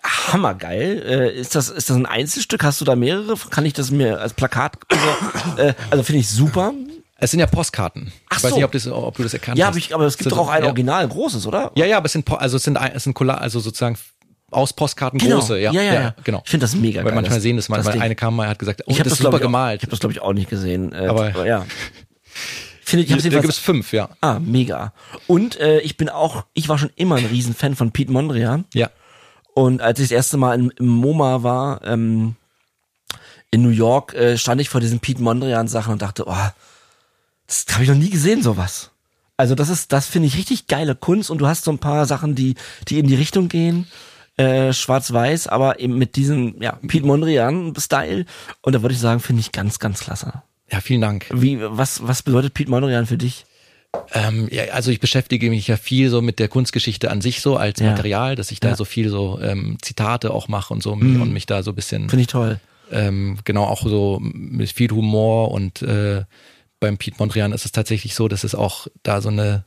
hammergeil. Äh, ist das ist das ein Einzelstück? Hast du da mehrere? Kann ich das mir als Plakat? Also, äh, also finde ich super. Es sind ja Postkarten. Ach ich weiß so. nicht, ob, das, ob du das erkannt Ja, hast. aber, ich, aber es gibt doch auch ein ja. Original großes, oder? Ja, ja, aber es sind, also es sind, es sind Colla- also sozusagen aus Postkarten Genau. große. Ja, Ja, ja, ja. genau. Ich finde das mega Weil geil, manchmal das- sehen das, das manchmal eine kam mal, hat gesagt, oh, Ich habe das das, super ich, auch- gemalt. Ich habe das glaube ich auch nicht gesehen. Äh, Aber- ja. Finde ich, da jedenfalls- gibt es fünf, ja. Ah, mega. Und äh, ich bin auch, ich war schon immer ein Riesenfan von Pete Mondrian. Ja. Und als ich das erste Mal im, im MoMA war, ähm, in New York, äh, stand ich vor diesen Pete Mondrian Sachen und dachte, oh, das habe ich noch nie gesehen, sowas. Also das ist, das finde ich richtig geile Kunst und du hast so ein paar Sachen, die, die in die Richtung gehen, äh, schwarz-weiß, aber eben mit diesem, ja, Pete Mondrian-Style. Und da würde ich sagen, finde ich ganz, ganz klasse. Ja, vielen Dank. Wie, was, was bedeutet Pete Mondrian für dich? Ähm, ja, also ich beschäftige mich ja viel so mit der Kunstgeschichte an sich so als Ja. Material, dass ich da Ja. Mhm. so viel so ähm, Zitate auch mache und so und mich da so ein bisschen Finde ich toll. ähm, genau auch so mit viel Humor und äh, beim Piet Mondrian ist es tatsächlich so, dass es auch da so eine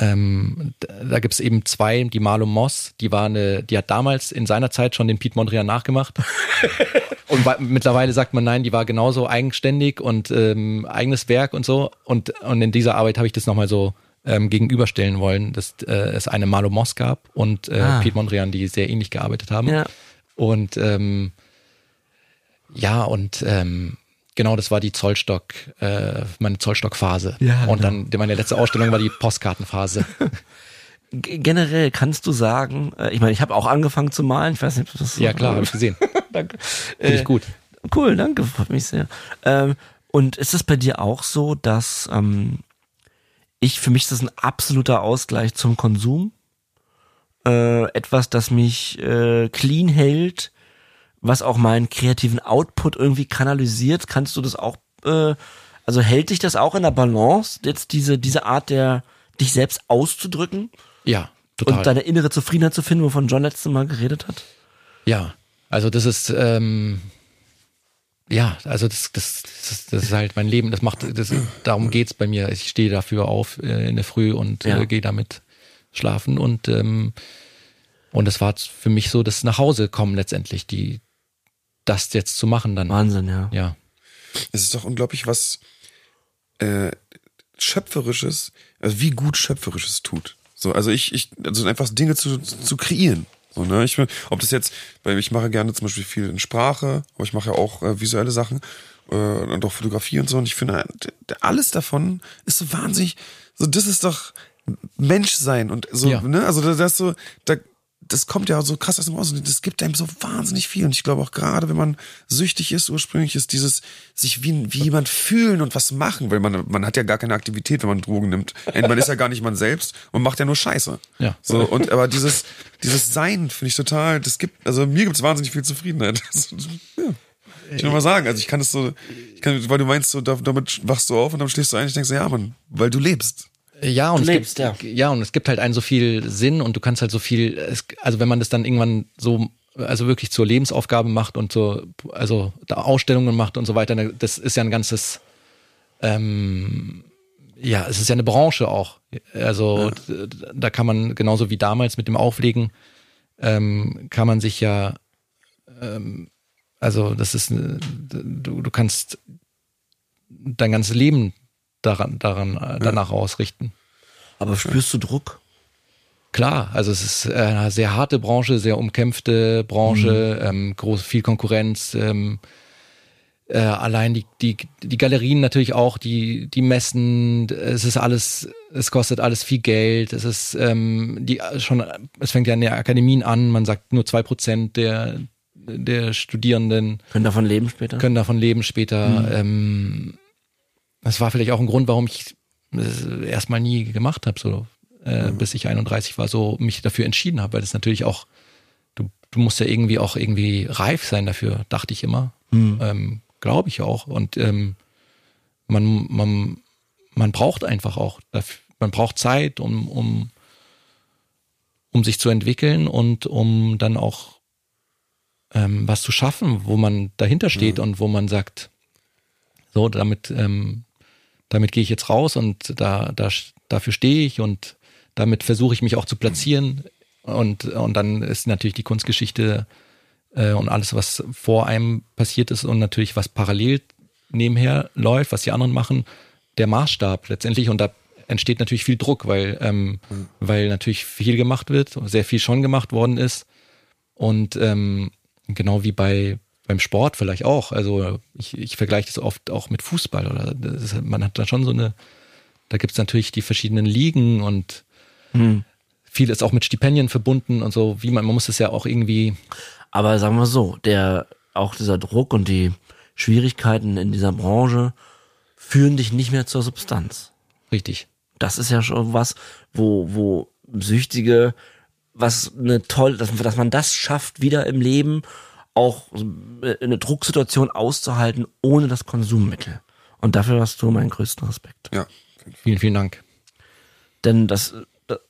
ähm, da gibt's eben zwei, die Marlo Moss, die war eine, die hat damals in seiner Zeit schon den Piet Mondrian nachgemacht. und mittlerweile sagt man nein, die war genauso eigenständig und ähm, eigenes Werk und so. Und, und in dieser Arbeit habe ich das nochmal so ähm, gegenüberstellen wollen, dass äh, es eine Marlo Moss gab und äh, Ah. Piet Mondrian, die sehr ähnlich gearbeitet haben. Ja. Und ähm, ja, und ähm, genau, das war die Zollstock, äh, meine Zollstockphase. Ja, und genau. dann meine letzte Ausstellung war die Postkartenphase. Generell kannst du sagen, äh, ich meine, ich habe auch angefangen zu malen, ich weiß nicht, ob das so ja, klar, habe ich gesehen. Danke. Finde ich Äh, gut. Cool, danke, freut mich sehr. Ähm, und ist es bei dir auch so, dass ähm, ich, für mich ist das ein absoluter Ausgleich zum Konsum? Äh, etwas, das mich äh, clean hält, was auch meinen kreativen Output irgendwie kanalisiert. Kannst du das auch, äh, also hält dich das auch in der Balance, jetzt diese, diese Art der, dich selbst auszudrücken Ja, total. und deine innere Zufriedenheit zu finden, wovon John letztes Mal geredet hat? ja, also das ist, ähm, ja, also das, das, das, ist, das ist halt mein Leben. Das macht, das, darum geht's bei mir. Ich stehe dafür auf äh, in der Früh und Ja. äh, gehe damit schlafen und ähm, und es war für mich so das nach Hause kommen letztendlich, die das jetzt zu machen dann. Wahnsinn, ja. Ja, Es ist doch unglaublich, was äh, schöpferisches, also wie gut schöpferisches tut. So, also ich, ich, also einfach Dinge zu, zu kreieren. So, ne? Ich, ob das jetzt, weil ich mache gerne zum Beispiel viel in Sprache, aber ich mache ja auch äh, visuelle Sachen äh, und auch Fotografie und so. Und ich finde, alles davon ist so wahnsinnig, so das ist doch Menschsein und so, Ja. ne? Also das, das so, da, das kommt ja so krass aus dem Aus und das gibt einem so wahnsinnig viel. Und ich glaube auch gerade, wenn man süchtig ist, ursprünglich ist dieses sich wie, wie jemand fühlen und was machen, weil man, man hat ja gar keine Aktivität, wenn man Drogen nimmt. Und man ist ja gar nicht man selbst und macht ja nur Scheiße. Ja. So, und aber dieses, dieses Sein finde ich total, das gibt, also mir gibt's wahnsinnig viel Zufriedenheit. Das, ja. Ich will mal sagen, also ich kann es so, ich kann, weil du meinst, so, da- damit wachst du auf und dann stehst du ein und denkst, ja, Mann, weil du lebst. Ja, und lebst, gibt, ja. und es gibt halt einen so viel Sinn und du kannst halt so viel, es, also wenn man das dann irgendwann so, also wirklich zur Lebensaufgabe macht und so, also da Ausstellungen macht und so weiter, das ist ja ein ganzes, ähm, ja, es ist ja eine Branche auch. Also d- da kann man genauso wie damals mit dem Auflegen, ähm, kann man sich ja, ähm, also das ist, eine- du, du kannst dein ganzes Leben daran, daran, äh, danach ausrichten. Aber spürst du Druck? Klar, also es ist eine sehr harte Branche, sehr umkämpfte Branche, ähm, groß, viel Konkurrenz. Ähm, äh, allein die, die, die Galerien natürlich auch, die, die Messen, es ist alles, es kostet alles viel Geld. Es ist ähm, die schon, es fängt ja in den Akademien an, man sagt nur zwei Prozent der, der Studierenden Können davon leben später? können davon leben später. Ähm, das war vielleicht auch ein Grund, warum ich es erstmal nie gemacht habe, so äh, bis ich 31 war, so mich dafür entschieden habe, weil das natürlich auch, du, du musst ja irgendwie auch irgendwie reif sein dafür, dachte ich immer. Ähm, Glaube ich auch. Und ähm, man, man, man braucht einfach auch, dafür, man braucht Zeit, um, um, um sich zu entwickeln und um dann auch ähm, was zu schaffen, wo man dahinter steht und wo man sagt, so, damit, ähm, damit gehe ich jetzt raus und da, da, dafür stehe ich und damit versuche ich mich auch zu platzieren. Und, und dann ist natürlich die Kunstgeschichte äh, und alles, was vor einem passiert ist und natürlich was parallel nebenher läuft, was die anderen machen, der Maßstab letztendlich. Und da entsteht natürlich viel Druck, weil, ähm, weil natürlich viel gemacht wird, sehr viel schon gemacht worden ist. Und ähm, genau wie bei beim Sport vielleicht auch. Also ich, ich vergleiche das oft auch mit Fußball oder ist, man hat da schon so eine, da gibt's natürlich die verschiedenen Ligen und viel ist auch mit Stipendien verbunden und so, wie man, man muss es ja auch irgendwie, Aber sagen wir so, der, auch dieser Druck und die Schwierigkeiten in dieser Branche führen dich nicht mehr zur Substanz. richtig. Das ist ja schon was, wo, wo Süchtige, was eine toll, dass, dass man das schafft, wieder im Leben auch eine Drucksituation auszuhalten, ohne das Konsummittel. Und dafür hast du meinen größten Respekt. Ja. Vielen, vielen Dank. Denn das,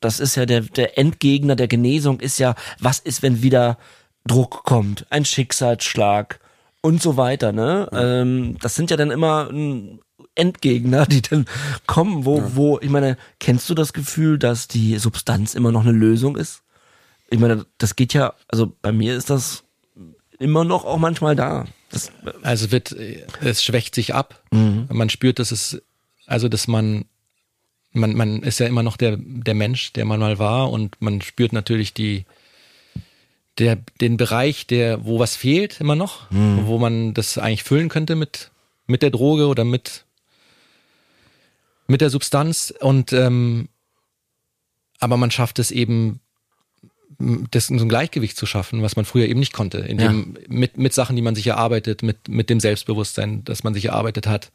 das ist ja der, der Endgegner der Genesung ist ja, was ist, wenn wieder Druck kommt, ein Schicksalsschlag und so weiter, ne? Ähm, das sind ja dann immer, mm, Endgegner, die dann kommen, wo, wo, ich meine, kennst du das Gefühl, dass die Substanz immer noch eine Lösung ist? Ich meine, das geht ja, also bei mir ist das immer noch auch manchmal da. Das, Also wird, es schwächt sich ab. Man spürt, dass es, also dass man, man, man ist ja immer noch der, der Mensch, der man mal war und man spürt natürlich die, der, den Bereich, der, wo was fehlt immer noch, wo man das eigentlich füllen könnte mit, mit der Droge oder mit, mit der Substanz und, ähm, aber man schafft es eben, das so ein Gleichgewicht zu schaffen, was man früher eben nicht konnte, indem mit mit Sachen, die man sich erarbeitet, mit mit dem Selbstbewusstsein, das man sich erarbeitet hat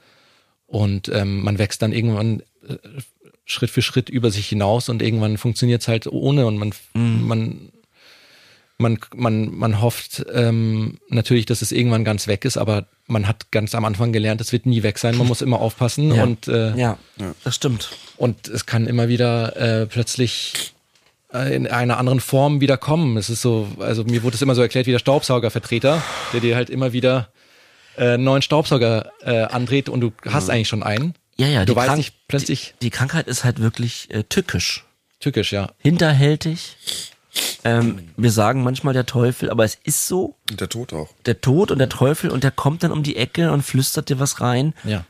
und ähm, man wächst dann irgendwann äh, Schritt für Schritt über sich hinaus und irgendwann funktioniert es halt ohne und man man man man man hofft ähm, natürlich, dass es irgendwann ganz weg ist, aber man hat ganz am Anfang gelernt, es wird nie weg sein. Man muss immer aufpassen ja. und äh, ja, das stimmt. und es kann immer wieder äh, plötzlich in einer anderen Form wieder kommen. Es ist so, also mir wurde es immer so erklärt wie der Staubsaugervertreter, der dir halt immer wieder äh, einen neuen Staubsauger äh, andreht und du hast eigentlich schon einen. Ja, ja, Du die weißt Krank- nicht plötzlich Die, die Krankheit ist halt wirklich äh, tückisch. tückisch, ja. hinterhältig. Ähm, wir sagen manchmal der Teufel, aber es ist so, Und der Tod auch. der Tod und der Teufel und der kommt dann um die Ecke und flüstert dir was rein, Ja,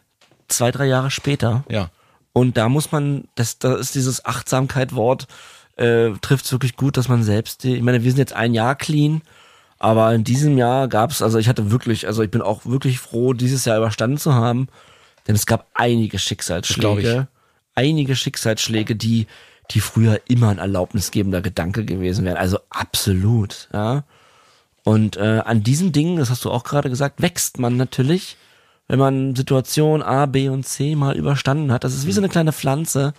zwei, drei Jahre später. ja. Und da muss man, das, da ist dieses Achtsamkeit-Wort, äh, trifft wirklich gut, dass man selbst, die, ich meine, wir sind jetzt ein Jahr clean, aber in diesem Jahr gab's, also ich hatte wirklich, also ich bin auch wirklich froh, dieses Jahr überstanden zu haben, denn es gab einige Schicksalsschläge, einige Schicksalsschläge, die, die früher immer ein erlaubnisgebender Gedanke gewesen wären, also absolut, ja. Und äh, an diesen Dingen, das hast du auch gerade gesagt, wächst man natürlich, wenn man Situation A, B und C mal überstanden hat. Das ist wie so eine kleine Pflanze.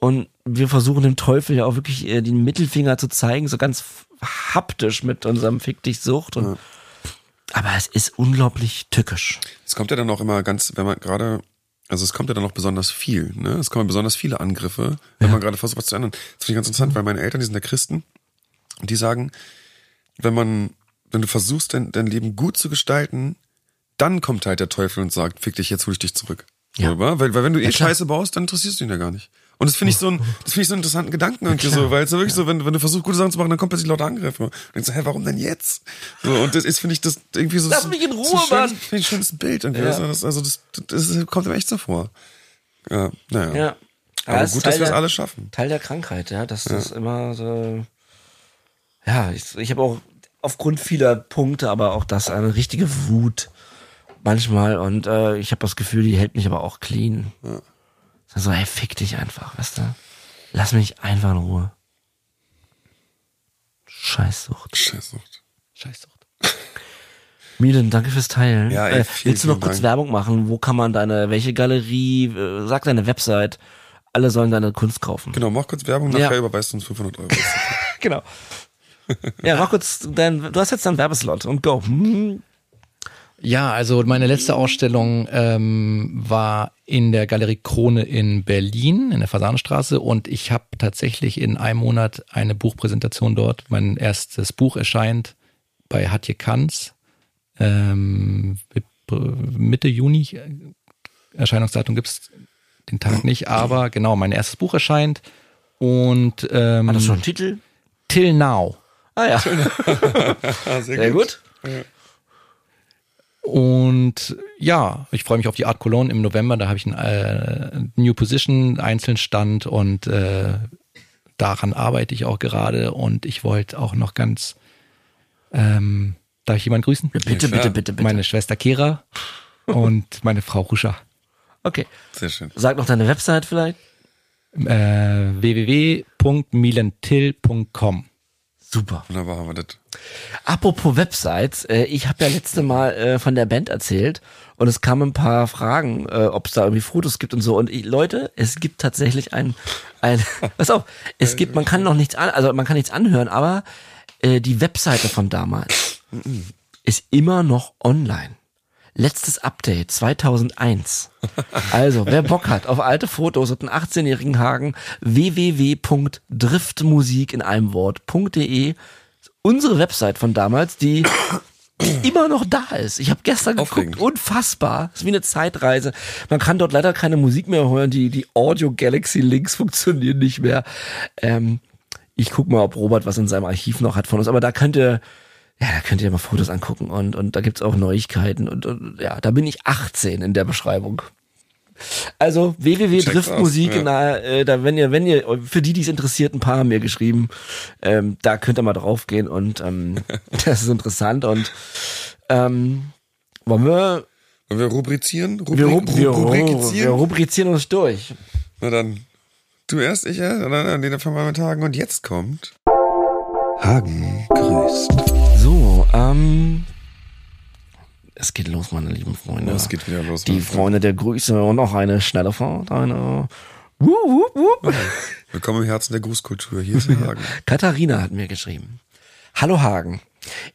Und wir versuchen dem Teufel ja auch wirklich äh, den Mittelfinger zu zeigen, so ganz haptisch mit unserem Fick dich Sucht. Und, Aber es ist unglaublich tückisch. Es kommt ja dann auch immer ganz, wenn man gerade, also es kommt ja dann auch besonders viel, ne? Es kommen besonders viele Angriffe, wenn man gerade versucht, was zu ändern. Das finde ich ganz interessant, weil meine Eltern, die sind ja Christen, und die sagen, wenn man, wenn du versuchst, dein, dein Leben gut zu gestalten, dann kommt halt der Teufel und sagt, fick dich, jetzt hol ich dich zurück. Ja. Weil, weil wenn du eh klar. Scheiße baust, dann interessierst du ihn ja gar nicht. Und das finde ich so ein, das finde ich so einen interessanten Gedanken irgendwie so, weil es ja wirklich so, wenn, wenn du versuchst, gute Sachen zu machen, dann kommt plötzlich lauter Angriffe. Und denkst du, hä, warum denn jetzt? So, und das ist, finde ich, das irgendwie so. Lass so, mich in so Ruhe, schön, Mann. Finde ich ein schönes Bild. Irgendwie. Ja. Das, also das, das kommt mir echt so vor. Ja, naja. Ja. Aber Ja, ist gut, dass wir es alle schaffen. Teil der Krankheit, ja, dass das immer so. Ja, ich, ich habe auch aufgrund vieler Punkte, aber auch das eine richtige Wut manchmal und äh, ich habe das Gefühl, die hält mich aber auch clean. Ja. So, hey, fick dich einfach, weißt du? Lass mich einfach in Ruhe. Scheißsucht. Scheißsucht. Scheißsucht. Milen, danke fürs Teilen. Ja, ey, äh, vielen, willst du noch kurz Dank. Werbung machen? Wo kann man deine, welche Galerie, äh, sag deine Website. Alle sollen deine Kunst kaufen. Genau, mach kurz Werbung, nachher Ja. überweist du uns 500 Euro. Genau. ja, mach kurz dein, du hast jetzt deinen Werbeslot und go. Hm. Ja, also meine letzte Ausstellung ähm, war in der Galerie Krone in Berlin, in der Fasanenstraße und ich habe tatsächlich in einem Monat eine Buchpräsentation dort. Mein erstes Buch erscheint bei Hatje Kanz ähm, Mitte Juni. Erscheinungsdatum gibt's den Tag nicht, aber genau, mein erstes Buch erscheint und ähm, Hat das schon einen Titel? Till Now. Ah ja, Ah, sehr gut. Und ja, ich freue mich auf die Art Cologne im November. Da habe ich einen äh, New Position Einzelstand und äh, daran arbeite ich auch gerade. Und ich wollte auch noch ganz, ähm, darf ich jemanden grüßen? Bitte, Ja, bitte, bitte, bitte. Meine Schwester Kera und meine Frau Ruscha. Okay. Sehr schön. Sag noch deine Website vielleicht. Äh, www.milantil.com Super. Wunderbar haben wir das. Apropos Websites, äh, ich habe ja letzte Mal äh, von der Band erzählt und es kamen ein paar Fragen, äh, ob es da irgendwie Fotos gibt und so. Und ich, Leute, es gibt tatsächlich ein, ein, pass auf, es gibt, man kann noch nichts an, also man kann nichts anhören, aber äh, die Webseite von damals ist immer noch online. Letztes Update 2001. Also, wer Bock hat auf alte Fotos und einen 18-jährigen Hagen, www.driftmusik in einem Wort.de. Unsere Website von damals, die immer noch da ist. Ich habe gestern geguckt, Aufregend. unfassbar. Das ist wie eine Zeitreise. Man kann dort leider keine Musik mehr hören, die, die Audio Galaxy Links funktionieren nicht mehr. Ähm, ich guck mal, ob Robert was in seinem Archiv noch hat von uns, aber da könnt ihr, ja, da könnt ihr mal Fotos angucken und, und da gibt's auch Neuigkeiten und, und ja, da bin ich 18 in der Beschreibung. Also www Check's Driftmusik, aus, ja. na, äh, da wenn ihr, wenn ihr, für die, die es interessiert, ein paar haben mir geschrieben, ähm, da könnt ihr mal draufgehen und ähm, das ist interessant und ähm, wollen wir, Wollen wir rubrizieren? Rubrik, wir, rub, wir, rubrikizieren? wir rubrizieren uns durch. Na dann, du erst, ich erst, und dann, wir mit Hagen. Und jetzt kommt Hagen grüßt. So, ähm, es geht los, meine lieben Freunde. Es geht wieder los. Die Freunde der Grüße und noch eine schnelle Fahrt, eine wup, wup, wup. Willkommen im Herzen der Grußkultur. Hier ist Hagen. Katharina hat mir geschrieben. Hallo Hagen.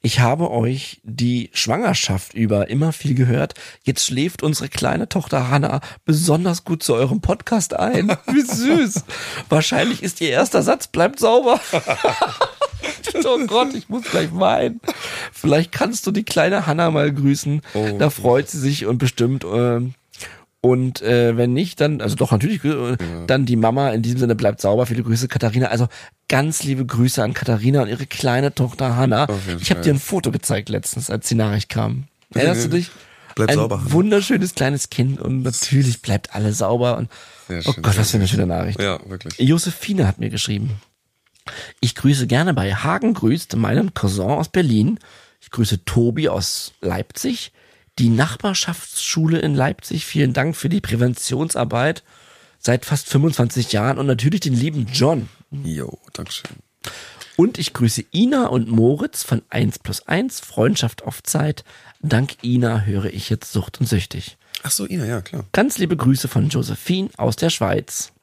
Ich habe euch die Schwangerschaft über immer viel gehört. Jetzt schläft unsere kleine Tochter Hanna besonders gut zu eurem Podcast ein. Wie süß. Wahrscheinlich ist ihr erster Satz, bleibt sauber. oh Gott, ich muss gleich weinen. Vielleicht kannst du die kleine Hanna mal grüßen. Oh. Da freut sie sich und bestimmt. ähm, und äh, wenn nicht, dann, also doch natürlich, äh, dann die Mama. In diesem Sinne bleibt sauber. Viele Grüße, Katharina. Also ganz liebe Grüße an Katharina und ihre kleine Tochter Hanna. Ich habe dir ein Foto gezeigt letztens, als die Nachricht kam. Erinnerst du dich? Bleib ein sauber, wunderschönes kleines Kind und natürlich bleibt alle sauber. Und Sehr oh schön, Gott, was für eine schöne Nachricht. Ja, wirklich. Josephine hat mir geschrieben. Ich grüße gerne bei Hagen grüßt meinen Cousin aus Berlin. Ich grüße Tobi aus Leipzig. Die Nachbarschaftsschule in Leipzig. Vielen Dank für die Präventionsarbeit seit fast 25 Jahren und natürlich den lieben John. Jo, Dankeschön. Und ich grüße Ina und Moritz von 1 plus 1, Freundschaft auf Zeit. Dank Ina höre ich jetzt Sucht und Süchtig. Ach so, Ina, ja, klar. Ganz liebe Grüße von Josephine aus der Schweiz.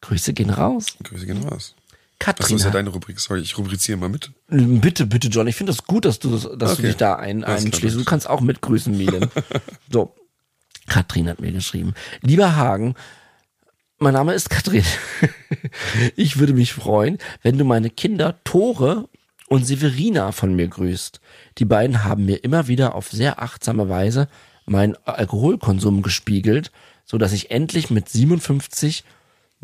Grüße gehen raus. Grüße gehen raus. Achso, Katrina. ist ja deine Rubrik. Sorry, ich rubriziere mal mit. Bitte, bitte, John. Ich finde das gut, dass du, das, dass du Okay. dich da ein, einschließt. Du kannst auch mitgrüßen, Milen. so. Katrin hat mir geschrieben. Lieber Hagen, mein Name ist Katrin. ich würde mich freuen, wenn du meine Kinder Tore und Severina von mir grüßt. Die beiden haben mir immer wieder auf sehr achtsame Weise meinen Alkoholkonsum gespiegelt, so dass ich endlich mit 57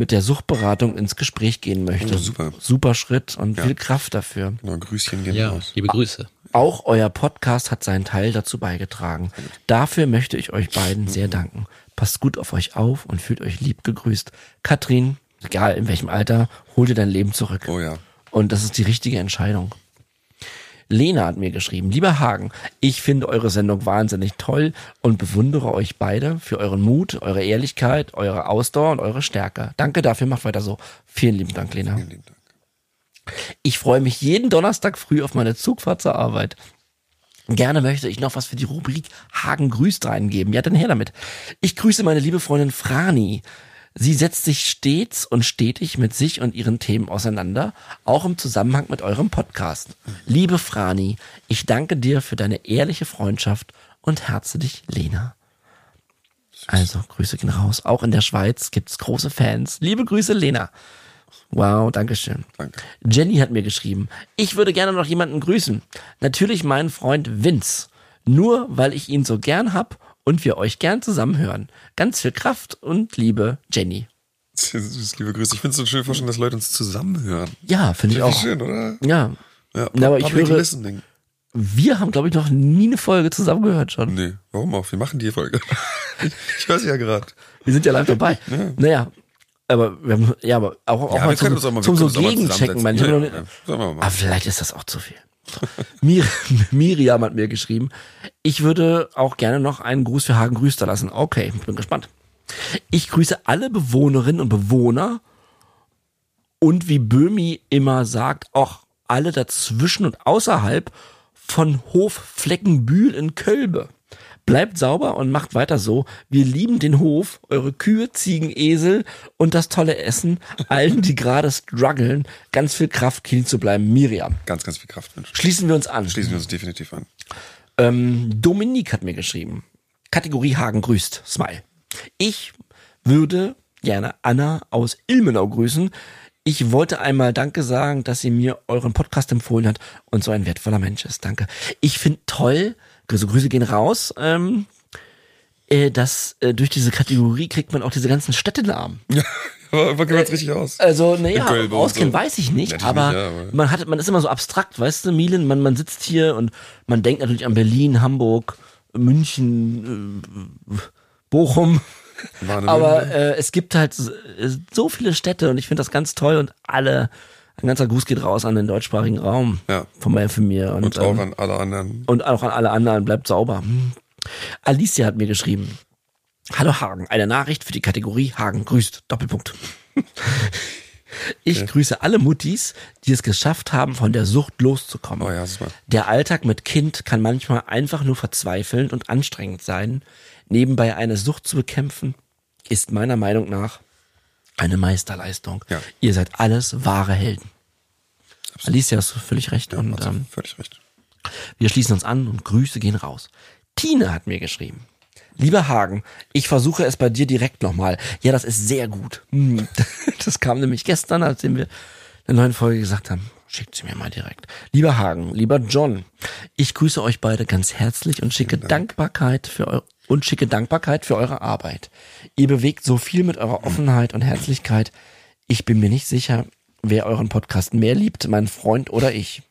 mit der Suchtberatung ins Gespräch gehen möchte. Oh, super. Super Schritt und viel Kraft dafür. Genau, Grüßchen gehen Ja, raus. liebe Grüße. Auch euer Podcast hat seinen Teil dazu beigetragen. Dafür möchte ich euch beiden sehr danken. Passt gut auf euch auf und fühlt euch lieb gegrüßt. Katrin, egal in welchem Alter, hol dir dein Leben zurück. Oh ja. Und das ist die richtige Entscheidung. Lena hat mir geschrieben, lieber Hagen, ich finde eure Sendung wahnsinnig toll und bewundere euch beide für euren Mut, eure Ehrlichkeit, eure Ausdauer und eure Stärke. Danke dafür, macht weiter so. Vielen lieben Dank, Lena. Vielen lieben Dank. Ich freue mich jeden Donnerstag früh auf meine Zugfahrt zur Arbeit. Gerne möchte ich noch was für die Rubrik Hagen grüßt reingeben. Ja, dann her damit. Ich grüße meine liebe Freundin Frani. Sie setzt sich stets und stetig mit sich und ihren Themen auseinander, auch im Zusammenhang mit eurem Podcast. Liebe Frani, ich danke dir für deine ehrliche Freundschaft und herze dich, Lena. Also, Grüße gehen raus. Auch in der Schweiz gibt's große Fans. Liebe Grüße, Lena. Wow, Dankeschön. Danke. Jenny hat mir geschrieben, ich würde gerne noch jemanden grüßen. Natürlich meinen Freund Vince. Nur weil ich ihn so gern hab und wir euch gern zusammen hören. Ganz viel Kraft und Liebe, Jenny. Liebe Grüße. Ich finde es so schön vorstellen, dass Leute uns zusammenhören. Ja, finde ich auch. schön, oder? Ja. Ja, Na, aber ich höre- Listening. Wir haben, glaube ich, noch nie eine Folge zusammen gehört schon. Nee, warum auch? Wir machen die Folge. ich höre sie ja gerade. Wir sind ja live dabei. Naja. Aber wir haben, ja, aber auch, auch Ja, mal zum, auch mal- zum so Gegenchecken. ich. Ja, ja. Aber vielleicht ist das auch zu viel. Mir, Miriam hat mir geschrieben, ich würde auch gerne noch einen Gruß für Hagen Grüß da lassen. Okay, bin gespannt. Ich grüße alle Bewohnerinnen und Bewohner und wie Böhmi immer sagt, auch alle dazwischen und außerhalb von Hof Fleckenbühl in Kölbe. Bleibt sauber und macht weiter so. Wir lieben den Hof, eure Kühe, Ziegen, Esel und das tolle Essen. Allen, die gerade strugglen, ganz viel Kraft, clean zu bleiben. Miriam. Ganz, ganz viel Kraft wünschen. Schließen wir uns an. Schließen wir uns definitiv an. Ähm, Dominique hat mir geschrieben. Kategorie Hagen grüßt. Smile. Ich würde gerne Anna aus Ilmenau grüßen. Ich wollte einmal Danke sagen, dass ihr mir euren Podcast empfohlen habt und so ein wertvoller Mensch ist. Danke. Ich finde toll, Grüße, Grüße gehen raus, ähm, äh, dass äh, durch diese Kategorie kriegt man auch diese ganzen Städtenamen. Ja, aber kennt richtig aus. Also, naja, auskennen so. weiß ich nicht, Natürlich aber, nicht, ja, aber- man hat, man ist immer so abstrakt, weißt du, Milen, man, man sitzt hier und man denkt natürlich an Berlin, Hamburg, München, äh, Bochum. Aber äh, es gibt halt so- äh, so viele Städte und ich finde das ganz toll und alle, ein ganzer Gruß geht raus an den deutschsprachigen Raum. Ja. Von mir für mir. Und, Und auch ähm, an alle anderen. und auch an alle anderen, bleibt sauber. Hm. Alicia hat mir geschrieben. Hallo Hagen, eine Nachricht für die Kategorie Hagen grüßt. Doppelpunkt. Ich grüße alle Muttis, die es geschafft haben, von der Sucht loszukommen. Oh ja. Der Alltag mit Kind kann manchmal einfach nur verzweifelnd und anstrengend sein. Nebenbei eine Sucht zu bekämpfen, ist meiner Meinung nach eine Meisterleistung. Ja. Ihr seid alles wahre Helden. Alicia hast du völlig recht. und Hat sie ähm, völlig recht. wir schließen uns an und Grüße gehen raus. Tine hat mir geschrieben. Lieber Hagen, ich versuche es bei dir direkt nochmal. Ja, das ist sehr gut. Hm. Das kam nämlich gestern, als wir in der neuen Folge gesagt haben. Schickt sie mir mal direkt. Lieber Hagen, lieber John, ich grüße euch beide ganz herzlich und schicke Dankbarkeit für eu und schicke Dankbarkeit für eure Arbeit. Ihr bewegt so viel mit eurer Offenheit und Herzlichkeit. Ich bin mir nicht sicher, wer euren Podcast mehr liebt, mein Freund oder ich.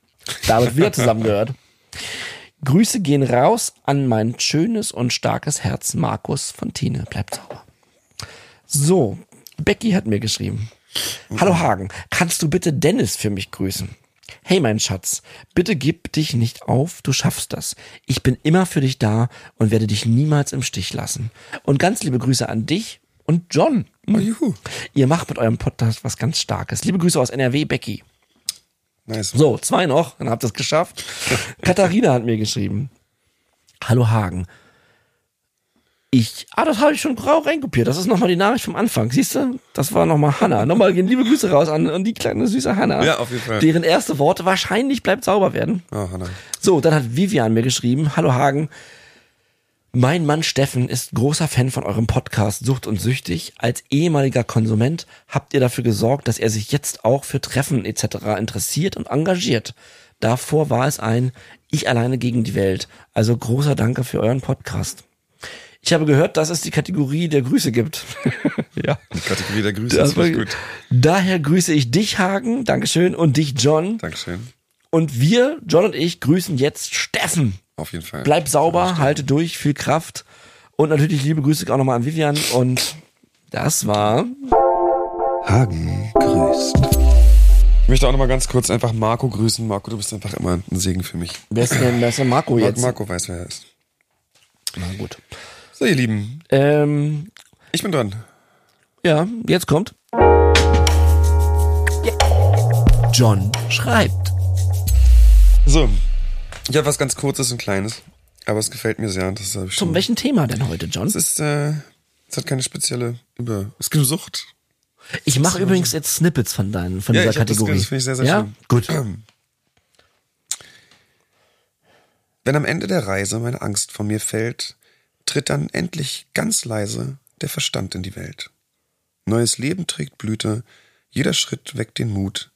Damit wieder zusammengehört. Grüße gehen raus an mein schönes und starkes Herz, Markus von Tine. Bleibt sauber. So, Becky hat mir geschrieben. Hallo Hagen, kannst du bitte Dennis für mich grüßen? Hey mein Schatz, bitte gib dich nicht auf, du schaffst das. Ich bin immer für dich da und werde dich niemals im Stich lassen. Und ganz liebe Grüße an dich und John. Oh. Ihr macht mit eurem Podcast was ganz Starkes. Liebe Grüße aus NRW, Becky. Nice. So, zwei noch, dann habt ihr es geschafft. Katharina hat mir geschrieben. Hallo Hagen. Ich, ah, das habe ich schon grau reinkopiert. Das ist nochmal die Nachricht vom Anfang. Siehst du? Das war nochmal Hanna. Nochmal gehen liebe Grüße raus an, an die kleine süße Hanna. Ja, auf jeden Fall. Deren erste Worte wahrscheinlich bleibt sauber werden. Oh, Hanna. So, dann hat Vivian mir geschrieben, hallo Hagen, mein Mann Steffen ist großer Fan von eurem Podcast Sucht und Süchtig. Als ehemaliger Konsument habt ihr dafür gesorgt, dass er sich jetzt auch für Treffen etc. interessiert und engagiert. Davor war es ein Ich alleine gegen die Welt. Also großer Danke für euren Podcast. Ich habe gehört, dass es die Kategorie der Grüße gibt. ja. Die Kategorie der Grüße Das ist war, wirklich gut. daher grüße ich dich, Hagen, Dankeschön, und dich, John. Dankeschön. Und wir, John und ich, grüßen jetzt Steffen. Auf jeden Fall. Bleib sauber, halte durch, viel Kraft. Und natürlich liebe Grüße auch nochmal an Vivian. Und das war. Hagen grüßt. Ich möchte auch nochmal ganz kurz einfach Marco grüßen. Marco, du bist einfach immer ein Segen für mich. Wer ist denn, wer ist denn Marco Mar jetzt? Marco weiß, wer er ist. Na gut. So, ihr Lieben, Ähm, ich bin dran. ja, jetzt kommt. John schreibt. So, ich habe was ganz Kurzes und Kleines, aber es gefällt mir sehr. Das ich Zum schon. welchen Thema denn heute, John? Es ist, äh, es hat keine spezielle über. Es geht um Sucht. Ich mache übrigens jetzt Snippets von deinen, von Ja, dieser ich das Kategorie. ge- das finde ich sehr, sehr ja? schön. Gut. Wenn am Ende der Reise meine Angst von mir fällt, tritt dann endlich ganz leise der Verstand in die Welt. Neues Leben trägt Blüte, jeder Schritt weckt den Mut,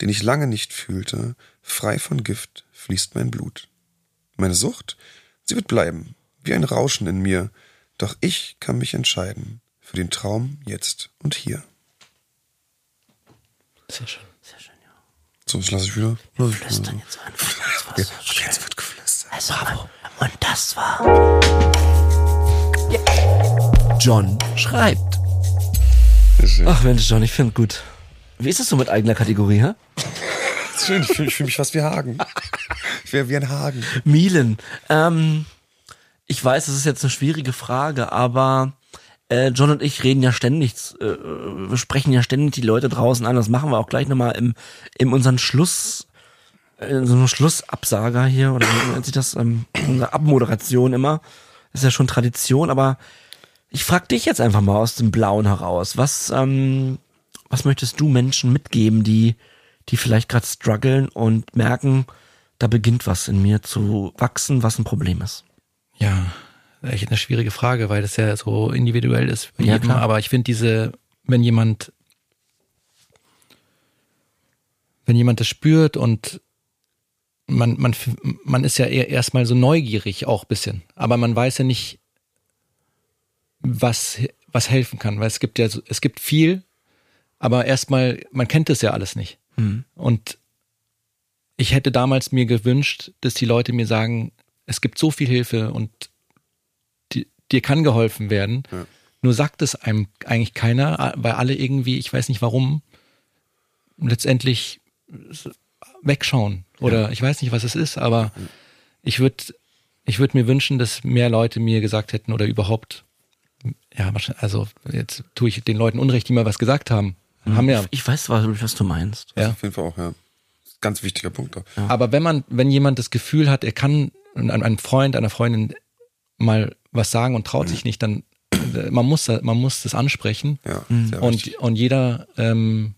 den ich lange nicht fühlte, frei von Gift fließt mein Blut. Meine Sucht, sie wird bleiben, wie ein Rauschen in mir, doch ich kann mich entscheiden für den Traum jetzt und hier. Sehr schön. Sehr schön, ja. So, das lasse ich wieder. Ich Flüstern jetzt einfach. Das war so schön. Jetzt wird geflüstert. Also, und das war. John schreibt. Ach Mensch, John, ich finde gut. Wie ist es so mit eigener Kategorie, hä? Das schön, ich fühle fühl mich fast wie Hagen. Ich wäre wie ein Hagen. Mielen. Ähm, ich weiß, es ist jetzt eine schwierige Frage, aber äh, John und ich reden ja ständig, äh, wir sprechen ja ständig die Leute draußen an. Das machen wir auch gleich nochmal im, in unseren Schluss, in so einem Schlussabsager hier, oder wie nennt sich das, ähm, unsere Abmoderation immer. Das ist ja schon Tradition, aber ich frag dich jetzt einfach mal aus dem Blauen heraus. Was, ähm, was möchtest du Menschen mitgeben, die, die vielleicht gerade strugglen und merken, da beginnt was in mir zu wachsen, was ein Problem ist? Ja, echt eine schwierige Frage, weil das ja so individuell ist. Ja, klar. Aber ich finde diese, wenn jemand wenn jemand das spürt und man, man, man ist ja eher erstmal so neugierig auch bisschen, aber man weiß ja nicht, was, was helfen kann, weil es gibt ja, es gibt viel, aber erstmal, man kennt das ja alles nicht. Mhm. Und ich hätte damals mir gewünscht, dass die Leute mir sagen, es gibt so viel Hilfe und di- dir kann geholfen werden. Ja. Nur sagt es einem eigentlich keiner, weil alle irgendwie, ich weiß nicht warum, letztendlich wegschauen. Oder ich weiß nicht, was es ist, aber ich würde ich würd mir wünschen, dass mehr Leute mir gesagt hätten oder überhaupt, ja, wahrscheinlich, also jetzt tue ich den Leuten Unrecht, die mal was gesagt haben. Haben ja. Ich weiß, was was du meinst. Ja. Auf jeden Fall auch, ja. Ganz wichtiger Punkt. Auch. Aber wenn man, wenn jemand das Gefühl hat, er kann einem einem Freund, einer Freundin mal was sagen und traut sich nicht, dann äh, man muss, man muss das ansprechen. Ja, Mhm. sehr Und, wichtig. und jeder, ähm,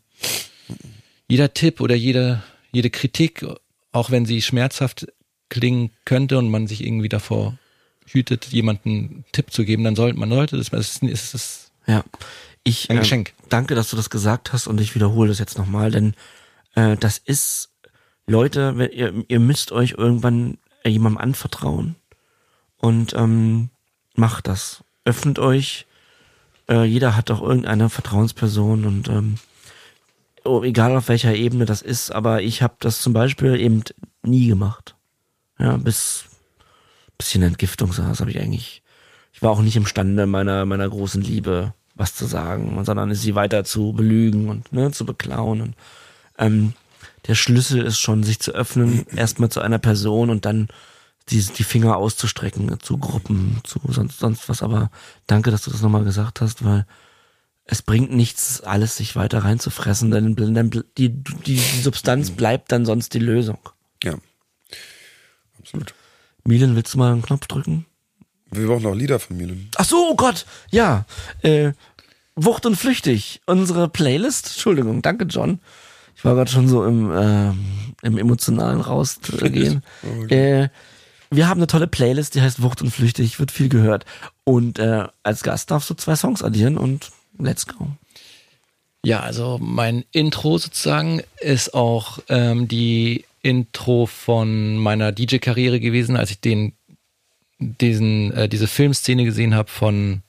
jeder Tipp oder jede, jede Kritik, auch wenn sie schmerzhaft klingen könnte und man sich irgendwie davor hütet, jemanden einen Tipp zu geben, dann sollte man sollte das, es ist, es Ja. Ich Ein äh, Geschenk. danke, dass du das gesagt hast und ich wiederhole das jetzt nochmal, denn äh, das ist, Leute, wenn ihr, ihr müsst euch irgendwann jemandem anvertrauen und ähm, macht das. Öffnet euch. Äh, jeder hat doch irgendeine Vertrauensperson und ähm, oh, egal auf welcher Ebene das ist, aber ich habe das zum Beispiel eben nie gemacht. Ja, bis bisschen Entgiftung saß, habe ich eigentlich. Ich war auch nicht imstande, meiner, meiner großen Liebe was zu sagen, sondern sie weiter zu belügen und ne, zu beklauen. Und, ähm, der Schlüssel ist schon, sich zu öffnen, erstmal zu einer Person und dann die, die Finger auszustrecken zu Gruppen, zu sonst, sonst was. Aber danke, dass du das nochmal gesagt hast, weil es bringt nichts, alles sich weiter reinzufressen, denn dann bl- die, die, die Substanz bleibt dann sonst die Lösung. Ja. Absolut. Milan, willst du mal einen Knopf drücken? Wir brauchen noch Lieder von Milen. Ach so, oh Gott, ja. Äh, Wucht und Flüchtig, unsere Playlist. Entschuldigung, danke John. Ich war gerade schon so im, ähm, im emotionalen Rausgehen. äh, wir haben eine tolle Playlist, die heißt Wucht und Flüchtig, wird viel gehört. Und äh, als Gast darfst du zwei Songs addieren und let's go. Ja, also mein Intro sozusagen ist auch ähm, die Intro von meiner DJ-Karriere gewesen, als ich den diesen äh, diese Filmszene gesehen habe von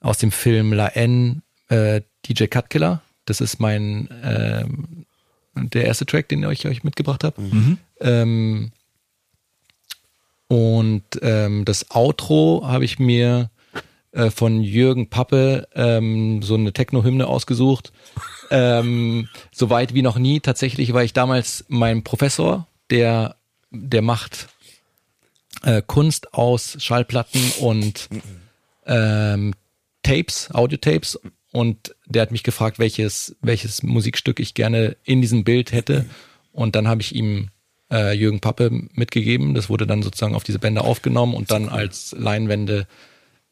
aus dem Film La N äh, DJ Cutkiller. Das ist mein ähm, der erste Track, den ich euch mitgebracht habe. Ähm, und ähm, das Outro habe ich mir äh, von Jürgen Pappe ähm, so eine Techno-Hymne ausgesucht. Ähm, so weit wie noch nie. Tatsächlich war ich damals mein Professor, der, der macht äh, Kunst aus Schallplatten und ähm, Tapes, Audiotapes. Und der hat mich gefragt, welches, welches Musikstück ich gerne in diesem Bild hätte. Und dann habe ich ihm äh, Jürgen Pappe mitgegeben. Das wurde dann sozusagen auf diese Bänder aufgenommen und dann als Leinwände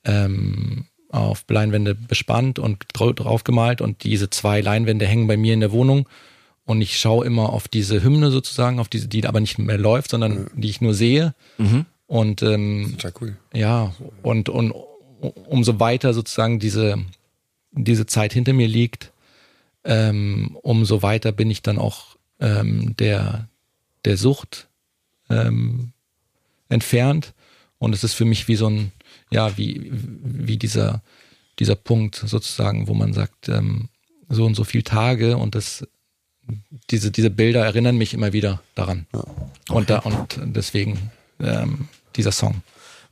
ähm, auf Leinwände bespannt und drau- draufgemalt. Und diese zwei Leinwände hängen bei mir in der Wohnung. Und ich schaue immer auf diese Hymne sozusagen, auf diese, die aber nicht mehr läuft, sondern die ich nur sehe. Und ähm, Total cool. ja, und, und umso weiter sozusagen diese, diese Zeit hinter mir liegt, ähm, umso weiter bin ich dann auch ähm, der, der Sucht ähm, entfernt. Und es ist für mich wie so ein, ja, wie, wie dieser, dieser Punkt sozusagen, wo man sagt, ähm, so und so viele Tage und das, diese, diese Bilder erinnern mich immer wieder daran. Und da, und deswegen ähm, dieser Song.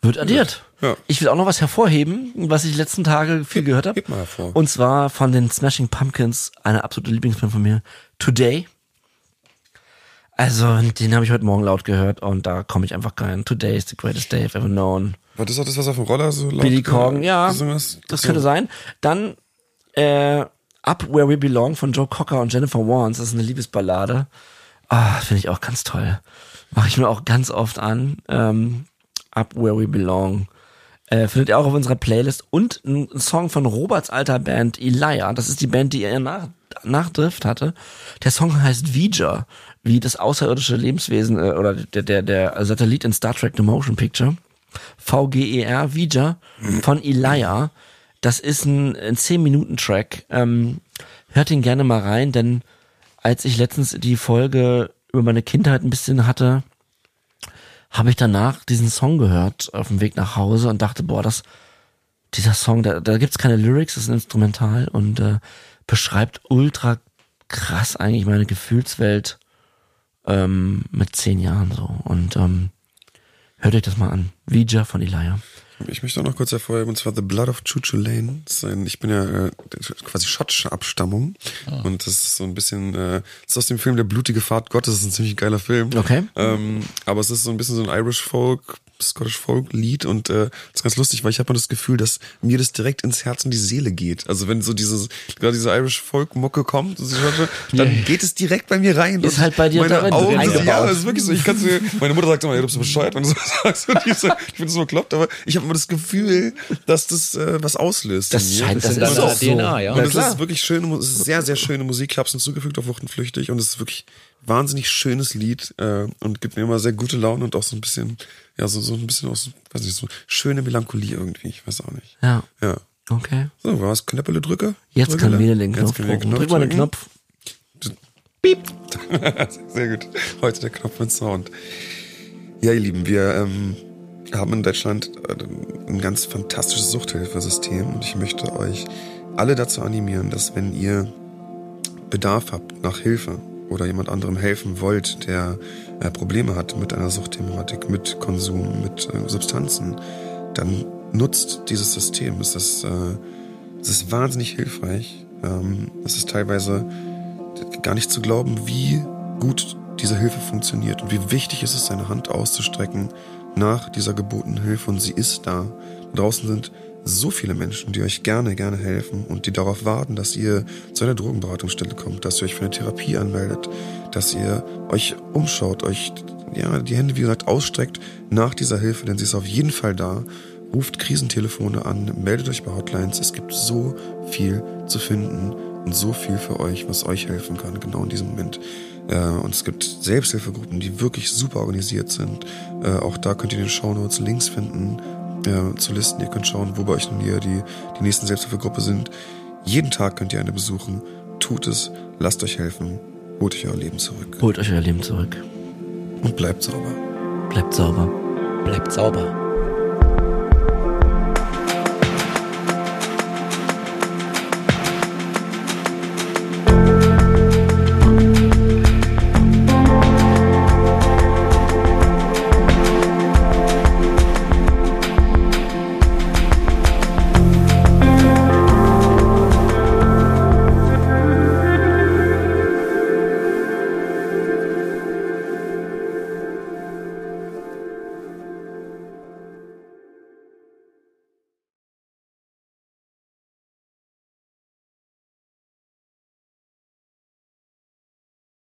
Wird addiert. Ja. Ich will auch noch was hervorheben, was ich die letzten Tage viel gehört habe. Heb mal hervor. Und zwar von den Smashing Pumpkins, eine absolute Lieblingsband von mir, Today. Also, den habe ich heute Morgen laut gehört und da komme ich einfach rein. Today is the greatest day I've ever known. War das auch das, was auf dem Roller so laut Billy Corgan, ja, gesungen hast? das So. könnte sein. Dann äh, Up Where We Belong von Joe Cocker und Jennifer Warnes, das ist eine Liebesballade. Ah, finde ich auch ganz toll. Mache ich mir auch ganz oft an. Ähm, Up Where We Belong. Äh, findet ihr auch auf unserer Playlist. Und ein Song von Roberts alter Band Elia. Das ist die Band, die er nach, nach Drift hatte. Der Song heißt Vija, wie das außerirdische Lebenswesen äh, oder der, der, der Satellit in Star Trek The Motion Picture. VGER, Vija von Elia. Das ist ein, ein 10-Minuten-Track. Ähm, hört ihn gerne mal rein, denn als ich letztens die Folge über meine Kindheit ein bisschen hatte, habe ich danach diesen Song gehört auf dem Weg nach Hause und dachte, boah, das, dieser Song, da, da gibt's keine Lyrics, das ist ein Instrumental und äh, beschreibt ultra krass eigentlich meine Gefühlswelt ähm, mit zehn Jahren so. Und ähm, hört euch das mal an. Vija von Elijah. Ich möchte auch noch kurz hervorheben, und zwar The Blood of Chuchu Lane. Ein, ich bin ja äh, quasi schottische Abstammung. Und das ist so ein bisschen, äh, das ist aus dem Film Der blutige Fahrt Gottes. Das ist ein ziemlich geiler Film. Okay. Ähm, aber es ist so ein bisschen so ein Irish Folk, Scottish Folk Lied und äh, das ist ganz lustig, weil ich habe mal das Gefühl, dass mir das direkt ins Herz und die Seele geht. Also wenn so dieses gerade diese Irish Folk Mucke kommt, dann Ja. geht es direkt bei mir rein. Ist halt bei dir meine Augen, eingebaut. Ja, das ist wirklich so. Ich kann's mir, meine Mutter sagt immer, ja, du bist so bescheuert, wenn du so sagst. Und ich, so, ich finde das so bekloppt, aber ich habe immer das Gefühl, dass das äh, was auslöst. Das scheint, das, Das ist auch so. DNA, ja. Und es ist wirklich schöne, es ist sehr, sehr schöne Musik. Ich habe es hinzugefügt auf Wucht und Flüchtig und es ist wirklich wahnsinnig schönes Lied äh, und gibt mir immer sehr gute Laune und auch so ein bisschen, ja, so, so ein bisschen aus, weiß nicht, so schöne Melancholie irgendwie. Ich weiß auch nicht. Ja, Ja. okay. So, was? Knöppele drücke? Jetzt Drücke, kann wieder den Jetzt Knopf drücken. Drück mal den. Knopf. Sehr gut. Heute der Knopf mit Sound. Ja, ihr Lieben, wir ähm, haben in Deutschland äh, ein ganz fantastisches Suchthilfesystem und ich möchte euch alle dazu animieren, dass wenn ihr Bedarf habt nach Hilfe oder jemand anderem helfen wollt, der äh, Probleme hat mit einer Suchtthematik, mit Konsum, mit äh, Substanzen, dann nutzt dieses System. Es ist, äh, es ist wahnsinnig hilfreich. Ähm, es ist teilweise gar nicht zu glauben, wie gut diese Hilfe funktioniert und wie wichtig es ist, seine Hand auszustrecken nach dieser gebotenen Hilfe und sie ist da. Draußen sind so viele Menschen, die euch gerne, gerne helfen und die darauf warten, dass ihr zu einer Drogenberatungsstelle kommt, dass ihr euch für eine Therapie anmeldet, dass ihr euch umschaut, euch ja, die Hände, wie gesagt, ausstreckt nach dieser Hilfe, denn sie ist auf jeden Fall da. Ruft Krisentelefone an, meldet euch bei Hotlines. Es gibt so viel zu finden und so viel für euch, was euch helfen kann, genau in diesem Moment. Äh, und es gibt Selbsthilfegruppen, die wirklich super organisiert sind. Äh, auch da könnt ihr in den Shownotes Links finden äh, zu Listen. Ihr könnt schauen, wo bei euch nun hier die, die nächsten Selbsthilfegruppe sind. Jeden Tag könnt ihr eine besuchen. Tut es, lasst euch helfen, holt euch euer Leben zurück Holt euch euer Leben zurück. und bleibt sauber. Bleibt sauber. Bleibt sauber.